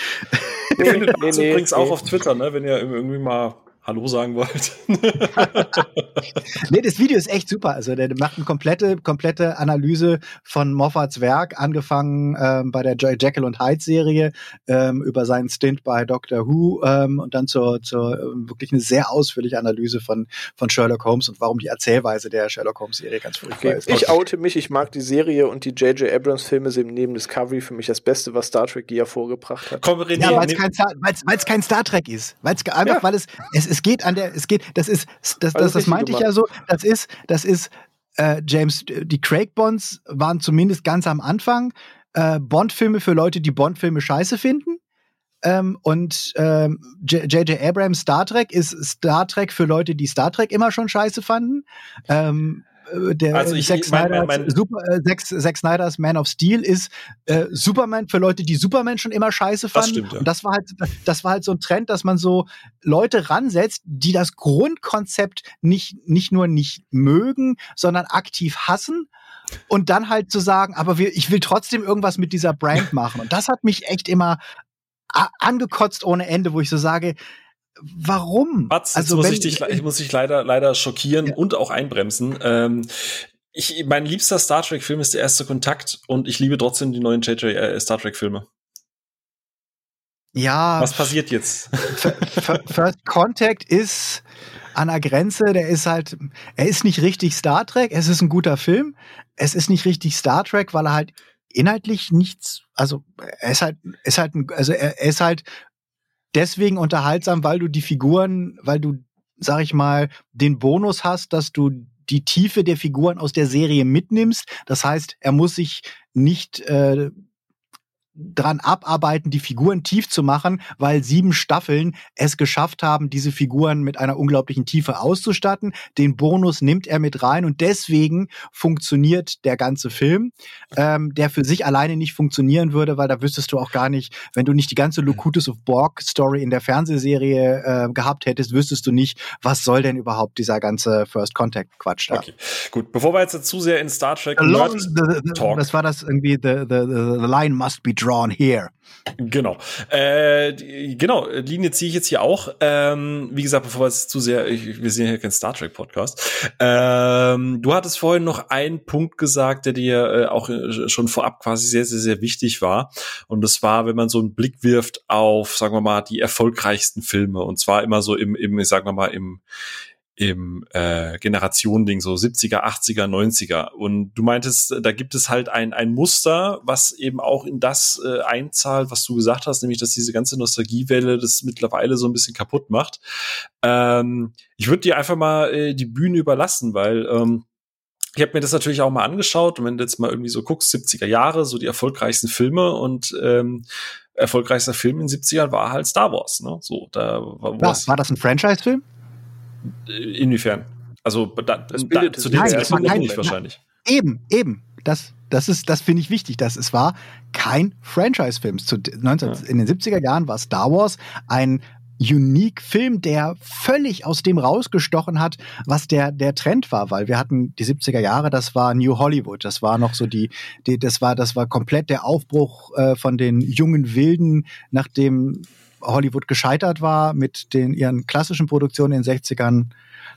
Ihr findet nee, nee, übrigens nee. auch auf Twitter, ne, wenn ihr irgendwie mal Hallo sagen wollt. nee, das Video ist echt super. Also der macht eine komplette, komplette Analyse von Moffats Werk, angefangen ähm, bei der Joy Jekyll und Hyde Serie, ähm, über seinen Stint bei Doctor Who ähm, und dann zur, zur ähm, wirklich eine sehr ausführliche Analyse von, von Sherlock Holmes und warum die Erzählweise der Sherlock Holmes Serie ganz furchtbar okay. ist. Ich oute mich, ich mag die Serie und die J.J. Abrams Filme sind neben Discovery für mich das Beste, was Star Trek je hervorgebracht hat. Komm, René, ja, weil es kein, kein, Star Trek ist. Weil's, einfach, ja. weil es, es es geht an der, es geht, das ist, das, das, das meinte ich ja so, das ist, das ist, äh, James, die Craig Bonds waren zumindest ganz am Anfang äh, Bond-Filme für Leute, die Bond-Filme scheiße finden. Ähm, und J.J. Ähm, Abrams Star Trek ist Star Trek für Leute, die Star Trek immer schon scheiße fanden. Ähm, äh, der also ich, Zack, mein, mein, mein Super, äh, Zack, Zack Snyders Man of Steel ist äh, Superman für Leute, die Superman schon immer scheiße fanden. Das stimmt, ja. Und das war halt, das war halt so ein Trend, dass man so Leute ransetzt, die das Grundkonzept nicht, nicht nur nicht mögen, sondern aktiv hassen. Und dann halt zu sagen, aber wir, ich will trotzdem irgendwas mit dieser Brand machen. Und das hat mich echt immer angekotzt ohne Ende, wo ich so sage, warum? Batz, also muss ich dich, ich muss dich leider, leider schockieren ja. und auch einbremsen. Ähm, ich, mein liebster Star Trek Film ist der erste Kontakt und ich liebe trotzdem die neuen JJ äh, Star Trek Filme. Ja. Was passiert jetzt? First Contact ist an der Grenze, der ist halt, er ist nicht richtig Star Trek, es ist ein guter Film. Es ist nicht richtig Star Trek, weil er halt inhaltlich nichts, also er ist halt, ist halt, also er, er ist halt deswegen unterhaltsam, weil du die Figuren, weil du, sag ich mal, den Bonus hast, dass du die Tiefe der Figuren aus der Serie mitnimmst. Das heißt, er muss sich nicht äh, dran abarbeiten, die Figuren tief zu machen, weil sieben Staffeln es geschafft haben, diese Figuren mit einer unglaublichen Tiefe auszustatten. Den Bonus nimmt er mit rein und deswegen funktioniert der ganze Film, ähm, der für sich alleine nicht funktionieren würde, weil da wüsstest du auch gar nicht, wenn du nicht die ganze Locutus of Borg Story in der Fernsehserie äh, gehabt hättest, wüsstest du nicht, was soll denn überhaupt dieser ganze First Contact Quatsch da. Okay, gut. Bevor wir jetzt zu sehr in Star Trek Talk. Das war das irgendwie, the, the, the line must be drawn here. Genau. Äh, genau, Linie ziehe ich jetzt hier auch. Ähm, wie gesagt, bevor es zu sehr, ich, wir sind hier kein Star Trek Podcast. Ähm, du hattest vorhin noch einen Punkt gesagt, der dir äh, auch äh, schon vorab quasi sehr, sehr, sehr wichtig war. Und das war, wenn man so einen Blick wirft auf, sagen wir mal, die erfolgreichsten Filme. Und zwar immer so im, im sagen wir mal, im, im äh, Generationending, so 70er, 80er, 90er. Und du meintest, da gibt es halt ein, ein Muster, was eben auch in das äh, einzahlt, was du gesagt hast, nämlich, dass diese ganze Nostalgiewelle das mittlerweile so ein bisschen kaputt macht. Ähm, ich würde dir einfach mal äh, die Bühne überlassen, weil ähm, ich habe mir das natürlich auch mal angeschaut und wenn du jetzt mal irgendwie so guckst, 70er Jahre, so die erfolgreichsten Filme und ähm, erfolgreichster Film in den 70ern war halt Star Wars. Ne? So, da war, war, war das ein Franchise-Film? Inwiefern? Also da, da, zu dem Zeitpunkt nicht wahrscheinlich. Eben, eben. Das, das ist, das finde ich wichtig. Dass es war kein Franchise-Film. Ja. In den 70er Jahren war Star Wars ein unique Film, der völlig aus dem rausgestochen hat, was der, der Trend war, weil wir hatten die 70er Jahre, das war New Hollywood, das war noch so die, die das war, das war komplett der Aufbruch äh, von den jungen Wilden, nachdem Hollywood gescheitert war mit den ihren klassischen Produktionen in den 60ern,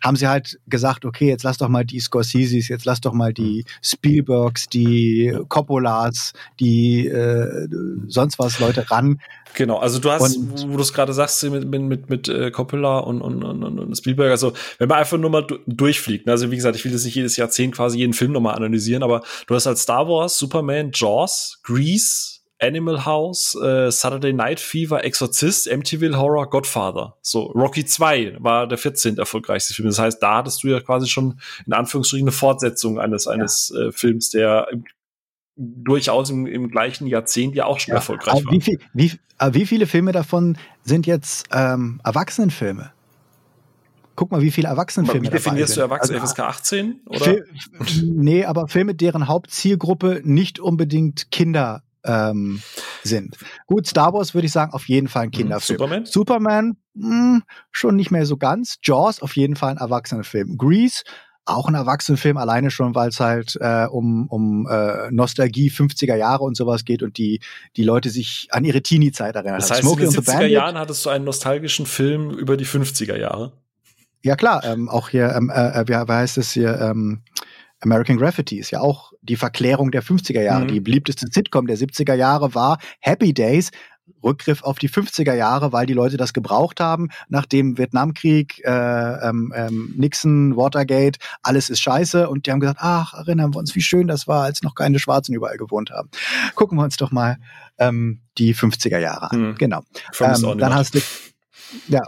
haben sie halt gesagt, okay, jetzt lass doch mal die Scorseses, jetzt lass doch mal die Spielbergs, die Coppolas, die äh, sonst was Leute ran. Genau, also du hast, und, wo du es gerade sagst, mit, mit, mit, mit äh, Coppola und, und, und, und Spielberg, also wenn man einfach nur mal durchfliegt, ne, also wie gesagt, ich will jetzt nicht jedes Jahrzehnt quasi jeden Film nochmal analysieren, aber du hast halt Star Wars, Superman, Jaws, Grease, Animal House, äh, Saturday Night Fever, Exorcist, MTV Horror, Godfather. So, Rocky 2 war der 14. erfolgreichste Film. Das heißt, da hattest du ja quasi schon in Anführungsstrichen eine Fortsetzung eines, eines ja. äh, Films, der durchaus im, im gleichen Jahrzehnt ja auch schon ja, erfolgreich war. Wie, viel, wie, wie viele Filme davon sind jetzt ähm, Erwachsenenfilme? Guck mal, wie viele Erwachsenenfilme. Wie definierst du Erwachsene? Also, FSK 18? Oder? Fil nee, aber Filme, deren Hauptzielgruppe nicht unbedingt Kinder ähm, sind. Gut, Star Wars würde ich sagen, auf jeden Fall ein mhm. Kinderfilm. Superman? Superman, mh, hm, schon nicht mehr so ganz. Jaws, auf jeden Fall ein Erwachsenenfilm. Grease, auch ein Erwachsenenfilm, alleine schon, weil es halt äh, um, um äh, Nostalgie 50er Jahre und sowas geht und die, die Leute sich an ihre Teenie-Zeit erinnern. Das heißt, Smokey in den 70er Jahren hattest du einen nostalgischen Film über die 50er Jahre? Ja klar, ähm, auch hier, ähm, äh, äh wie, wie heißt es hier, ähm, American Graffiti ist ja auch die Verklärung der 50er Jahre. Mhm. Die beliebteste Sitcom der 70er Jahre war Happy Days. Rückgriff auf die 50er Jahre, weil die Leute das gebraucht haben, nach dem Vietnamkrieg, äh, ähm, ähm, Nixon, Watergate, alles ist scheiße und die haben gesagt, ach, erinnern wir uns, wie schön das war, als noch keine Schwarzen überall gewohnt haben. Gucken wir uns doch mal ähm, die 50er Jahre an. Mhm. Genau. Ähm, dann hast du, ja,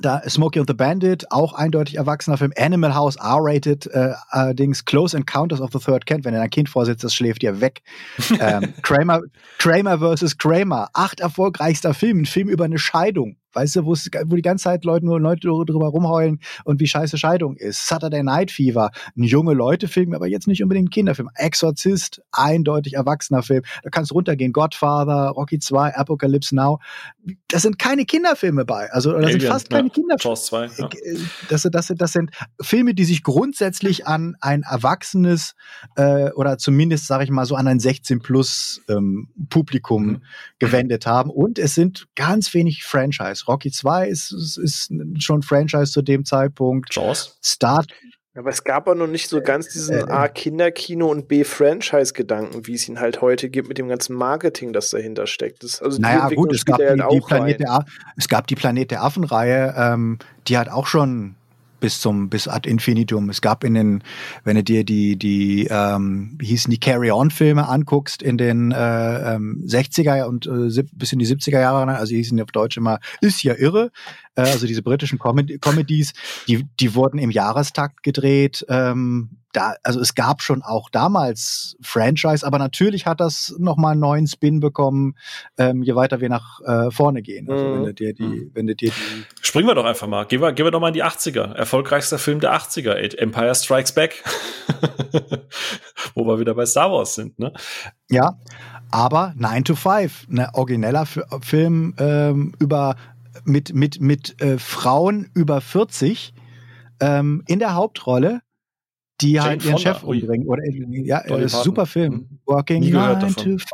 da Smokey and the Bandit, auch eindeutig erwachsener Film. Animal House, R-rated, äh, allerdings Close Encounters of the Third Kind. Wenn er ein Kind vorsitzt, das schläft ja weg. ähm, Kramer, Kramer vs. Kramer, acht erfolgreichster Film, ein Film über eine Scheidung. Weißt du, wo die ganze Zeit Leute nur Leute drüber rumheulen und wie scheiße Scheidung ist. Saturday Night Fever, ein junge Leute-Film, aber jetzt nicht unbedingt ein Kinderfilm. Exorzist, eindeutig erwachsener Film. Da kannst du runtergehen. Godfather, Rocky 2, Apocalypse Now. Da sind keine Kinderfilme bei. Also, da sind fast keine ja. Kinderfilme. 2, ja. Äh, das, das, das sind Filme, die sich grundsätzlich an ein erwachsenes äh, oder zumindest, sage ich mal, so an ein 16-plus ähm, Publikum mhm. gewendet haben. Und es sind ganz wenig Franchise. Rocky 2 ist, ist, ist schon Franchise zu dem Zeitpunkt. Jaws. Start. Aber es gab auch noch nicht so ganz diesen äh, A Kinderkino und B Franchise Gedanken, wie es ihn halt heute gibt mit dem ganzen Marketing, das dahinter steckt. Das, also naja, gut, es gab, halt die, die Planet der, es gab die Planet der Affen Reihe, ähm, die hat auch schon bis zum bis ad infinitum. Es gab in den, wenn du dir die die ähm, wie hießen die Carry-on-Filme anguckst in den äh, ähm, 60er und äh, bis in die 70er Jahre, also die hießen auf Deutsch immer ist ja irre. Äh, also diese britischen Comedy Comedies, die die wurden im Jahrestakt gedreht. Ähm, da, also es gab schon auch damals Franchise, aber natürlich hat das nochmal einen neuen Spin bekommen, ähm, je weiter wir nach äh, vorne gehen. Also wenn mhm. du dir die, mhm. wenn du dir die. Springen wir doch einfach mal. Gehen wir, gehen wir doch mal in die 80er. Erfolgreichster Film der 80er, Empire Strikes Back. Wo wir wieder bei Star Wars sind, ne? Ja, aber 9 to 5, ne origineller Film ähm, über mit, mit, mit äh, Frauen über 40 ähm, in der Hauptrolle die Jane halt ihren Fonda. Chef umbringen. Oder, ja, Dolly super Film. Mhm. Working 9 to 5.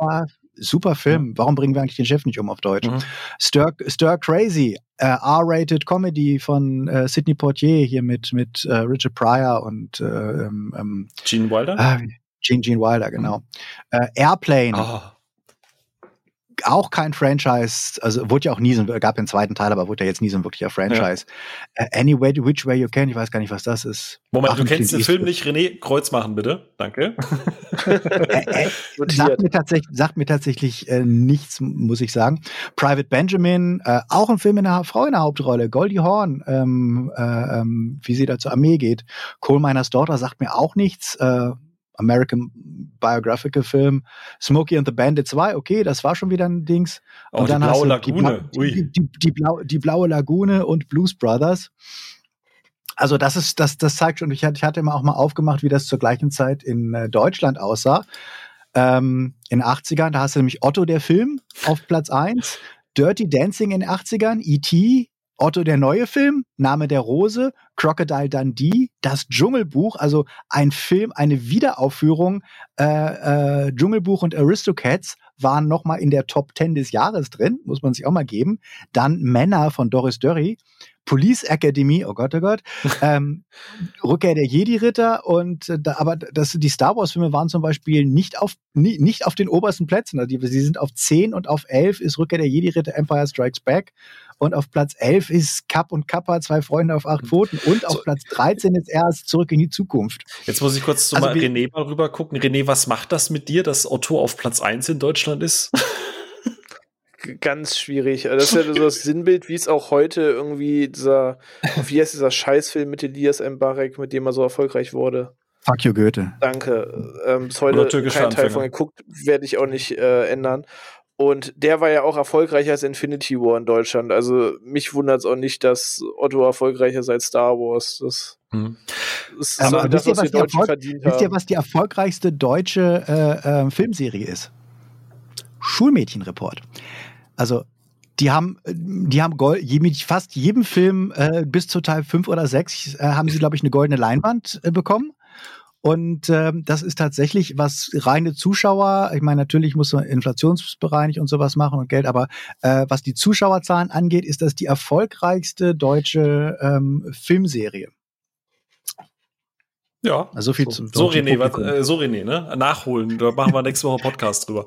super Film. Warum bringen wir eigentlich den Chef nicht um auf Deutsch? Mhm. Stir, Stir Crazy, äh, R-rated Comedy von äh, Sidney Portier hier mit mit äh, Richard Pryor und äh, ähm, Gene Wilder. Äh, Gene, Gene Wilder, genau. Mhm. Airplane. Oh auch kein Franchise, also wurde ja auch nie so, gab den zweiten Teil, aber wurde ja jetzt nie so ein wirklicher Franchise. Ja. Uh, anyway, which way you can, ich weiß gar nicht, was das ist. Moment, Ach, du kennst den Film nicht, René? Kreuz machen, bitte. Danke. äh, äh, sagt, mir tatsächlich, sagt mir tatsächlich äh, nichts, muss ich sagen. Private Benjamin, äh, auch ein Film mit einer Frau in der Hauptrolle, Goldie Horn, ähm, äh, ähm, wie sie da zur Armee geht. Coal Miners Daughter sagt mir auch nichts. American Biographical Film, Smokey and the Bandit 2, okay, das war schon wieder ein Dings. Und oh, dann die blaue hast du Lagune. Die, die, die, die, Blau, die blaue Lagune und Blues Brothers. Also das ist, das, das zeigt schon, ich hatte, ich hatte immer auch mal aufgemacht, wie das zur gleichen Zeit in äh, Deutschland aussah. Ähm, in den 80ern, da hast du nämlich Otto der Film auf Platz 1, Dirty Dancing in den 80ern, E.T., Otto der neue Film, Name der Rose, Crocodile Dundee, das Dschungelbuch, also ein Film, eine Wiederaufführung, äh, äh, Dschungelbuch und Aristocats waren nochmal in der Top 10 des Jahres drin, muss man sich auch mal geben. Dann Männer von Doris Dörry, Police Academy, oh Gott, oh Gott, ähm, Rückkehr der Jedi-Ritter und äh, da, aber das, die Star Wars-Filme waren zum Beispiel nicht auf, nie, nicht auf den obersten Plätzen. Also die, sie sind auf 10 und auf 11 ist Rückkehr der Jedi-Ritter Empire Strikes Back und auf Platz 11 ist Kapp und Kappa, zwei Freunde auf acht hm. Pfoten. Und auf so. Platz 13 ist erst Zurück in die Zukunft. Jetzt muss ich kurz zu also mal René mal rüber gucken. René, was macht das mit dir, dass Otto auf Platz 1 in Deutschland ist? Ganz schwierig. Das ist ja so das Sinnbild, wie es auch heute irgendwie dieser, wie heißt dieser Scheißfilm mit Elias Mbarek, mit dem er so erfolgreich wurde. Fuck you, Goethe. Danke. Ähm, bis heute kein Teil von geguckt, werde ich auch nicht äh, ändern. Und der war ja auch erfolgreicher als Infinity War in Deutschland. Also mich wundert es auch nicht, dass Otto erfolgreicher ist als Star Wars. Das, hm. ist Aber so das, was, was die Deutschen verdient wisst ihr, was die erfolgreichste deutsche äh, äh, Filmserie ist? Schulmädchenreport. Also die haben, die haben Gold, mit fast jedem Film äh, bis zu Teil 5 oder 6 äh, haben sie, glaube ich, eine goldene Leinwand äh, bekommen. Und ähm, das ist tatsächlich, was reine Zuschauer, ich meine, natürlich muss man inflationsbereinigt und sowas machen und Geld, aber äh, was die Zuschauerzahlen angeht, ist das die erfolgreichste deutsche ähm, Filmserie. Ja. Also viel so, zum so René, was, äh, so René, ne? Nachholen. Da machen wir nächste Woche Podcast drüber.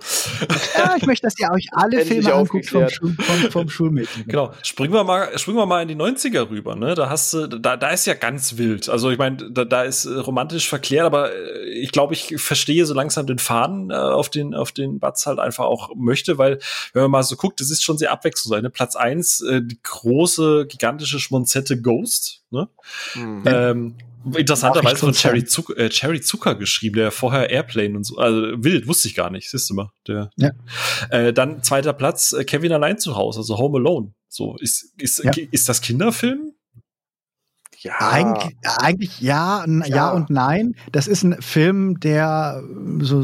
Ja, ich möchte, dass ihr euch alle Filme anguckt vom, Schul, vom, vom Schulmädchen. Genau. Springen wir mal, springen wir mal in die 90er rüber, ne? Da hast du, da, da ist ja ganz wild. Also ich meine, da, da ist äh, romantisch verklärt, aber äh, ich glaube, ich verstehe so langsam den Faden äh, auf den, auf den Batz halt einfach auch möchte, weil, wenn man mal so guckt, das ist schon sehr abwechslungsreich. Ne? Platz eins äh, die große, gigantische Schmonzette Ghost, ne? Mhm. Ähm, Interessanterweise von Cherry Zucker, äh, Cherry Zucker geschrieben, der vorher Airplane und so, also wild, wusste ich gar nicht, siehst du mal. Der, ja. Äh, dann zweiter Platz, äh, Kevin allein zu Hause, also Home Alone. So, ist, ist, ja. ist das Kinderfilm? Ja. Eigentlich, eigentlich ja, ja, ja. und nein. Das ist ein Film, der so,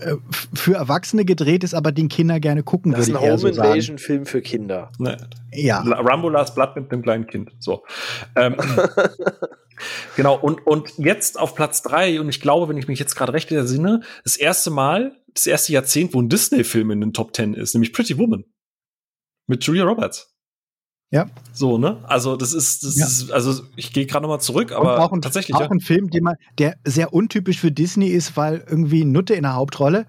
äh, für Erwachsene gedreht ist, aber den Kinder gerne gucken würde. Das ist ein Home so Invasion Film für Kinder. Ne. Ja. Rambo Last Blood mit einem kleinen Kind. So. Ähm, genau. Und, und jetzt auf Platz drei und ich glaube, wenn ich mich jetzt gerade recht entsinne, das erste Mal, das erste Jahrzehnt, wo ein Disney-Film in den Top Ten ist, nämlich Pretty Woman. Mit Julia Roberts. Ja. So, ne? Also, das ist, das ja. ist, also ich gehe gerade nochmal zurück, aber auch ein, tatsächlich. Auch ja. ein Film, man, der sehr untypisch für Disney ist, weil irgendwie Nutte in der Hauptrolle.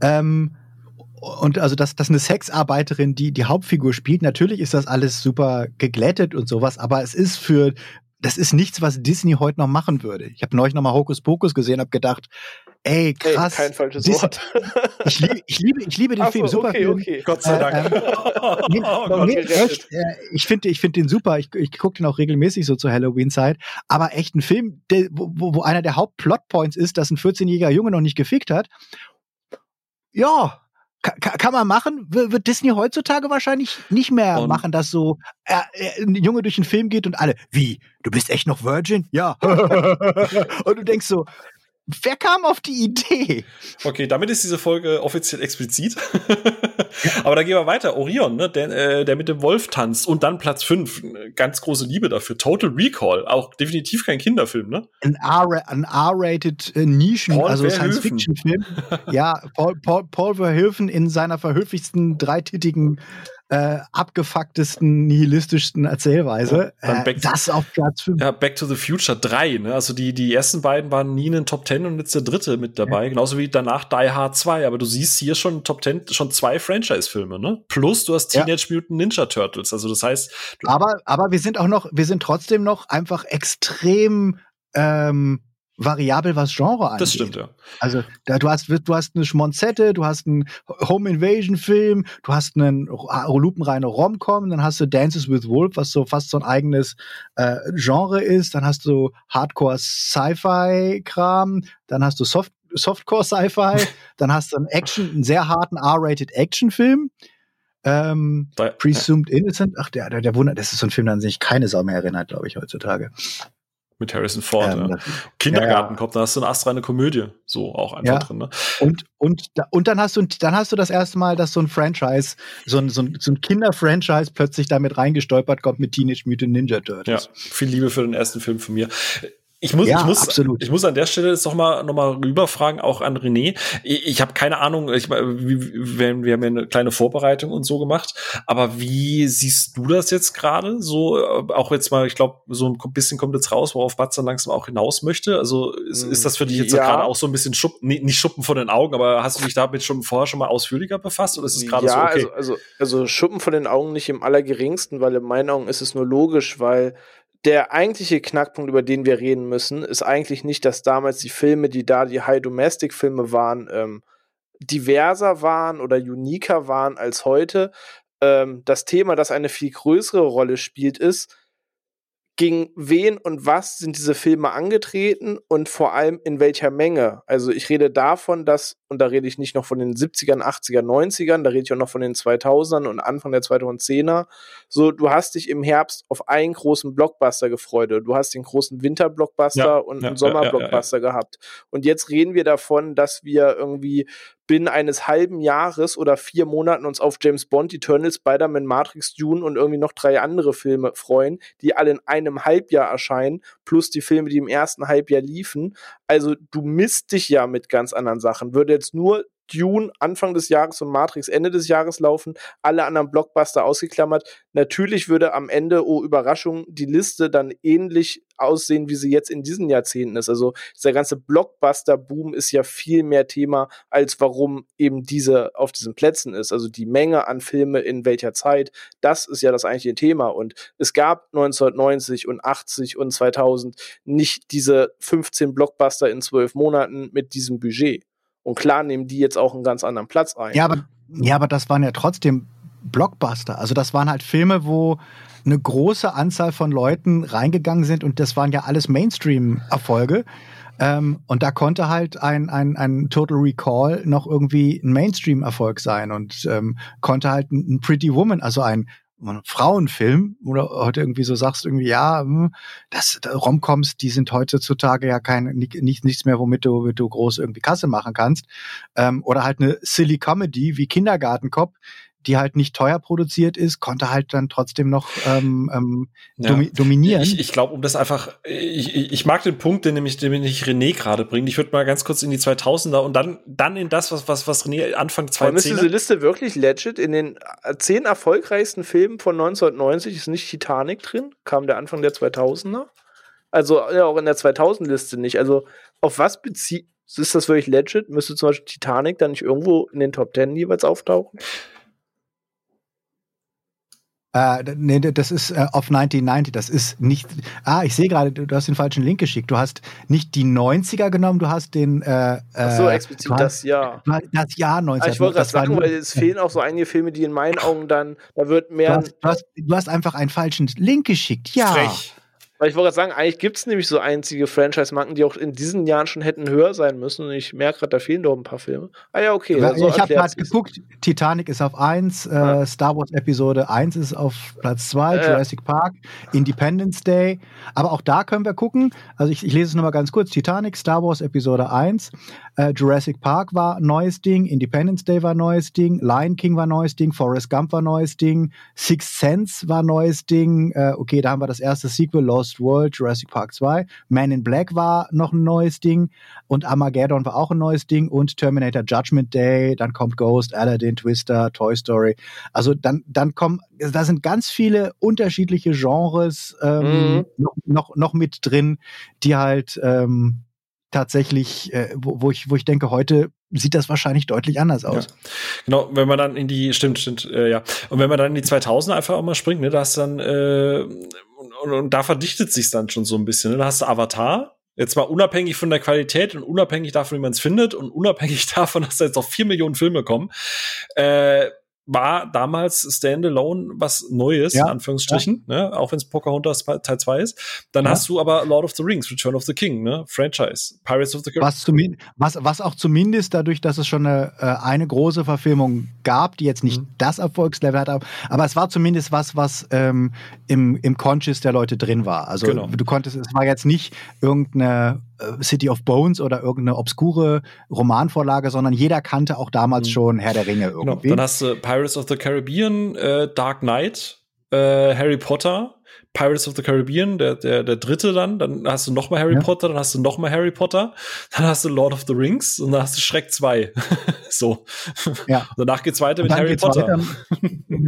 Ähm, und also, dass, dass eine Sexarbeiterin die die Hauptfigur spielt, natürlich ist das alles super geglättet und sowas, aber es ist für, das ist nichts, was Disney heute noch machen würde. Ich habe neulich noch mal Hokus Pokus gesehen, habe gedacht, ey, krass. Hey, kein falsches Disney, Wort. ich, liebe, ich, liebe, ich liebe den Ach Film, so, super okay, Film. Okay. Gott sei Dank. Äh, ähm, nee, oh, nee, echt, äh, ich finde ich find den super. Ich, ich gucke den auch regelmäßig so zur Halloween-Zeit. Aber echt ein Film, der, wo, wo einer der Hauptplotpoints ist, dass ein 14-jähriger Junge noch nicht gefickt hat. Ja, kann man machen, wird Disney heutzutage wahrscheinlich nicht mehr und machen, dass so äh, äh, ein Junge durch den Film geht und alle, wie, du bist echt noch Virgin? Ja. und du denkst so, Wer kam auf die Idee? Okay, damit ist diese Folge offiziell explizit. Aber da gehen wir weiter. Orion, ne? der, äh, der mit dem Wolf tanzt und dann Platz 5. Ganz große Liebe dafür. Total Recall, auch definitiv kein Kinderfilm, ne? Ein R-rated äh, Nischen, Paul also. Science-Fiction-Film. ja, Paul, Paul, Paul Verhoeven in seiner verhöflichsten, dreititigen, äh, abgefucktesten, nihilistischsten Erzählweise. Ja, äh, das auf Platz 5. Ja, Back to the Future 3, ne? Also die, die ersten beiden waren nie in den Top 10 und jetzt der dritte mit dabei. Genauso wie danach Die Hard 2. Aber du siehst hier schon Top 10, schon zwei Franchise-Filme, ne? Plus du hast Ja. Teenage Mutant Ninja Turtles. Also das heißt, Aber, aber wir sind auch noch, wir sind trotzdem noch einfach extrem ähm, variabel, was Genre angeht. das stimmt, ja. Also da, du hast du hast eine Schmonzette, du hast einen Home Invasion Film, du hast einen ro- lupenreine Romcom, dann hast du Dances with Wolf, was so fast so ein eigenes äh, Genre ist, dann hast du Hardcore Sci-Fi Kram, dann hast du Soft Softcore Sci-Fi, dann hast du einen Action, einen sehr harten R-rated Action Film. Ähm, Da, Presumed Innocent, ach der, der, der Wunder, das ist so ein Film, an den sich keine Sau mehr erinnert, glaube ich, heutzutage. Mit Harrison Ford, Ähm, ja. das- Kindergarten ja. kommt, da hast du eine astreine Komödie. So auch einfach Ja. drin, ne? Und, und, und dann hast du, dann hast du das erste Mal, dass so ein Franchise, so ein, so ein, so ein Kinder-Franchise plötzlich damit reingestolpert kommt mit Teenage Mutant Ninja Ja, Turtles. viel Liebe für den ersten Film von mir. Ich muss, Ja, ich muss, absolut. ich muss an der Stelle jetzt noch mal, noch mal rüberfragen, auch an René. Ich, ich habe keine Ahnung, ich, wir, wir haben ja eine kleine Vorbereitung und so gemacht, aber wie siehst du das jetzt gerade? So, äh, auch jetzt mal, ich glaube, so ein bisschen kommt jetzt raus, worauf Batz dann langsam auch hinaus möchte. Also ist, Mm, ist das für dich jetzt ja. gerade auch so ein bisschen Schuppen, nee, nicht Schuppen vor den Augen, aber hast du dich damit schon vorher schon mal ausführlicher befasst oder ist es gerade ja, so okay? also, also, also Schuppen von den Augen nicht im allergeringsten, weil in meinen Augen ist es nur logisch, weil der eigentliche Knackpunkt, über den wir reden müssen, ist eigentlich nicht, dass damals die Filme, die da die High-Domestic-Filme waren, ähm, diverser waren oder uniker waren als heute. Ähm, das Thema, das eine viel größere Rolle spielt, ist, gegen wen und was sind diese Filme angetreten und vor allem in welcher Menge. Also ich rede davon, dass, und da rede ich nicht noch von den 70ern, 80er, 90ern, da rede ich auch noch von den 2000ern und Anfang der 2010er. So, du hast dich im Herbst auf einen großen Blockbuster gefreut. Du hast den großen Winterblockbuster Ja, und ja, einen ja, ja, Sommerblockbuster gehabt. Und jetzt reden wir davon, dass wir irgendwie binnen eines halben Jahres oder vier Monaten uns auf James Bond, Eternal, Spider-Man, Matrix, Dune und irgendwie noch drei andere Filme freuen, die alle in einem Halbjahr erscheinen, plus die Filme, die im ersten Halbjahr liefen. Also du misst dich ja mit ganz anderen Sachen. Würde jetzt nur Dune Anfang des Jahres und Matrix Ende des Jahres laufen, alle anderen Blockbuster ausgeklammert. Natürlich würde am Ende, oh Überraschung, die Liste dann ähnlich aussehen, wie sie jetzt in diesen Jahrzehnten ist. Also dieser ganze Blockbuster-Boom ist ja viel mehr Thema, als warum eben diese auf diesen Plätzen ist. Also die Menge an Filme in welcher Zeit, das ist ja das eigentliche Thema. Und es gab 1990 und 80 und 2000 nicht diese 15 Blockbuster in zwölf Monaten mit diesem Budget. Und klar nehmen die jetzt auch einen ganz anderen Platz ein. Ja, aber, ja, aber das waren ja trotzdem Blockbuster. Also das waren halt Filme, wo eine große Anzahl von Leuten reingegangen sind und das waren ja alles Mainstream-Erfolge. Ähm, und da konnte halt ein, ein, ein Total Recall noch irgendwie ein Mainstream-Erfolg sein und ähm, konnte halt ein, Pretty Woman, also ein Frauenfilm, oder heute irgendwie so sagst, irgendwie, ja, hm, das Romcoms, die sind heutzutage ja kein, nicht, nichts mehr, womit du, womit du groß irgendwie Kasse machen kannst. Ähm, oder halt eine Silly Comedy wie Kindergartenkopf, die halt nicht teuer produziert ist, konnte halt dann trotzdem noch ähm, ähm, Ja. domi dominieren. Ich, ich glaube, um das einfach, ich, ich mag den Punkt, den nämlich, den nämlich René gerade bringt. Ich würde mal ganz kurz in die 2000er und dann, dann in das, was, was, was René Anfang Vor allem ist diese 2010 Liste wirklich legit. In den äh, zehn erfolgreichsten Filmen von 1990 ist nicht Titanic drin, kam der Anfang der 2000er. Also ja, auch in der 2000-Liste nicht. Also auf was bezieht, ist das wirklich legit? Müsste zum Beispiel Titanic dann nicht irgendwo in den Top 10 jeweils auftauchen? Äh, nee, das ist äh, auf 1990. Das ist nicht. Ah, ich sehe gerade, du, du hast den falschen Link geschickt. Du hast nicht die 90er genommen, du hast den. Äh, Ach so, äh, explizit du hast- das Jahr. du Das Jahr 90. Ah, ich wollte gerade sagen, nur- weil es fehlen auch so einige Filme, die in meinen Augen dann, da wird du mehr. hast, du, hast, du hast einfach einen falschen Link geschickt. Ja. Frech. Weil ich wollte gerade sagen, eigentlich gibt es nämlich so einzige Franchise-Marken, die auch in diesen Jahren schon hätten höher sein müssen. Und ich merke gerade, da fehlen doch ein paar Filme. Ah ja, okay. Ja, so ich habe gerade geguckt, Titanic ist auf 1, ah. äh, Star Wars Episode 1 ist auf Platz 2, äh. Jurassic Park, Independence Day. Aber auch da können wir gucken. Also ich, ich lese es nochmal ganz kurz. Titanic, Star Wars Episode 1, äh, Jurassic Park war neues Ding, Independence Day war neues Ding, Lion King war neues Ding, Forrest Gump war neues Ding, Sixth Sense war neues Ding. Äh, okay, da haben wir das erste Sequel, Lost World, Jurassic Park 2. Man in Black war noch ein neues Ding und Armageddon war auch ein neues Ding und Terminator Judgment Day, dann kommt Ghost, Aladdin, Twister, Toy Story. Also dann, dann kommen, da sind ganz viele unterschiedliche Genres ähm, mhm. noch, noch, noch mit drin, die halt ähm, tatsächlich, äh, wo, wo, ich, wo ich denke, heute sieht das wahrscheinlich deutlich anders aus. Ja. Genau, wenn man dann in die, stimmt, stimmt, äh, ja. Und wenn man dann in die 2000 einfach auch mal springt, ne, da hast dann, äh, und, und da verdichtet sich dann schon so ein bisschen, ne? da hast du Avatar, jetzt mal unabhängig von der Qualität und unabhängig davon, wie man es findet und unabhängig davon, dass da jetzt auch vier Millionen Filme kommen, äh, war damals Standalone was Neues, ja, in Anführungsstrichen, ja. ne? auch wenn es Pocahontas Teil 2 ist. Dann ja. hast du aber Lord of the Rings, Return of the King, ne? Franchise, Pirates of the Caribbean. Was, was, was auch zumindest dadurch, dass es schon eine, äh, eine große Verfilmung gab, die jetzt nicht mhm. das Erfolgslevel hat, aber es war zumindest was, was ähm, im, im Conscious der Leute drin war. Also genau. du konntest, es war jetzt nicht irgendeine City of Bones oder irgendeine obskure Romanvorlage, sondern jeder kannte auch damals mhm. schon Herr der Ringe genau. irgendwie. Genau. Dann hast du Pirates of the Caribbean, äh, Dark Knight, äh, Harry Potter, Pirates of the Caribbean, der, der, der dritte dann, dann hast du noch mal Harry ja. Potter, dann hast du noch mal Harry Potter, dann hast du Lord of the Rings und dann hast du Schreck 2. so. Ja. Und danach geht's weiter mit Harry Potter.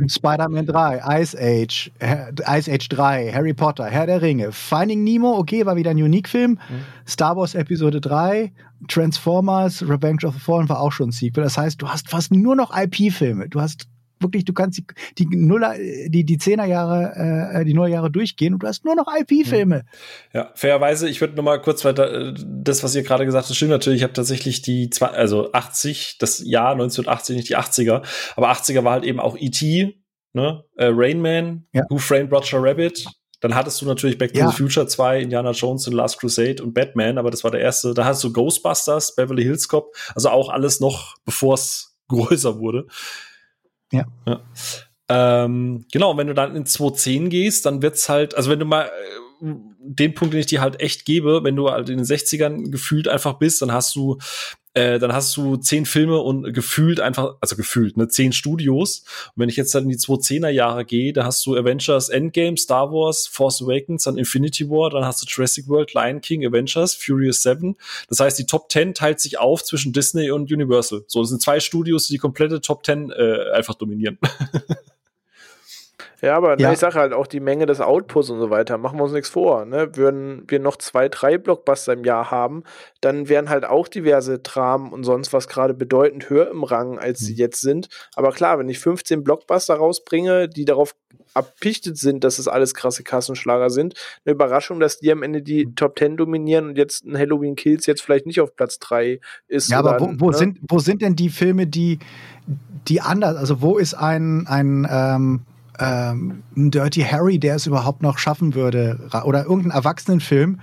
Spider-Man 3, Ice Age, Ice Age 3, Harry Potter, Herr der Ringe, Finding Nemo, okay, war wieder ein Unique-Film, mhm. Star Wars Episode 3, Transformers, Revenge of the Fallen war auch schon ein Sequel. Das heißt, du hast fast nur noch IP-Filme. Du hast wirklich, du kannst die, die Nuller, die, die Zehnerjahre, äh, die Nullerjahre durchgehen und du hast nur noch IP-Filme. Ja, fairerweise, ich würde noch mal kurz weiter, äh, das, was ihr gerade gesagt habt, stimmt natürlich, ich habe tatsächlich die, zwei, also 80, das Jahr 1980, nicht die 80er, aber 80er war halt eben auch E.T., ne, äh, Rain Man, ja. Who Framed Roger Rabbit, dann hattest du natürlich Back to ja. the Future 2, Indiana Jones und Last Crusade und Batman, aber das war der erste. Da hast du Ghostbusters, Beverly Hills Cop, also auch alles noch, bevor es größer wurde. Ja. ja. Ähm, genau, wenn du dann in 2.10 gehst, dann wird's halt, also wenn du mal äh, den Punkt, den ich dir halt echt gebe, wenn du halt in den 60ern gefühlt einfach bist, dann hast du äh, dann hast du zehn Filme und gefühlt einfach, also gefühlt, ne, zehn Studios. Und wenn ich jetzt dann in die 2010er Jahre gehe, da hast du Avengers Endgame, Star Wars, Force Awakens, dann Infinity War, dann hast du Jurassic World, Lion King, Avengers, Furious 7. Das heißt, die Top 10 teilt sich auf zwischen Disney und Universal. So, das sind zwei Studios, die die komplette Top 10 äh, einfach dominieren. Ja, aber ja. ich sage halt auch die Menge des Outputs und so weiter, machen wir uns nichts vor. Ne? Würden wir noch zwei, drei Blockbuster im Jahr haben, dann wären halt auch diverse Dramen und sonst was gerade bedeutend höher im Rang, als sie mhm. jetzt sind. Aber klar, wenn ich 15 Blockbuster rausbringe, die darauf abpichtet sind, dass es alles krasse Kassenschlager sind, eine Überraschung, dass die am Ende die mhm. Top 10 dominieren und jetzt ein Halloween Kills jetzt vielleicht nicht auf Platz 3 ist. Ja, aber wo, wo ne? sind, wo sind denn die Filme, die, die anders, also wo ist ein, ein ähm ähm, ein Dirty Harry, der es überhaupt noch schaffen würde, oder irgendein Erwachsenenfilm,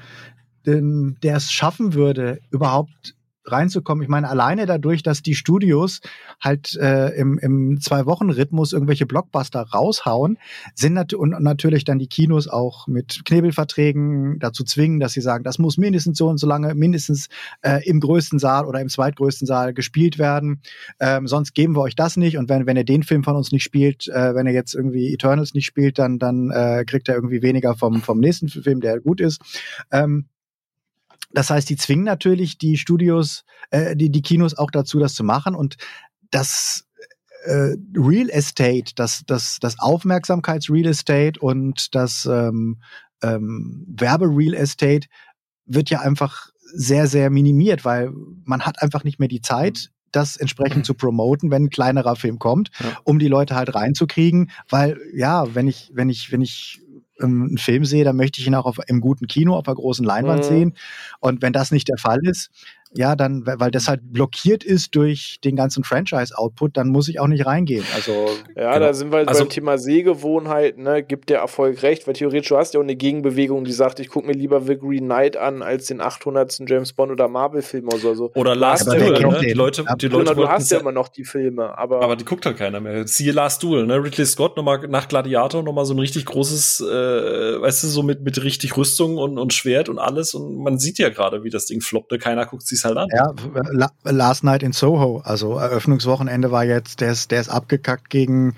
der es schaffen würde, überhaupt reinzukommen. Ich meine, alleine dadurch, dass die Studios halt äh, im, im Zwei-Wochen-Rhythmus irgendwelche Blockbuster raushauen, sind nat und natürlich dann die Kinos auch mit Knebelverträgen dazu zwingen, dass sie sagen, das muss mindestens so und so lange, mindestens äh, im größten Saal oder im zweitgrößten Saal gespielt werden. Ähm, sonst geben wir euch das nicht. Und wenn, wenn ihr den Film von uns nicht spielt, äh, wenn er jetzt irgendwie Eternals nicht spielt, dann, dann äh, kriegt er irgendwie weniger vom, vom nächsten Film, der gut ist. Ähm, das heißt, die zwingen natürlich die Studios, äh, die, die Kinos auch dazu, das zu machen. Und das äh, Real Estate, das, das, das Aufmerksamkeits-Real Estate und das ähm, ähm, Werbe-Real Estate wird ja einfach sehr, sehr minimiert, weil man hat einfach nicht mehr die Zeit, das entsprechend zu promoten, wenn ein kleinerer Film kommt, ja. um die Leute halt reinzukriegen, weil ja, wenn ich, wenn ich, wenn ich ähm, einen Film sehe, dann möchte ich ihn auch auf, im guten Kino auf einer großen Leinwand mhm. sehen. Und wenn das nicht der Fall ist, ja, dann, weil das halt blockiert ist durch den ganzen Franchise-Output, dann muss ich auch nicht reingehen. Also ja, genau. da sind wir also, beim Thema Sehgewohnheit, ne, gibt der Erfolg recht, weil theoretisch du hast ja auch eine Gegenbewegung, die sagt, ich gucke mir lieber The Green Knight an als den 800. James Bond oder Marvel-Film oder so. Oder Last Duel, ne? Die Leute, die Leute genau, du hast ja immer noch die Filme, aber aber die guckt halt keiner mehr. Siehe Last Duel, ne? Ridley Scott nochmal nach Gladiator nochmal so ein richtig großes, äh, weißt du, so mit mit richtig Rüstung und und Schwert und alles und man sieht ja gerade, wie das Ding floppte. Keiner guckt sich's halt an. Ja, Last Night in Soho, also Eröffnungswochenende war jetzt, der ist, der ist abgekackt gegen,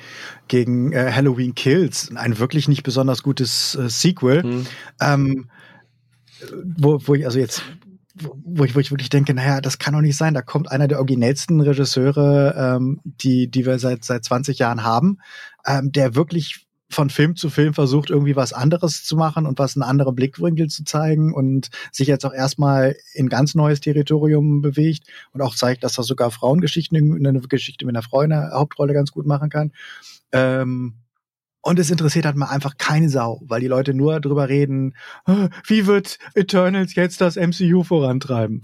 gegen äh, Halloween Kills, ein wirklich nicht besonders gutes äh, Sequel, hm. ähm, wo, wo ich also jetzt wo ich, wo ich wirklich denke, naja, das kann doch nicht sein. Da kommt einer der originellsten Regisseure, ähm, die, die wir seit, seit 20 Jahren haben, ähm, der wirklich von Film zu Film versucht, irgendwie was anderes zu machen und was einen anderen Blickwinkel zu zeigen und sich jetzt auch erstmal in ganz neues Territorium bewegt und auch zeigt, dass er sogar Frauengeschichten, eine Geschichte mit einer Frau in der Hauptrolle ganz gut machen kann. Ähm, und es interessiert halt mal einfach keine Sau, weil die Leute nur drüber reden, wie wird Eternals jetzt das MCU vorantreiben?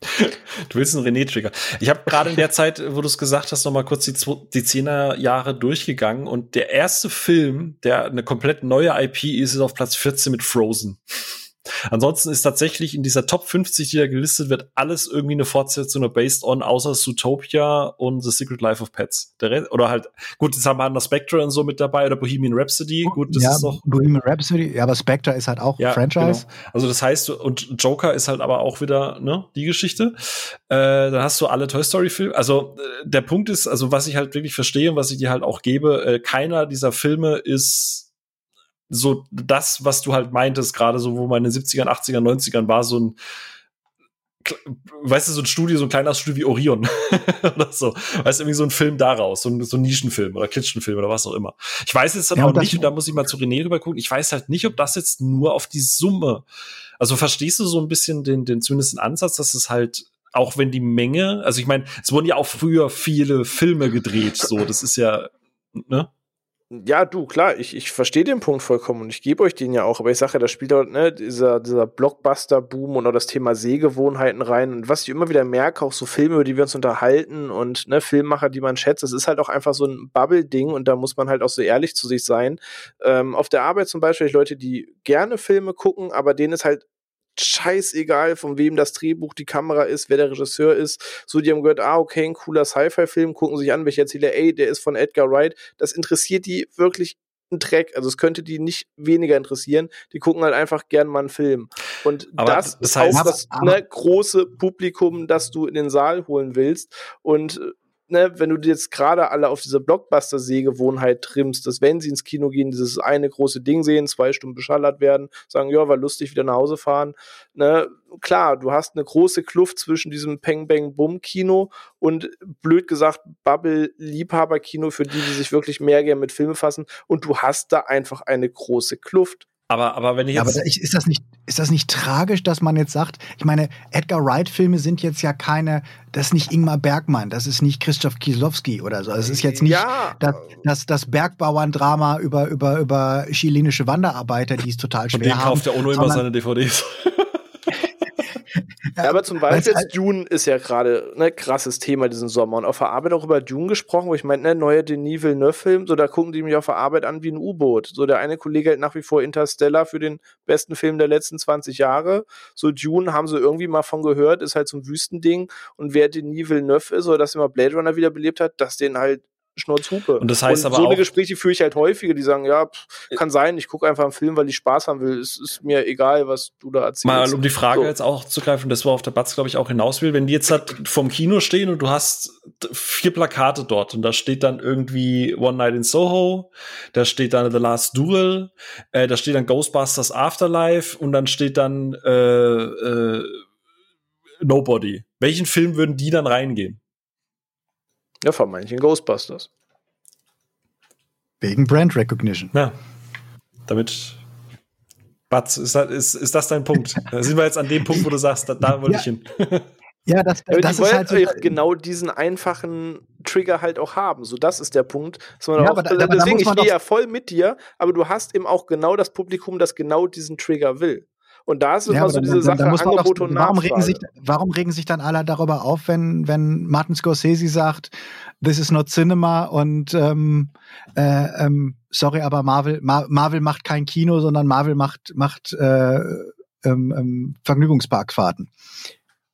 Du willst einen René-Trigger. Ich habe gerade in der Zeit, wo du es gesagt hast, noch mal kurz die, die 10er Jahre durchgegangen und der erste Film, der eine komplett neue IP ist, ist auf Platz 14 mit Frozen. Ansonsten ist tatsächlich in dieser Top 50, die da gelistet wird, alles irgendwie eine Fortsetzung based on, außer Zootopia und The Secret Life of Pets. Oder halt, gut, jetzt haben wir noch Spectre und so mit dabei oder Bohemian Rhapsody. Gut, das ja, ist noch. Bohemian Rhapsody, ja, aber Spectre ist halt auch ja, Franchise. Genau. Also das heißt, und Joker ist halt aber auch wieder, ne, die Geschichte. Äh, dann hast du alle Toy Story Filme. Also äh, der Punkt ist, also was ich halt wirklich verstehe und was ich dir halt auch gebe, äh, keiner dieser Filme ist so das, was du halt meintest, gerade so, wo man in den 70ern, 80ern, 90ern war, so ein weißt du, so ein Studio, so ein kleiner Studio wie Orion oder so. Weißt du, irgendwie so ein Film daraus, so ein, so ein Nischenfilm oder Kitschenfilm oder was auch immer. Ich weiß jetzt dann ja, auch nicht, und da muss ich mal zu René rüber gucken, ich weiß halt nicht, ob das jetzt nur auf die Summe, also verstehst du so ein bisschen den, den zumindest den Ansatz, dass es halt auch wenn die Menge, also ich meine, es wurden ja auch früher viele Filme gedreht, so, das ist ja, ne? Ja, du, klar, ich, ich verstehe den Punkt vollkommen und ich gebe euch den ja auch, aber ich sage ja, da spielt auch ne, dieser, dieser Blockbuster-Boom und auch das Thema Sehgewohnheiten rein. Und was ich immer wieder merke, auch so Filme, über die wir uns unterhalten und ne, Filmmacher, die man schätzt, das ist halt auch einfach so ein Bubble-Ding und da muss man halt auch so ehrlich zu sich sein. Ähm, auf der Arbeit zum Beispiel Leute, die gerne Filme gucken, aber denen ist halt scheißegal, von wem das Drehbuch, die Kamera ist, wer der Regisseur ist. So, die haben gehört, ah, okay, ein cooler Sci-Fi-Film, gucken sich an, welcher erzähle, ey, der ist von Edgar Wright. Das interessiert die wirklich ein Dreck. Also es könnte die nicht weniger interessieren. Die gucken halt einfach gern mal einen Film. Und aber das, das heißt, ist auch das ne, große Publikum, das du in den Saal holen willst. Und ne, wenn du jetzt gerade alle auf diese Blockbuster-Sehgewohnheit trimmst, dass wenn sie ins Kino gehen, dieses eine große Ding sehen, zwei Stunden beschallert werden, sagen, ja, war lustig, wieder nach Hause fahren, ne, klar, du hast eine große Kluft zwischen diesem Peng Bang Bum Kino und blöd gesagt Bubble Liebhaber Kino für die, die sich wirklich mehr gerne mit Filmen fassen und du hast da einfach eine große Kluft. Aber, aber wenn ich jetzt. Ja, aber ist das, nicht, ist das nicht tragisch, dass man jetzt sagt, ich meine, Edgar Wright-Filme sind jetzt ja keine, das ist nicht Ingmar Bergmann, das ist nicht Christoph Kieslowski oder so. Es ist jetzt nicht ja. das, das, das Bergbauern-Drama über, über, über chilenische Wanderarbeiter, die es total schwer Und den haben. kauft der Ono immer seine DVDs. Ja, aber zum Beispiel jetzt Dune ist ja gerade ein ne, krasses Thema diesen Sommer. Und auf der Arbeit auch über Dune gesprochen, wo ich meine, ne, neue Denis Villeneuve-Film, so da gucken die mich auf der Arbeit an wie ein U-Boot. So der eine Kollege hält nach wie vor Interstellar für den besten Film der letzten 20 Jahre. So Dune haben sie irgendwie mal von gehört, ist halt so ein Wüstending. Und wer Denis Villeneuve ist oder das immer Blade Runner wiederbelebt hat, dass den halt Schnurzhupe. Und das heißt und aber so eine Gespräche führe ich halt häufiger, die sagen, ja, pff, kann sein, ich gucke einfach einen Film, weil ich Spaß haben will. Es ist mir egal, was du da erzählst. Mal um die Frage so. jetzt auch zu greifen, das war auf der Batz, glaube ich, auch hinaus will. Wenn die jetzt halt vom Kino stehen und du hast vier Plakate dort und da steht dann irgendwie One Night in Soho, da steht dann The Last Duel, äh, da steht dann Ghostbusters Afterlife und dann steht dann äh, äh, Nobody. Welchen Film würden die dann reingehen? Ja, von manchen Ghostbusters. Wegen Brand Recognition. Ja. Damit. Batz, ist, ist, ist das dein Punkt? da sind wir jetzt an dem Punkt, wo du sagst, da, da wollte ja. ich hin. Ja, das, ja, das ist halt so genau diesen einfachen Trigger halt auch haben. So, das ist der Punkt. Dass man ja, auch, aber da, deswegen, ich gehe ja voll mit dir, aber du hast eben auch genau das Publikum, das genau diesen Trigger will. Und da ist ja, immer so diese dann, Sache dann Angebot doch, und warum regen, sich, warum regen sich dann alle darüber auf, wenn, wenn Martin Scorsese sagt, this is not cinema und ähm, äh, ähm, sorry, aber Marvel, Mar Marvel macht kein Kino, sondern Marvel macht, macht äh, ähm, ähm, Vergnügungsparkfahrten.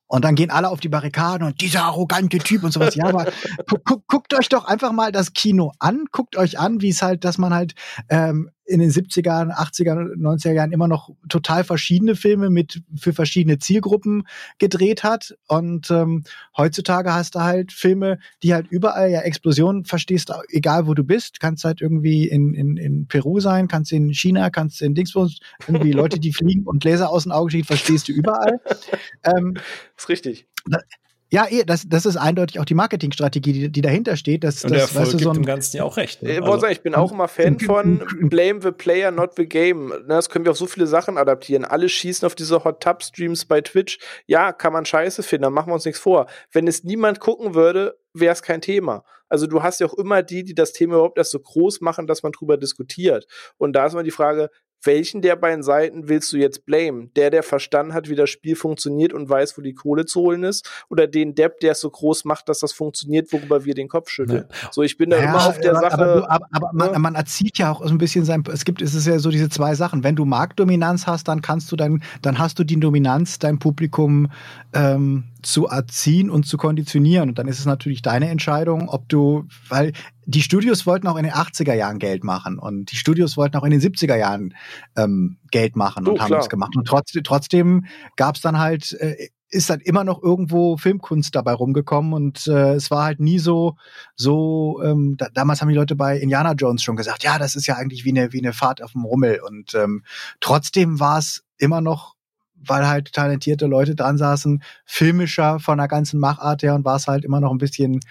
Und dann gehen alle auf die Barrikaden und dieser arrogante Typ und sowas. Ja, aber gu gu guckt euch doch einfach mal das Kino an. Guckt euch an, wie es halt, dass man halt ähm, in den 70er, 80er, 90er Jahren immer noch total verschiedene Filme mit für verschiedene Zielgruppen gedreht hat. Und ähm, heutzutage hast du halt Filme, die halt überall ja Explosionen verstehst, egal wo du bist. Kannst halt irgendwie in, in, in Peru sein, kannst in China, kannst in Dingsbus, irgendwie Leute, die fliegen und Laser aus den Augen steht, verstehst du überall. ähm, ist richtig. Ja, eh, das, das ist eindeutig auch die Marketingstrategie, die, die dahinter steht. Dass, und der Erfolg weißt du, so gibt dem Ganzen ja auch recht. Ne? Also, ich bin auch immer Fan von Blame the Player, not the Game. Ne, das können wir auf so viele Sachen adaptieren. Alle schießen auf diese Hot Tub Streams bei Twitch. Ja, kann man scheiße finden, dann machen wir uns nichts vor. Wenn es niemand gucken würde, wäre es kein Thema. Also du hast ja auch immer die, die das Thema überhaupt erst so groß machen, dass man drüber diskutiert. Und da ist mal die Frage, welchen der beiden Seiten willst du jetzt blamen? Der, der verstanden hat, wie das Spiel funktioniert und weiß, wo die Kohle zu holen ist? Oder den Depp, der es so groß macht, dass das funktioniert, worüber wir den Kopf schütteln? Ja. So, ich bin da ja, immer auf der aber, Sache. Aber, aber, aber man, ne? man, erzieht ja auch so ein bisschen sein, es gibt, es ist ja so diese zwei Sachen. Wenn du Marktdominanz hast, dann kannst du dann, dann hast du die Dominanz, dein Publikum ähm, zu erziehen und zu konditionieren. Und dann ist es natürlich deine Entscheidung, ob du, weil die Studios wollten auch in den 80er Jahren Geld machen und die Studios wollten auch in den 70er Jahren ähm, Geld machen und oh, haben das gemacht. Und trotzdem, trotzdem gab es dann halt, äh, ist dann immer noch irgendwo Filmkunst dabei rumgekommen und äh, es war halt nie so, so, ähm, da, damals haben die Leute bei Indiana Jones schon gesagt, ja, das ist ja eigentlich wie eine, wie eine Fahrt auf dem Rummel. Und ähm, trotzdem war es immer noch weil halt talentierte Leute dran saßen, filmischer von der ganzen Machart her und war es halt immer noch ein bisschen,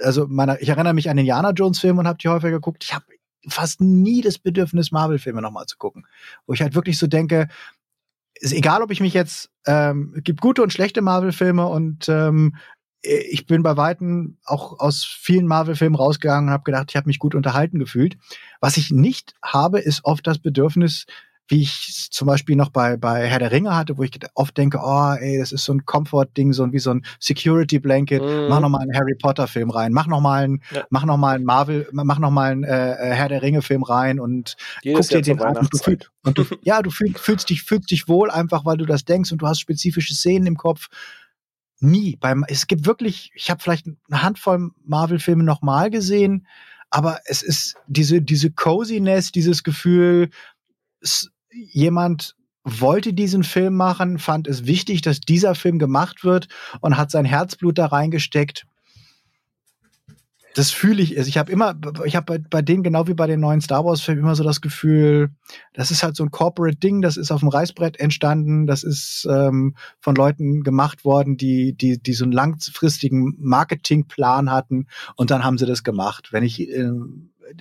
also meiner, ich erinnere mich an den Indiana Jones Film und habe die häufig geguckt. Ich habe fast nie das Bedürfnis, Marvel-Filme nochmal zu gucken. Wo ich halt wirklich so denke, ist egal, ob ich mich jetzt, ähm, gibt gute und schlechte Marvel-Filme und ähm, ich bin bei Weitem auch aus vielen Marvel-Filmen rausgegangen und habe gedacht, ich habe mich gut unterhalten gefühlt. Was ich nicht habe, ist oft das Bedürfnis, wie ich zum Beispiel noch bei, bei Herr der Ringe hatte, wo ich oft denke, oh, ey, das ist so ein Comfort-Ding, so wie so ein Security-Blanket. Mm. Mach noch mal einen Harry Potter-Film rein, mach noch mal einen, ja. mach noch mal einen Marvel, mach noch mal einen äh, äh Herr der Ringe-Film rein und Jedes guck dir den an. Und du, fühl, und du, ja, du fühl, fühlst dich, fühlst dich wohl einfach, weil du das denkst und du hast spezifische Szenen im Kopf. Nie. Beim, es gibt wirklich, ich habe vielleicht eine Handvoll Marvel-Filme nochmal gesehen, aber es ist diese, diese Coziness, dieses Gefühl, jemand wollte diesen Film machen, fand es wichtig, dass dieser Film gemacht wird und hat sein Herzblut da reingesteckt. Das fühle ich. Also ich habe immer, ich habe bei, bei denen genau wie bei den neuen Star Wars Filmen immer so das Gefühl, das ist halt so ein Corporate Ding, das ist auf dem Reißbrett entstanden, das ist ähm, von Leuten gemacht worden, die die die so einen langfristigen Marketingplan hatten und dann haben sie das gemacht. Wenn ich äh,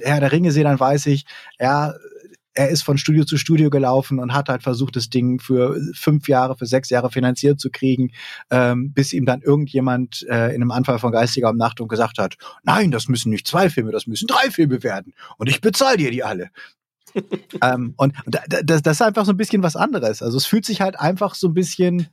Herr der Ringe sehe, dann weiß ich, ja, er ist von Studio zu Studio gelaufen und hat halt versucht, das Ding für fünf Jahre, für sechs Jahre finanziert zu kriegen, ähm, bis ihm dann irgendjemand äh, in einem Anfall von geistiger Umnachtung gesagt hat, nein, das müssen nicht zwei Filme, das müssen drei Filme werden und ich bezahle dir die alle. ähm, und das, das ist einfach so ein bisschen was anderes. Also es fühlt sich halt einfach so ein bisschen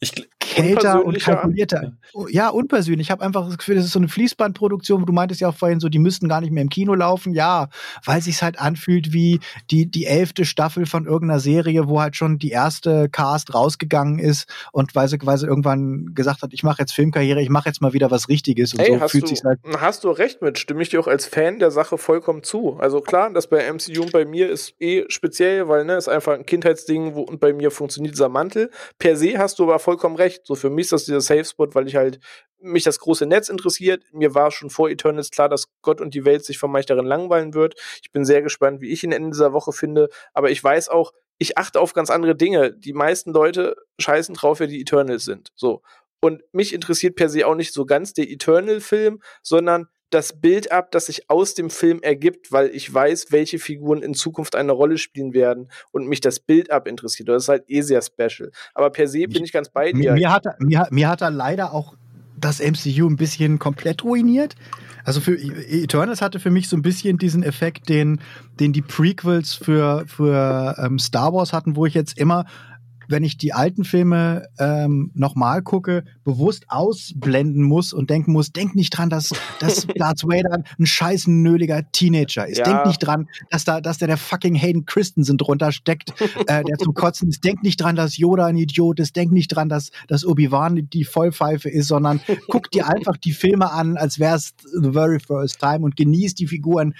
ich, kälter und kalkulierter. Ja, unpersönlich. Ich habe einfach das Gefühl, das ist so eine Fließbandproduktion. Du meintest ja auch vorhin so, die müssten gar nicht mehr im Kino laufen. Ja, weil sich halt anfühlt wie die die elfte Staffel von irgendeiner Serie, wo halt schon die erste Cast rausgegangen ist und weil sie, weil sie irgendwann gesagt hat, ich mache jetzt Filmkarriere, ich mache jetzt mal wieder was Richtiges. Und Ey, so fühlt sich halt. Hast du recht mit? Stimme ich dir auch als Fan der Sache vollkommen zu. Also klar, das bei MCU und bei mir ist eh speziell, weil ne, ist einfach ein Kindheitsding, wo und bei mir funktioniert dieser Mantel. Per se hast du aber vollkommen recht. So für mich ist das dieser Safe Spot, weil ich halt mich das große Netz interessiert. Mir war schon vor Eternals klar, dass Gott und die Welt sich von darin langweilen wird. Ich bin sehr gespannt, wie ich ihn Ende dieser Woche finde. Aber ich weiß auch, ich achte auf ganz andere Dinge. Die meisten Leute scheißen drauf, wer die Eternals sind. So. Und mich interessiert per se auch nicht so ganz der Eternal-Film, sondern das Bild ab, das sich aus dem Film ergibt, weil ich weiß, welche Figuren in Zukunft eine Rolle spielen werden und mich das Bild ab interessiert. Das ist halt eh sehr special. Aber per se bin ich ganz bei dir. Mir, hat, er, mir, mir hat er leider auch das MCU ein bisschen komplett ruiniert. Also für Eternals hatte für mich so ein bisschen diesen Effekt, den, den die Prequels für, für ähm, Star Wars hatten, wo ich jetzt immer wenn ich die alten Filme ähm, nochmal gucke, bewusst ausblenden muss und denken muss, denk nicht dran, dass, dass Darth Vader ein scheiß nöliger Teenager ist. Ja. Denk nicht dran, dass da, dass der der fucking Hayden Christensen drunter steckt, äh, der zum Kotzen ist. Denk nicht dran, dass Yoda ein Idiot ist. Denk nicht dran, dass, dass Obi-Wan die Vollpfeife ist, sondern guck dir einfach die Filme an, als wäre es the very first time und genieß die Figuren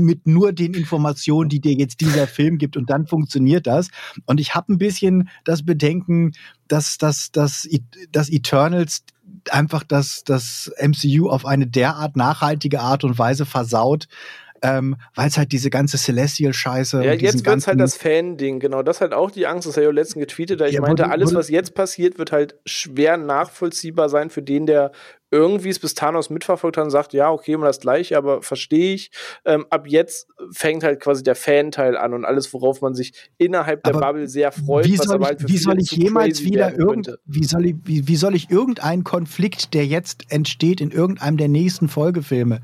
mit nur den Informationen, die dir jetzt dieser Film gibt und dann funktioniert das. Und ich habe ein bisschen das Bedenken, dass, dass, dass, dass Eternals einfach das, das MCU auf eine derart nachhaltige Art und Weise versaut, ähm, weil es halt diese ganze Celestial-Scheiße. Ja, jetzt wird es halt das Fan-Ding, genau. Das ist halt auch die Angst, das habe ich auch letztens getweetet, da ich ja, meinte, wurde, alles, was jetzt passiert, wird halt schwer nachvollziehbar sein für den, der irgendwie es bis Thanos mitverfolgt hat und sagt, ja, okay, immer das gleiche, aber verstehe ich. Ähm, ab jetzt fängt halt quasi der Fan-Teil an und alles, worauf man sich innerhalb der aber Bubble sehr freut. Wie soll ich, halt wie soll ich jemals wieder irgend, wie soll ich, wie, wie soll ich irgendeinen Konflikt, der jetzt entsteht in irgendeinem der nächsten Folgefilme,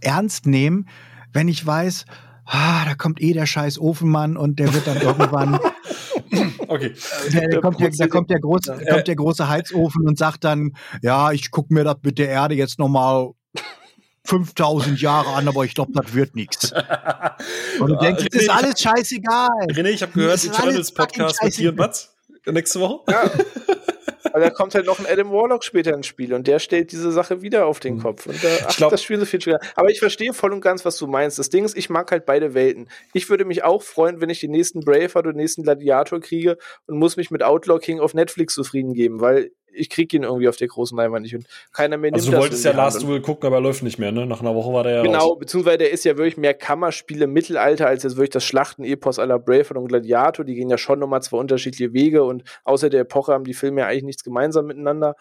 ernst nehmen, wenn ich weiß, ah, da kommt eh der scheiß Ofenmann und der wird dann irgendwann. Okay. Der, der kommt der, da kommt der, große, äh, kommt der große Heizofen und sagt dann, ja, ich gucke mir das mit der Erde jetzt nochmal 5000 Jahre an, aber ich glaube, das wird nichts. Und du denkst, es ist alles scheißegal. René, ich habe gehört, die Eternals Podcast mit dir und Mats nächste Woche. Ja. Aber da kommt halt noch ein Adam Warlock später ins Spiel und der stellt diese Sache wieder auf den mhm. Kopf. Und da, ach, glaub, das Spiel so viel schwerer. Aber ich verstehe voll und ganz, was du meinst. Das Ding ist, ich mag halt beide Welten. Ich würde mich auch freuen, wenn ich den nächsten Braveheart oder den nächsten Gladiator kriege und muss mich mit Outlaw King auf Netflix zufrieden geben, weil ich krieg ihn irgendwie auf der großen Leinwand nicht und keiner mehr nimmt Also du wolltest ja Last Duel gucken, aber er läuft nicht mehr, ne? Nach einer Woche war der ja Genau, raus. beziehungsweise der ist ja wirklich mehr Kammerspiele Mittelalter als jetzt wirklich das Schlachten-Epos aller Braveheart und Gladiator. Die gehen ja schon nochmal zwei unterschiedliche Wege und außer der Epoche haben die Filme ja eigentlich nichts gemeinsam miteinander.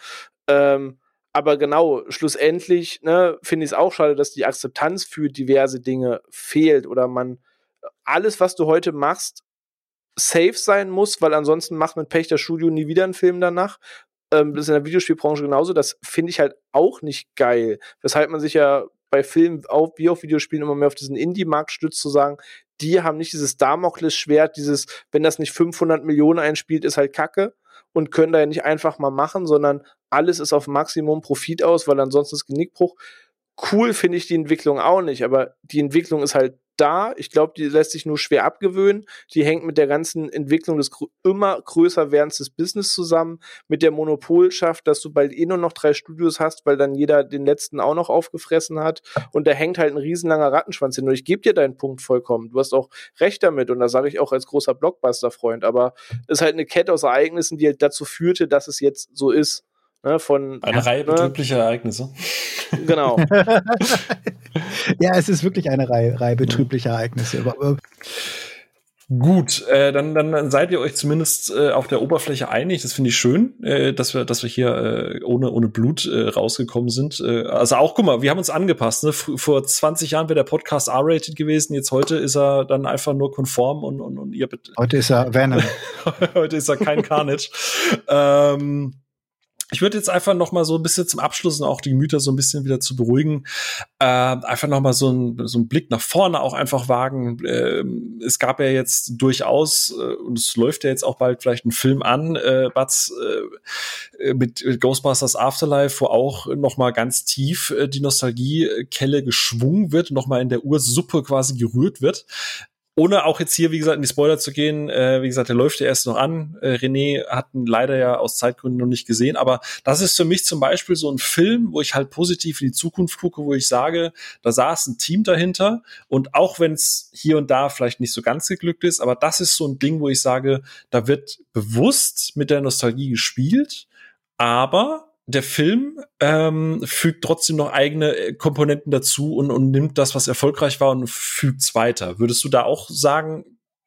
Ähm, aber genau, schlussendlich ne, finde ich es auch schade, dass die Akzeptanz für diverse Dinge fehlt oder man alles, was du heute machst, safe sein muss, weil ansonsten macht mit Pech das Studio nie wieder einen Film danach. Ähm, das ist in der Videospielbranche genauso. Das finde ich halt auch nicht geil. Weshalb man sich ja bei Filmen auch, wie auf Videospielen immer mehr auf diesen Indie-Markt stützt, zu sagen, die haben nicht dieses Damokles-Schwert, dieses, wenn das nicht 500 Millionen einspielt, ist halt Kacke und können da ja nicht einfach mal machen, sondern alles ist auf Maximum Profit aus, weil ansonsten ist Genickbruch. Cool finde ich die Entwicklung auch nicht, aber die Entwicklung ist halt da. Ich glaube, die lässt sich nur schwer abgewöhnen. Die hängt mit der ganzen Entwicklung des immer größer werdens des Business zusammen, mit der Monopolschaft, dass du bald eh nur noch drei Studios hast, weil dann jeder den letzten auch noch aufgefressen hat. Und da hängt halt ein riesenlanger Rattenschwanz hin. Und ich gebe dir deinen Punkt vollkommen. Du hast auch recht damit. Und da sage ich auch als großer Blockbuster-Freund. Aber es ist halt eine Kette aus Ereignissen, die halt dazu führte, dass es jetzt so ist. Ne, von, eine Reihe ne? betrüblicher Ereignisse. Genau. ja, es ist wirklich eine Reihe, Reihe betrüblicher Ereignisse. Gut, äh, dann, dann, dann seid ihr euch zumindest äh, auf der Oberfläche einig. Das finde ich schön, äh, dass wir, dass wir hier äh, ohne, ohne Blut äh, rausgekommen sind. Äh, also auch, guck mal, wir haben uns angepasst. Ne? Vor 20 Jahren wäre der Podcast R-rated gewesen. Jetzt heute ist er dann einfach nur konform und, und, und ihr bitte. Heute ist er Venom. heute ist er kein Carnage. ähm, ich würde jetzt einfach noch mal so ein bisschen zum Abschluss und auch die Gemüter so ein bisschen wieder zu beruhigen, äh, einfach noch mal so ein so ein Blick nach vorne auch einfach wagen. Äh, es gab ja jetzt durchaus äh, und es läuft ja jetzt auch bald vielleicht ein Film an, äh, Batz äh, mit Ghostbusters Afterlife, wo auch noch mal ganz tief äh, die Nostalgiekelle geschwungen wird, noch mal in der Ursuppe quasi gerührt wird ohne auch jetzt hier, wie gesagt, in die Spoiler zu gehen, äh, wie gesagt, der läuft ja erst noch an. Äh, René hat ihn leider ja aus Zeitgründen noch nicht gesehen, aber das ist für mich zum Beispiel so ein Film, wo ich halt positiv in die Zukunft gucke, wo ich sage, da saß ein Team dahinter. Und auch wenn es hier und da vielleicht nicht so ganz geglückt ist, aber das ist so ein Ding, wo ich sage, da wird bewusst mit der Nostalgie gespielt, aber der Film ähm, fügt trotzdem noch eigene äh, Komponenten dazu und, und nimmt das, was erfolgreich war und fügt es weiter. Würdest du da auch sagen,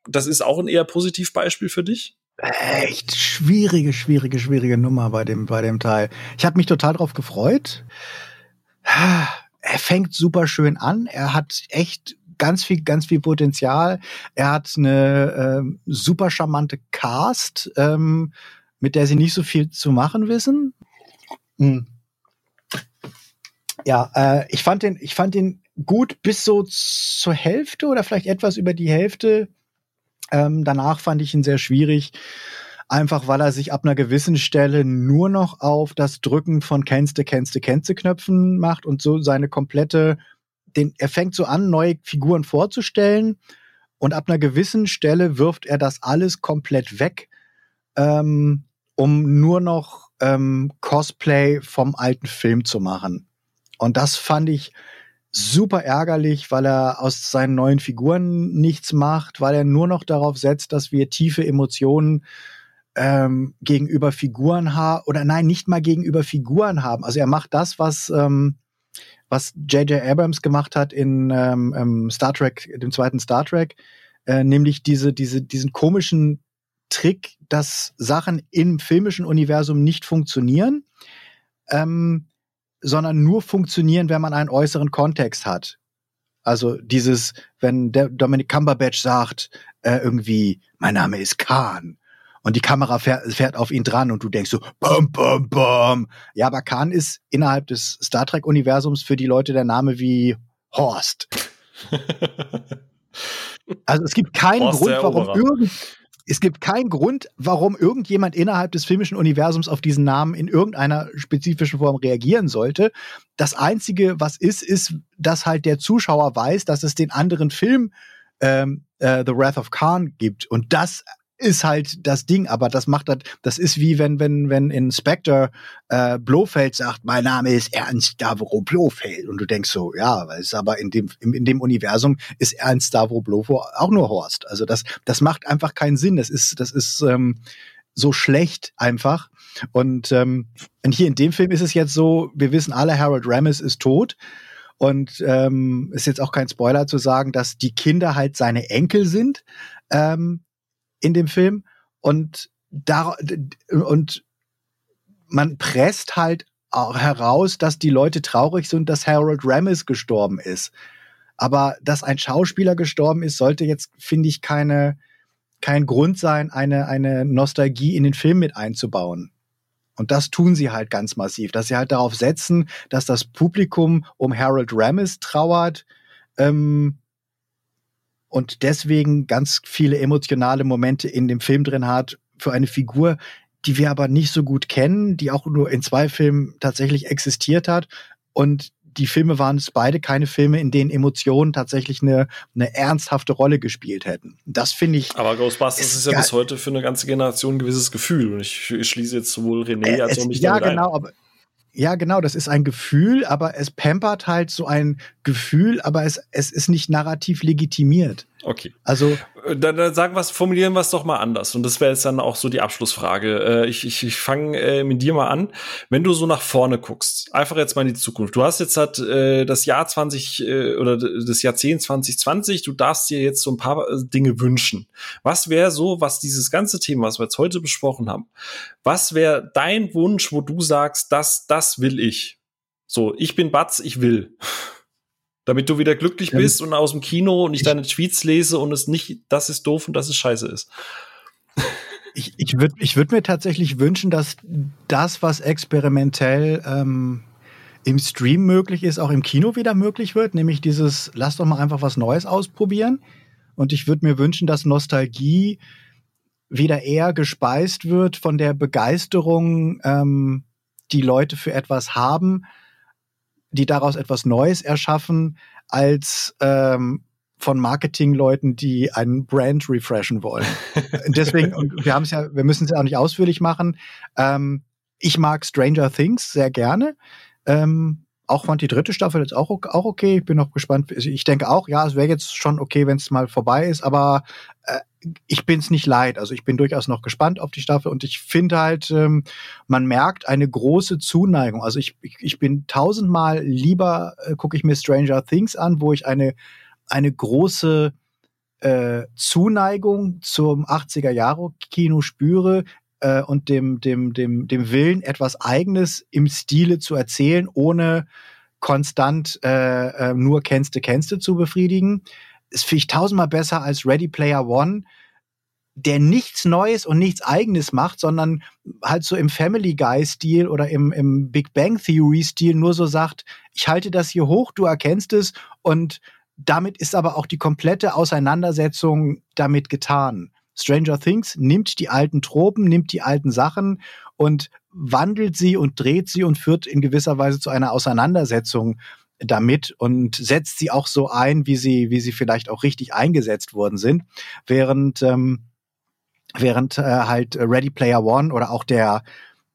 das ist auch ein eher Positivbeispiel für dich? Echt schwierige, schwierige, schwierige Nummer bei dem, bei dem Teil. Ich habe mich total drauf gefreut. Er fängt super schön an. Er hat echt ganz viel, ganz viel Potenzial. Er hat eine äh, super charmante Cast, ähm, mit der sie nicht so viel zu machen wissen. Hm. Ja, äh, ich fand den, ich fand den gut bis so zur Hälfte oder vielleicht etwas über die Hälfte. Ähm, danach fand ich ihn sehr schwierig, einfach weil er sich ab einer gewissen Stelle nur noch auf das Drücken von kennste, kennste, kennste Knöpfen macht und so seine komplette, den, er fängt so an, neue Figuren vorzustellen und ab einer gewissen Stelle wirft er das alles komplett weg, ähm, um nur noch ähm, Cosplay vom alten Film zu machen. Und das fand ich super ärgerlich, weil er aus seinen neuen Figuren nichts macht, weil er nur noch darauf setzt, dass wir tiefe Emotionen ähm, gegenüber Figuren haben oder nein, nicht mal gegenüber Figuren haben. Also er macht das, was ähm, was J.J. Abrams gemacht hat in ähm, ähm, Star Trek, dem zweiten Star Trek, äh, nämlich diese diese diesen komischen Trick, dass Sachen im filmischen Universum nicht funktionieren. Ähm, sondern nur funktionieren, wenn man einen äußeren Kontext hat. Also dieses, wenn der Dominic Cumberbatch sagt, äh, irgendwie, mein Name ist Khan. Und die Kamera fährt, fährt auf ihn dran und du denkst so, bum, bum, bum. Ja, aber Khan ist innerhalb des Star Trek-Universums für die Leute der Name wie Horst. also es gibt keinen Horst Grund, warum irgend, es gibt keinen Grund, warum irgendjemand innerhalb des filmischen Universums auf diesen Namen in irgendeiner spezifischen Form reagieren sollte. Das Einzige, was ist, ist, dass halt der Zuschauer weiß, dass es den anderen Film ähm, äh, The Wrath of Khan gibt. Und das ist halt das Ding, aber das macht das, das ist wie wenn, wenn, wenn Inspector äh, Blofeld sagt, mein Name ist Ernst Davro Blofeld und du denkst so, ja, weil es aber in dem, in, in dem Universum ist Ernst Davro Blofeld auch nur Horst. Also das, das macht einfach keinen Sinn. Das ist, das ist ähm, so schlecht einfach. Und, ähm, und hier in dem Film ist es jetzt so, wir wissen alle, Harold Ramis ist tot. Und ähm, ist jetzt auch kein Spoiler zu sagen, dass die Kinder halt seine Enkel sind. Ähm, in dem Film und da und man presst halt auch heraus, dass die Leute traurig sind, dass Harold Ramis gestorben ist. Aber dass ein Schauspieler gestorben ist, sollte jetzt, finde ich, keine, kein Grund sein, eine, eine Nostalgie in den Film mit einzubauen. Und das tun sie halt ganz massiv, dass sie halt darauf setzen, dass das Publikum um Harold Ramis trauert, ähm, und deswegen ganz viele emotionale Momente in dem Film drin hat für eine Figur, die wir aber nicht so gut kennen, die auch nur in zwei Filmen tatsächlich existiert hat. Und die Filme waren es beide keine Filme, in denen Emotionen tatsächlich eine, eine ernsthafte Rolle gespielt hätten. Das finde ich. Aber Ghostbusters ist, ist ja bis heute für eine ganze Generation ein gewisses Gefühl. Und ich, ich schließe jetzt sowohl René äh, als auch mich Ja, genau, aber ja, genau, das ist ein Gefühl, aber es pampert halt so ein Gefühl, aber es, es ist nicht narrativ legitimiert. Okay. Also. Äh, dann, dann sagen wir formulieren wir es doch mal anders. Und das wäre jetzt dann auch so die Abschlussfrage. Äh, ich ich, ich fange äh, mit dir mal an. Wenn du so nach vorne guckst, einfach jetzt mal in die Zukunft. Du hast jetzt halt äh, das Jahr 20 äh, oder das Jahrzehnt 2020. Du darfst dir jetzt so ein paar Dinge wünschen. Was wäre so, was dieses ganze Thema, was wir jetzt heute besprochen haben, was wäre dein Wunsch, wo du sagst, das, das will ich? So, ich bin Batz, ich will damit du wieder glücklich bist und aus dem Kino und ich deine Tweets lese und es nicht, das ist doof und das ist scheiße ist. Ich, ich würde ich würd mir tatsächlich wünschen, dass das, was experimentell ähm, im Stream möglich ist, auch im Kino wieder möglich wird, nämlich dieses, lass doch mal einfach was Neues ausprobieren. Und ich würde mir wünschen, dass Nostalgie wieder eher gespeist wird von der Begeisterung, ähm, die Leute für etwas haben, die daraus etwas Neues erschaffen, als ähm, von Marketingleuten, die einen Brand refreshen wollen. Deswegen, und wir haben es ja, wir müssen es ja auch nicht ausführlich machen. Ähm, ich mag Stranger Things sehr gerne. Ähm, auch fand die dritte Staffel jetzt auch, auch okay. Ich bin noch gespannt. Ich denke auch, ja, es wäre jetzt schon okay, wenn es mal vorbei ist, aber äh, ich bin es nicht leid. Also ich bin durchaus noch gespannt auf die Staffel und ich finde halt, ähm, man merkt eine große Zuneigung. Also ich, ich, ich bin tausendmal lieber, äh, gucke ich mir Stranger Things an, wo ich eine, eine große äh, Zuneigung zum 80er Jahre Kino spüre, äh, und dem, dem, dem, dem Willen, etwas Eigenes im Stile zu erzählen, ohne konstant äh, äh, nur kennste, kennste zu befriedigen. Ist finde ich tausendmal besser als Ready Player One, der nichts Neues und nichts Eigenes macht, sondern halt so im Family Guy-Stil oder im, im Big Bang Theory-Stil nur so sagt, ich halte das hier hoch, du erkennst es und damit ist aber auch die komplette Auseinandersetzung damit getan. Stranger Things nimmt die alten Tropen, nimmt die alten Sachen und wandelt sie und dreht sie und führt in gewisser Weise zu einer Auseinandersetzung damit und setzt sie auch so ein, wie sie, wie sie vielleicht auch richtig eingesetzt worden sind. Während, ähm, während äh, halt Ready Player One oder auch der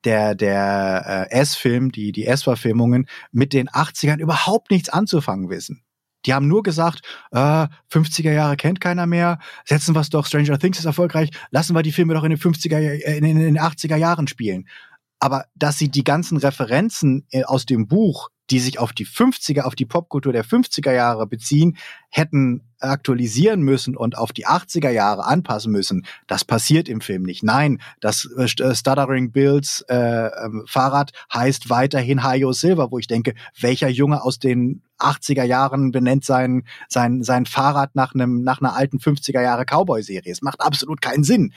der, der äh, S-Film, die, die S-Verfilmungen mit den 80ern überhaupt nichts anzufangen wissen. Die haben nur gesagt, äh, 50er Jahre kennt keiner mehr, setzen wir es doch, Stranger Things ist erfolgreich, lassen wir die Filme doch in den 50er, äh, in, in den 80er Jahren spielen. Aber dass sie die ganzen Referenzen äh, aus dem Buch die sich auf die 50er, auf die Popkultur der 50er Jahre beziehen, hätten aktualisieren müssen und auf die 80er Jahre anpassen müssen. Das passiert im Film nicht. Nein, das äh, äh Stuttering Bills äh, ähm, Fahrrad heißt weiterhin Hayo Silver, wo ich denke, welcher Junge aus den 80er Jahren benennt sein, sein, sein Fahrrad nach einem, nach einer alten 50er Jahre Cowboy-Serie. Es macht absolut keinen Sinn.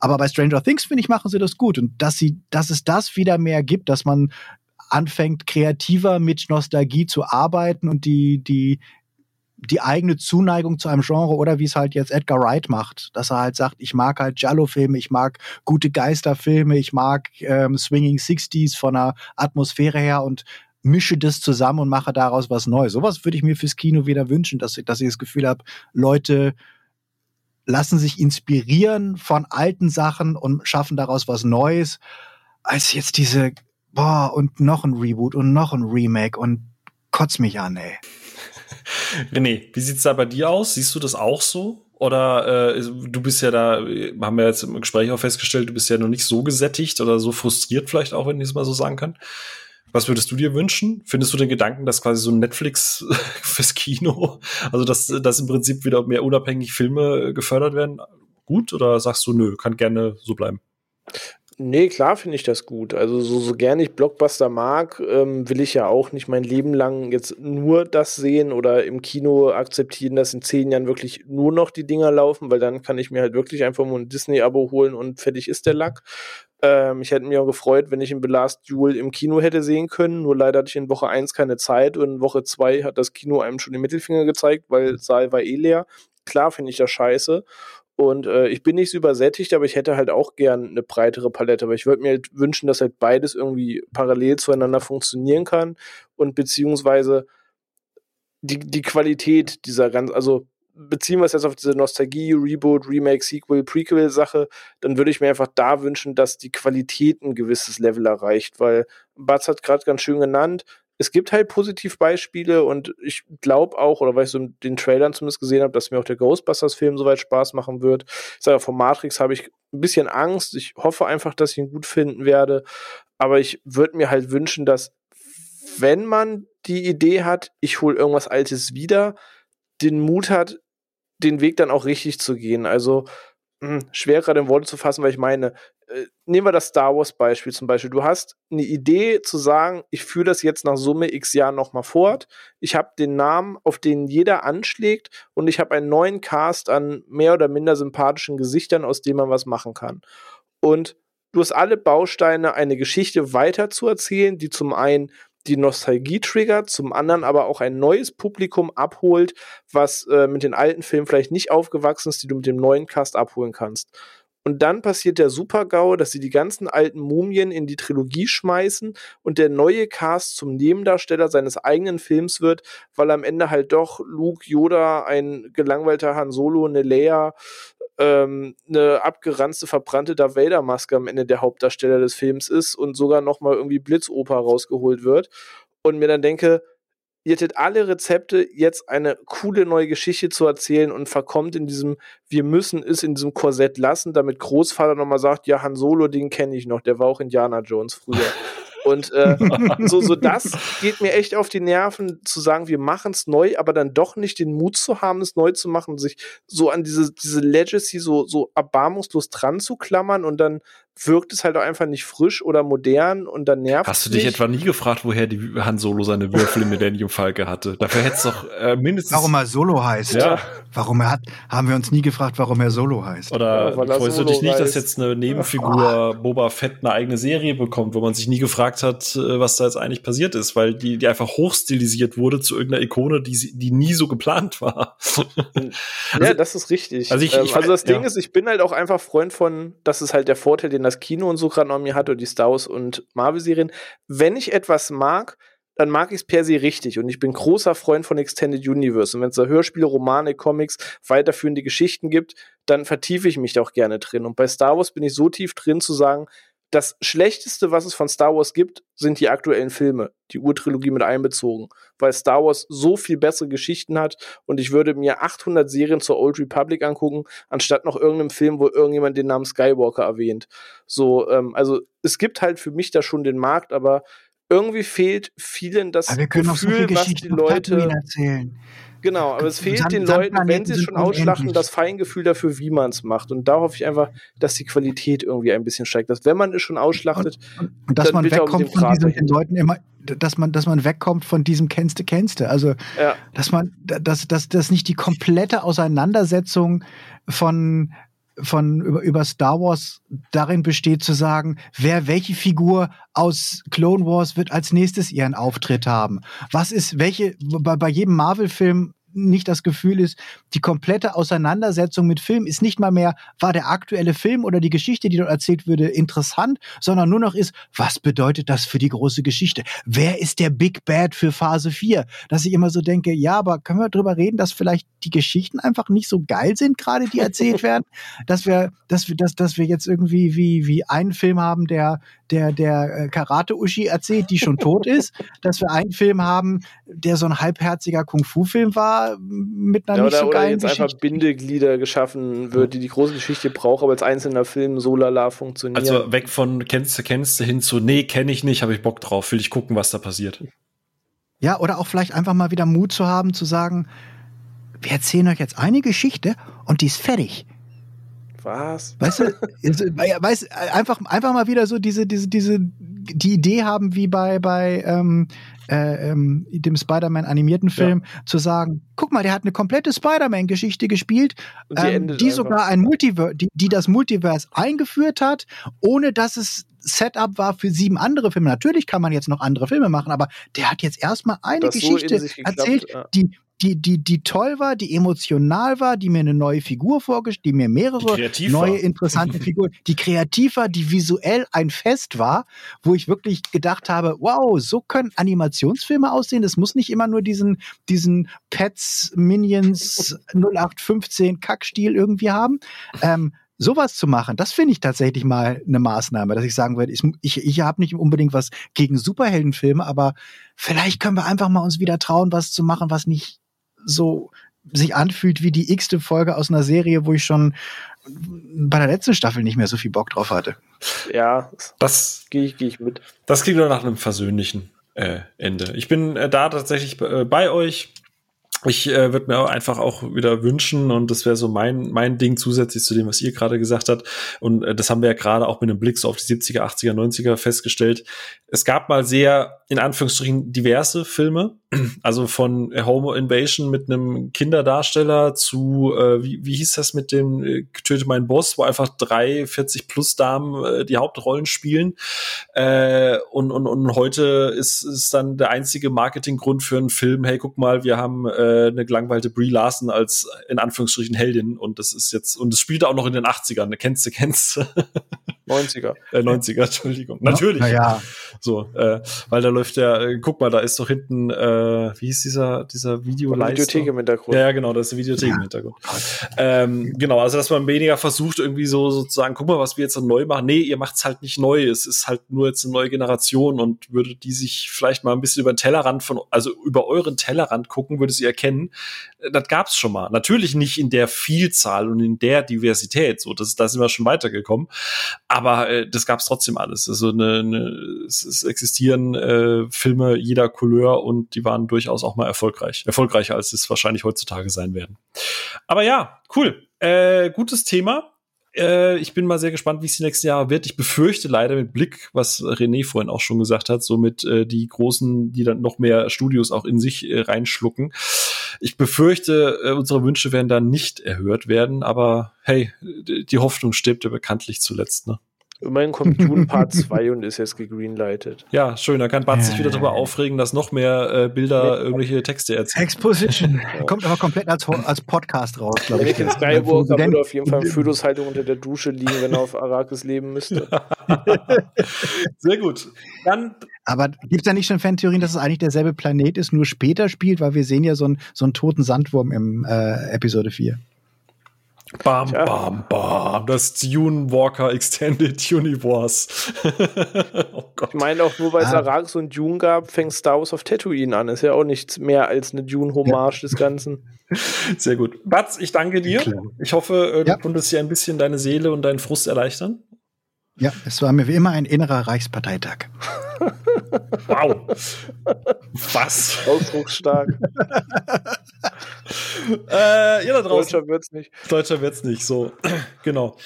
Aber bei Stranger Things, finde ich, machen sie das gut. Und dass sie, dass es das wieder mehr gibt, dass man anfängt, kreativer mit Nostalgie zu arbeiten und die, die, die eigene Zuneigung zu einem Genre oder wie es halt jetzt Edgar Wright macht, dass er halt sagt, ich mag halt Giallo-Filme, ich mag gute Geisterfilme, ich mag ähm, Swinging Sixties von der Atmosphäre her und mische das zusammen und mache daraus was Neues. Sowas würde ich mir fürs Kino wieder wünschen, dass, dass ich das Gefühl habe, Leute lassen sich inspirieren von alten Sachen und schaffen daraus was Neues, als jetzt diese boah, und noch ein Reboot und noch ein Remake und kotz mich an, ey. René, wie sieht's da bei dir aus? Siehst du das auch so? Oder äh, du bist ja da, haben wir jetzt im Gespräch auch festgestellt, du bist ja noch nicht so gesättigt oder so frustriert vielleicht auch, wenn ich es mal so sagen kann. Was würdest du dir wünschen? Findest du den Gedanken, dass quasi so ein Netflix fürs Kino, also dass, dass im Prinzip wieder mehr unabhängig Filme gefördert werden, gut? Oder sagst du, nö, kann gerne so bleiben? Nee, klar finde ich das gut. Also so, so gerne ich Blockbuster mag, ähm, will ich ja auch nicht mein Leben lang jetzt nur das sehen oder im Kino akzeptieren, dass in zehn Jahren wirklich nur noch die Dinger laufen, weil dann kann ich mir halt wirklich einfach mal ein Disney-Abo holen und fertig ist der Lack. Ähm, ich hätte mich auch gefreut, wenn ich in The Last Duel im Kino hätte sehen können, nur leider hatte ich in Woche 1 keine Zeit und in Woche 2 hat das Kino einem schon den Mittelfinger gezeigt, weil Saal war eh leer. Klar finde ich das scheiße. Und äh, ich bin nicht so übersättigt, aber ich hätte halt auch gern eine breitere Palette. Aber ich würde mir halt wünschen, dass halt beides irgendwie parallel zueinander funktionieren kann und beziehungsweise die, die Qualität dieser ganz, also beziehen wir es jetzt auf diese Nostalgie, Reboot, Remake, Sequel, Prequel-Sache, dann würde ich mir einfach da wünschen, dass die Qualität ein gewisses Level erreicht, weil Batz hat gerade ganz schön genannt, es gibt halt Positivbeispiele und ich glaube auch, oder weil ich so den Trailern zumindest gesehen habe, dass mir auch der Ghostbusters-Film soweit Spaß machen wird. Ich sage, von Matrix habe ich ein bisschen Angst. Ich hoffe einfach, dass ich ihn gut finden werde. Aber ich würde mir halt wünschen, dass, wenn man die Idee hat, ich hole irgendwas Altes wieder, den Mut hat, den Weg dann auch richtig zu gehen. Also, hm, schwer gerade in Worte zu fassen, weil ich meine, äh, nehmen wir das Star Wars Beispiel zum Beispiel. Du hast eine Idee zu sagen, ich führe das jetzt nach Summe x Jahren nochmal fort. Ich habe den Namen, auf den jeder anschlägt und ich habe einen neuen Cast an mehr oder minder sympathischen Gesichtern, aus dem man was machen kann. Und du hast alle Bausteine, eine Geschichte weiter zu erzählen, die zum einen die Nostalgie triggert, zum anderen aber auch ein neues Publikum abholt, was äh, mit den alten Filmen vielleicht nicht aufgewachsen ist, die du mit dem neuen Cast abholen kannst. Und dann passiert der Super-GAU, dass sie die ganzen alten Mumien in die Trilogie schmeißen und der neue Cast zum Nebendarsteller seines eigenen Films wird, weil am Ende halt doch Luke, Yoda, ein gelangweilter Han Solo, eine Leia, ähm, eine abgeranzte, verbrannte Darth Vader-Maske am Ende der Hauptdarsteller des Films ist und sogar nochmal irgendwie Blitzoper rausgeholt wird. Und mir dann denke, ihr hättet alle Rezepte, jetzt eine coole neue Geschichte zu erzählen und verkommt in diesem, wir müssen es in diesem Korsett lassen, damit Großvater nochmal sagt, ja, Han Solo, den kenne ich noch, der war auch Indiana Jones früher. Und äh, so, so das geht mir echt auf die Nerven, zu sagen, wir machen es neu, aber dann doch nicht den Mut zu haben, es neu zu machen, sich so an diese, diese Legacy so, so erbarmungslos dran zu klammern und dann wirkt es halt auch einfach nicht frisch oder modern und dann nervt Hast du dich nicht. etwa nie gefragt, woher die Han Solo seine Würfel im Millennium Falke hatte? Dafür hätte es doch äh, mindestens. Warum er Solo heißt. Ja. Warum er hat, haben wir uns nie gefragt, warum er Solo heißt. Oder Ja, freust du dich nicht, dass reist. jetzt eine Nebenfigur Boba Fett eine eigene Serie bekommt, wo man sich nie gefragt hat, äh, was da jetzt eigentlich passiert ist, weil die, die einfach hochstilisiert wurde zu irgendeiner Ikone, die, sie- die nie so geplant war. ja, das ist richtig. also ich- ähm, ich- also das Ding ja. ist, ich bin halt auch einfach Freund von, das ist halt der Vorteil, den das Kino und so gerade noch mir hat oder die Star Wars und Marvel-Serien. Wenn ich etwas mag, dann mag ich es per se richtig. Und ich bin großer Freund von Extended Universe. Und wenn es da Hörspiele, Romane, Comics, weiterführende Geschichten gibt, dann vertiefe ich mich da auch gerne drin. Und bei Star Wars bin ich so tief drin zu sagen, das Schlechteste, was es von Star Wars gibt, sind die aktuellen Filme, die Urtrilogie mit einbezogen, weil Star Wars so viel bessere Geschichten hat und ich würde mir 800 Serien zur Old Republic angucken, anstatt noch irgendeinem Film, wo irgendjemand den Namen Skywalker erwähnt. So, ähm, also es gibt halt für mich da schon den Markt, aber irgendwie fehlt vielen das Aber wir können so Gefühl, viel was die Leute erzählen. Genau, aber es fehlt Sand- den Leuten, wenn sie es schon ausschlachten, das Feingefühl dafür, wie man es macht. Und da hoffe ich einfach, dass die Qualität irgendwie ein bisschen steigt. Dass wenn man es schon ausschlachtet, Und dass Dann man bitte auch mit wegkommt von diesen den Leuten immer, dass man, dass man wegkommt von diesem kennste kennste. Also ja, dass man, dass, dass, dass nicht die komplette Auseinandersetzung von von über, über Star Wars darin besteht zu sagen, wer welche Figur aus Clone Wars wird als nächstes ihren Auftritt haben. Was ist welche bei, bei jedem Marvel Film nicht das Gefühl ist, die komplette Auseinandersetzung mit Film ist nicht mal mehr, war der aktuelle Film oder die Geschichte, die dort erzählt würde, interessant, sondern nur noch ist, was bedeutet das für die große Geschichte? Wer ist der Big Bad für Phase 4? Dass ich immer so denke, ja, aber können wir drüber reden, dass vielleicht die Geschichten einfach nicht so geil sind, gerade die erzählt werden? Dass wir, dass wir, dass, dass wir jetzt irgendwie wie, wie einen Film haben, der, der, der äh, Karate-Uschi erzählt, die schon tot ist, dass wir einen Film haben, der so ein halbherziger Kung-Fu-Film war, mit einer ja nicht oder, so oder geilen jetzt einfach Geschichte. Bindeglieder geschaffen wird, die die große Geschichte braucht, aber als einzelner Film so lala funktioniert. Also weg von kennst du, kennst du hin zu, nee, kenne ich nicht, habe ich Bock drauf, will ich gucken, was da passiert. Ja, oder auch vielleicht einfach mal wieder Mut zu haben, zu sagen, wir erzählen euch jetzt eine Geschichte und die ist fertig. Was? Weißt du, ist, ja, weiß, einfach, einfach mal wieder so diese, diese, diese, die Idee haben, wie bei, bei ähm, äh, ähm, dem Spider-Man animierten Film, zu sagen, guck mal, der hat eine komplette Spider-Man-Geschichte gespielt, die ähm, die sogar ein Multiverse, die, die das Multiverse eingeführt hat, ohne dass es Setup war für sieben andere Filme. Natürlich kann man jetzt noch andere Filme machen, aber der hat jetzt erstmal eine Das so Geschichte geklappt, erzählt, ja. die, die, die, die toll war, die emotional war, die mir eine neue Figur vorgestellt, die mir Die mehrere kreativ neue interessante Figuren, die kreativ war, die visuell ein Fest war, wo ich wirklich gedacht habe, wow, so können Animationsfilme aussehen. Das muss nicht immer nur diesen, diesen Pets, Minions 0815 Kackstil irgendwie haben. Ähm, sowas zu machen, das finde ich tatsächlich mal eine Maßnahme, dass ich sagen würde, ich, ich, ich habe nicht unbedingt was gegen Superheldenfilme, aber vielleicht können wir einfach mal uns wieder trauen, was zu machen, was nicht so sich anfühlt wie die x-te Folge aus einer Serie, wo ich schon bei der letzten Staffel nicht mehr so viel Bock drauf hatte. Ja, Das, gehe ich, geh ich mit. das klingt doch nach einem versöhnlichen äh, Ende. Ich bin äh, da tatsächlich äh, bei euch. Ich äh, würde mir auch einfach auch wieder wünschen, und das wäre so mein, mein Ding zusätzlich zu dem, was ihr gerade gesagt habt. Und äh, das haben wir ja gerade auch mit einem Blick so auf die 70er, 80er, 90er festgestellt. Es gab mal sehr, in Anführungsstrichen, diverse Filme. Also von Home Invasion mit einem Kinderdarsteller zu, äh, wie, wie hieß das mit dem äh, Töte mein Boss, wo einfach drei 40 plus Damen äh, die Hauptrollen spielen. Äh, und, und, und heute ist, ist dann der einzige Marketinggrund für einen Film, hey, guck mal, wir haben äh, eine gelangweilte Brie Larson als in Anführungsstrichen Heldin und das ist jetzt, und es spielt auch noch in den 80ern, ne? kennst du, kennst du, 90er. äh, 90er, Entschuldigung. Natürlich. Naja, So, äh, weil da läuft ja, äh, guck mal, da ist doch hinten, äh, wie hieß dieser, dieser Videoleister? Videothek im Hintergrund. Ja, ja, genau, da ist eine Videothek im Hintergrund. Ähm, genau, also dass man weniger versucht, irgendwie so sozusagen, guck mal, was wir jetzt neu machen. Nee, ihr macht's halt nicht neu. Es ist halt nur jetzt eine neue Generation und würde die sich vielleicht mal ein bisschen über den Tellerrand von, also über euren Tellerrand gucken, würde sie erkennen, äh, das gab's schon mal. Natürlich nicht in der Vielzahl und in der Diversität. So, das, da sind wir schon weitergekommen. Aber äh, das gab's trotzdem alles. Also eine, eine, es, es existieren äh, Filme jeder Couleur und die waren durchaus auch mal erfolgreich. Erfolgreicher, als es wahrscheinlich heutzutage sein werden. Aber ja, cool. Äh, gutes Thema. Äh, ich bin mal sehr gespannt, wie es die nächsten Jahre wird. Ich befürchte leider mit Blick, was René vorhin auch schon gesagt hat, so mit äh, die großen, die dann noch mehr Studios auch in sich äh, reinschlucken. Ich befürchte, äh, unsere Wünsche werden dann nicht erhört werden, aber hey, die Hoffnung stirbt ja bekanntlich zuletzt, ne? Immerhin kommt Dune Part 2 und ist jetzt gegreenlightet. Ja, schön. Da kann Bart sich wieder darüber aufregen, dass noch mehr äh, Bilder irgendwelche Texte erzählen. Exposition. Ja. Kommt aber komplett als, als Podcast raus, glaube ich. Anakin Skywalker würde auf jeden Fall in Fötushaltung unter der Dusche liegen, wenn er auf Arrakis leben müsste. Sehr gut. Dann aber gibt es da nicht schon Fantheorien, dass es eigentlich derselbe Planet ist, nur später spielt, weil wir sehen ja so einen, so einen toten Sandwurm im äh, Episode 4. Bam, Tja. bam, bam. Das Dune Walker Extended Universe. oh Gott. Ich meine auch nur, weil es ah. Arrakis und Dune gab, fängt Star Wars auf Tatooine an. Ist ja auch nichts mehr als eine Dune-Hommage ja. des Ganzen. Sehr gut. Batz, ich danke dir. Ich hoffe, äh, du ja. konntest hier ein bisschen deine Seele und deinen Frust erleichtern. Ja, es war mir wie immer ein innerer Reichsparteitag. wow. Was? Ausdrucksstark. äh, ihr da draußen. Deutscher wird's nicht. Deutscher wird's nicht, so. genau.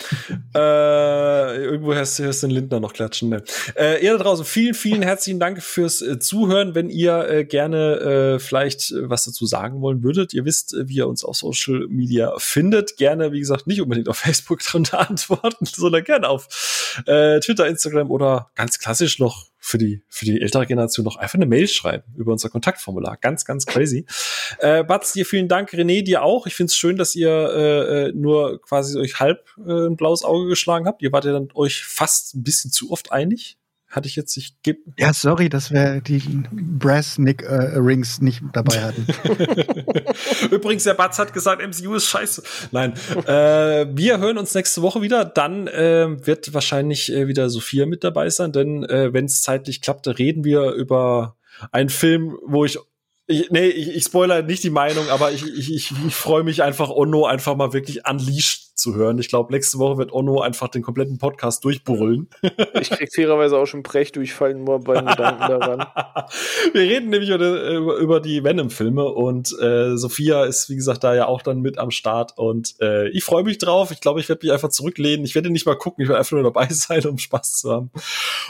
äh, irgendwo hörst, hörst du den Lindner noch klatschen. Ne? Äh, ihr da draußen, vielen, vielen herzlichen Dank fürs äh, Zuhören. Wenn ihr äh, gerne äh, vielleicht äh, was dazu sagen wollen würdet, ihr wisst, wie ihr uns auf Social Media findet. Gerne, wie gesagt, nicht unbedingt auf Facebook drunter antworten, sondern gerne auf Twitter, Instagram oder ganz klassisch noch für die, für die ältere Generation noch einfach eine Mail schreiben über unser Kontaktformular. Ganz, ganz crazy. Äh, Batz, dir vielen Dank. René, dir auch. Ich finde es schön, dass ihr äh, äh, nur quasi euch halb äh, ein blaues Auge geschlagen habt. Ihr wart ja dann euch fast ein bisschen zu oft einig hatte ich jetzt, ich gebe. Ja, sorry, dass wir die Brass Nick äh, Rings nicht dabei hatten. Übrigens, der Batz hat gesagt, MCU ist scheiße. Nein, äh, wir hören uns nächste Woche wieder. Dann äh, wird wahrscheinlich äh, wieder Sophia mit dabei sein, denn äh, wenn es zeitlich klappt, reden wir über einen Film, wo ich ich, nee, ich, ich spoilere nicht die Meinung, aber ich, ich, ich, ich freue mich einfach, Onno einfach mal wirklich unleashed zu hören. Ich glaube, nächste Woche wird Onno einfach den kompletten Podcast durchbrüllen. Ich krieg fairerweise auch schon Brechdurchfall nur beim Gedanken daran. Wir reden nämlich über, über die Venom-Filme und äh, Sophia ist, wie gesagt, da ja auch dann mit am Start und äh, ich freue mich drauf. Ich glaube, ich werde mich einfach zurücklehnen. Ich werde nicht mal gucken, ich werde einfach nur dabei sein, um Spaß zu haben.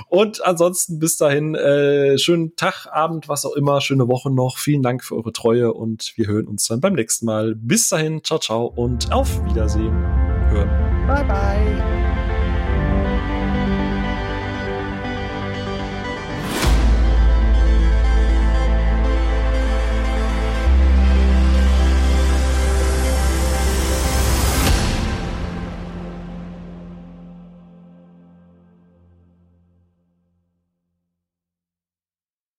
Und ansonsten bis dahin, äh, schönen Tag, Abend, was auch immer, schöne Woche noch. Vielen Dank für eure Treue und wir hören uns dann beim nächsten Mal. Bis dahin, ciao, ciao und auf Wiedersehen 拜拜。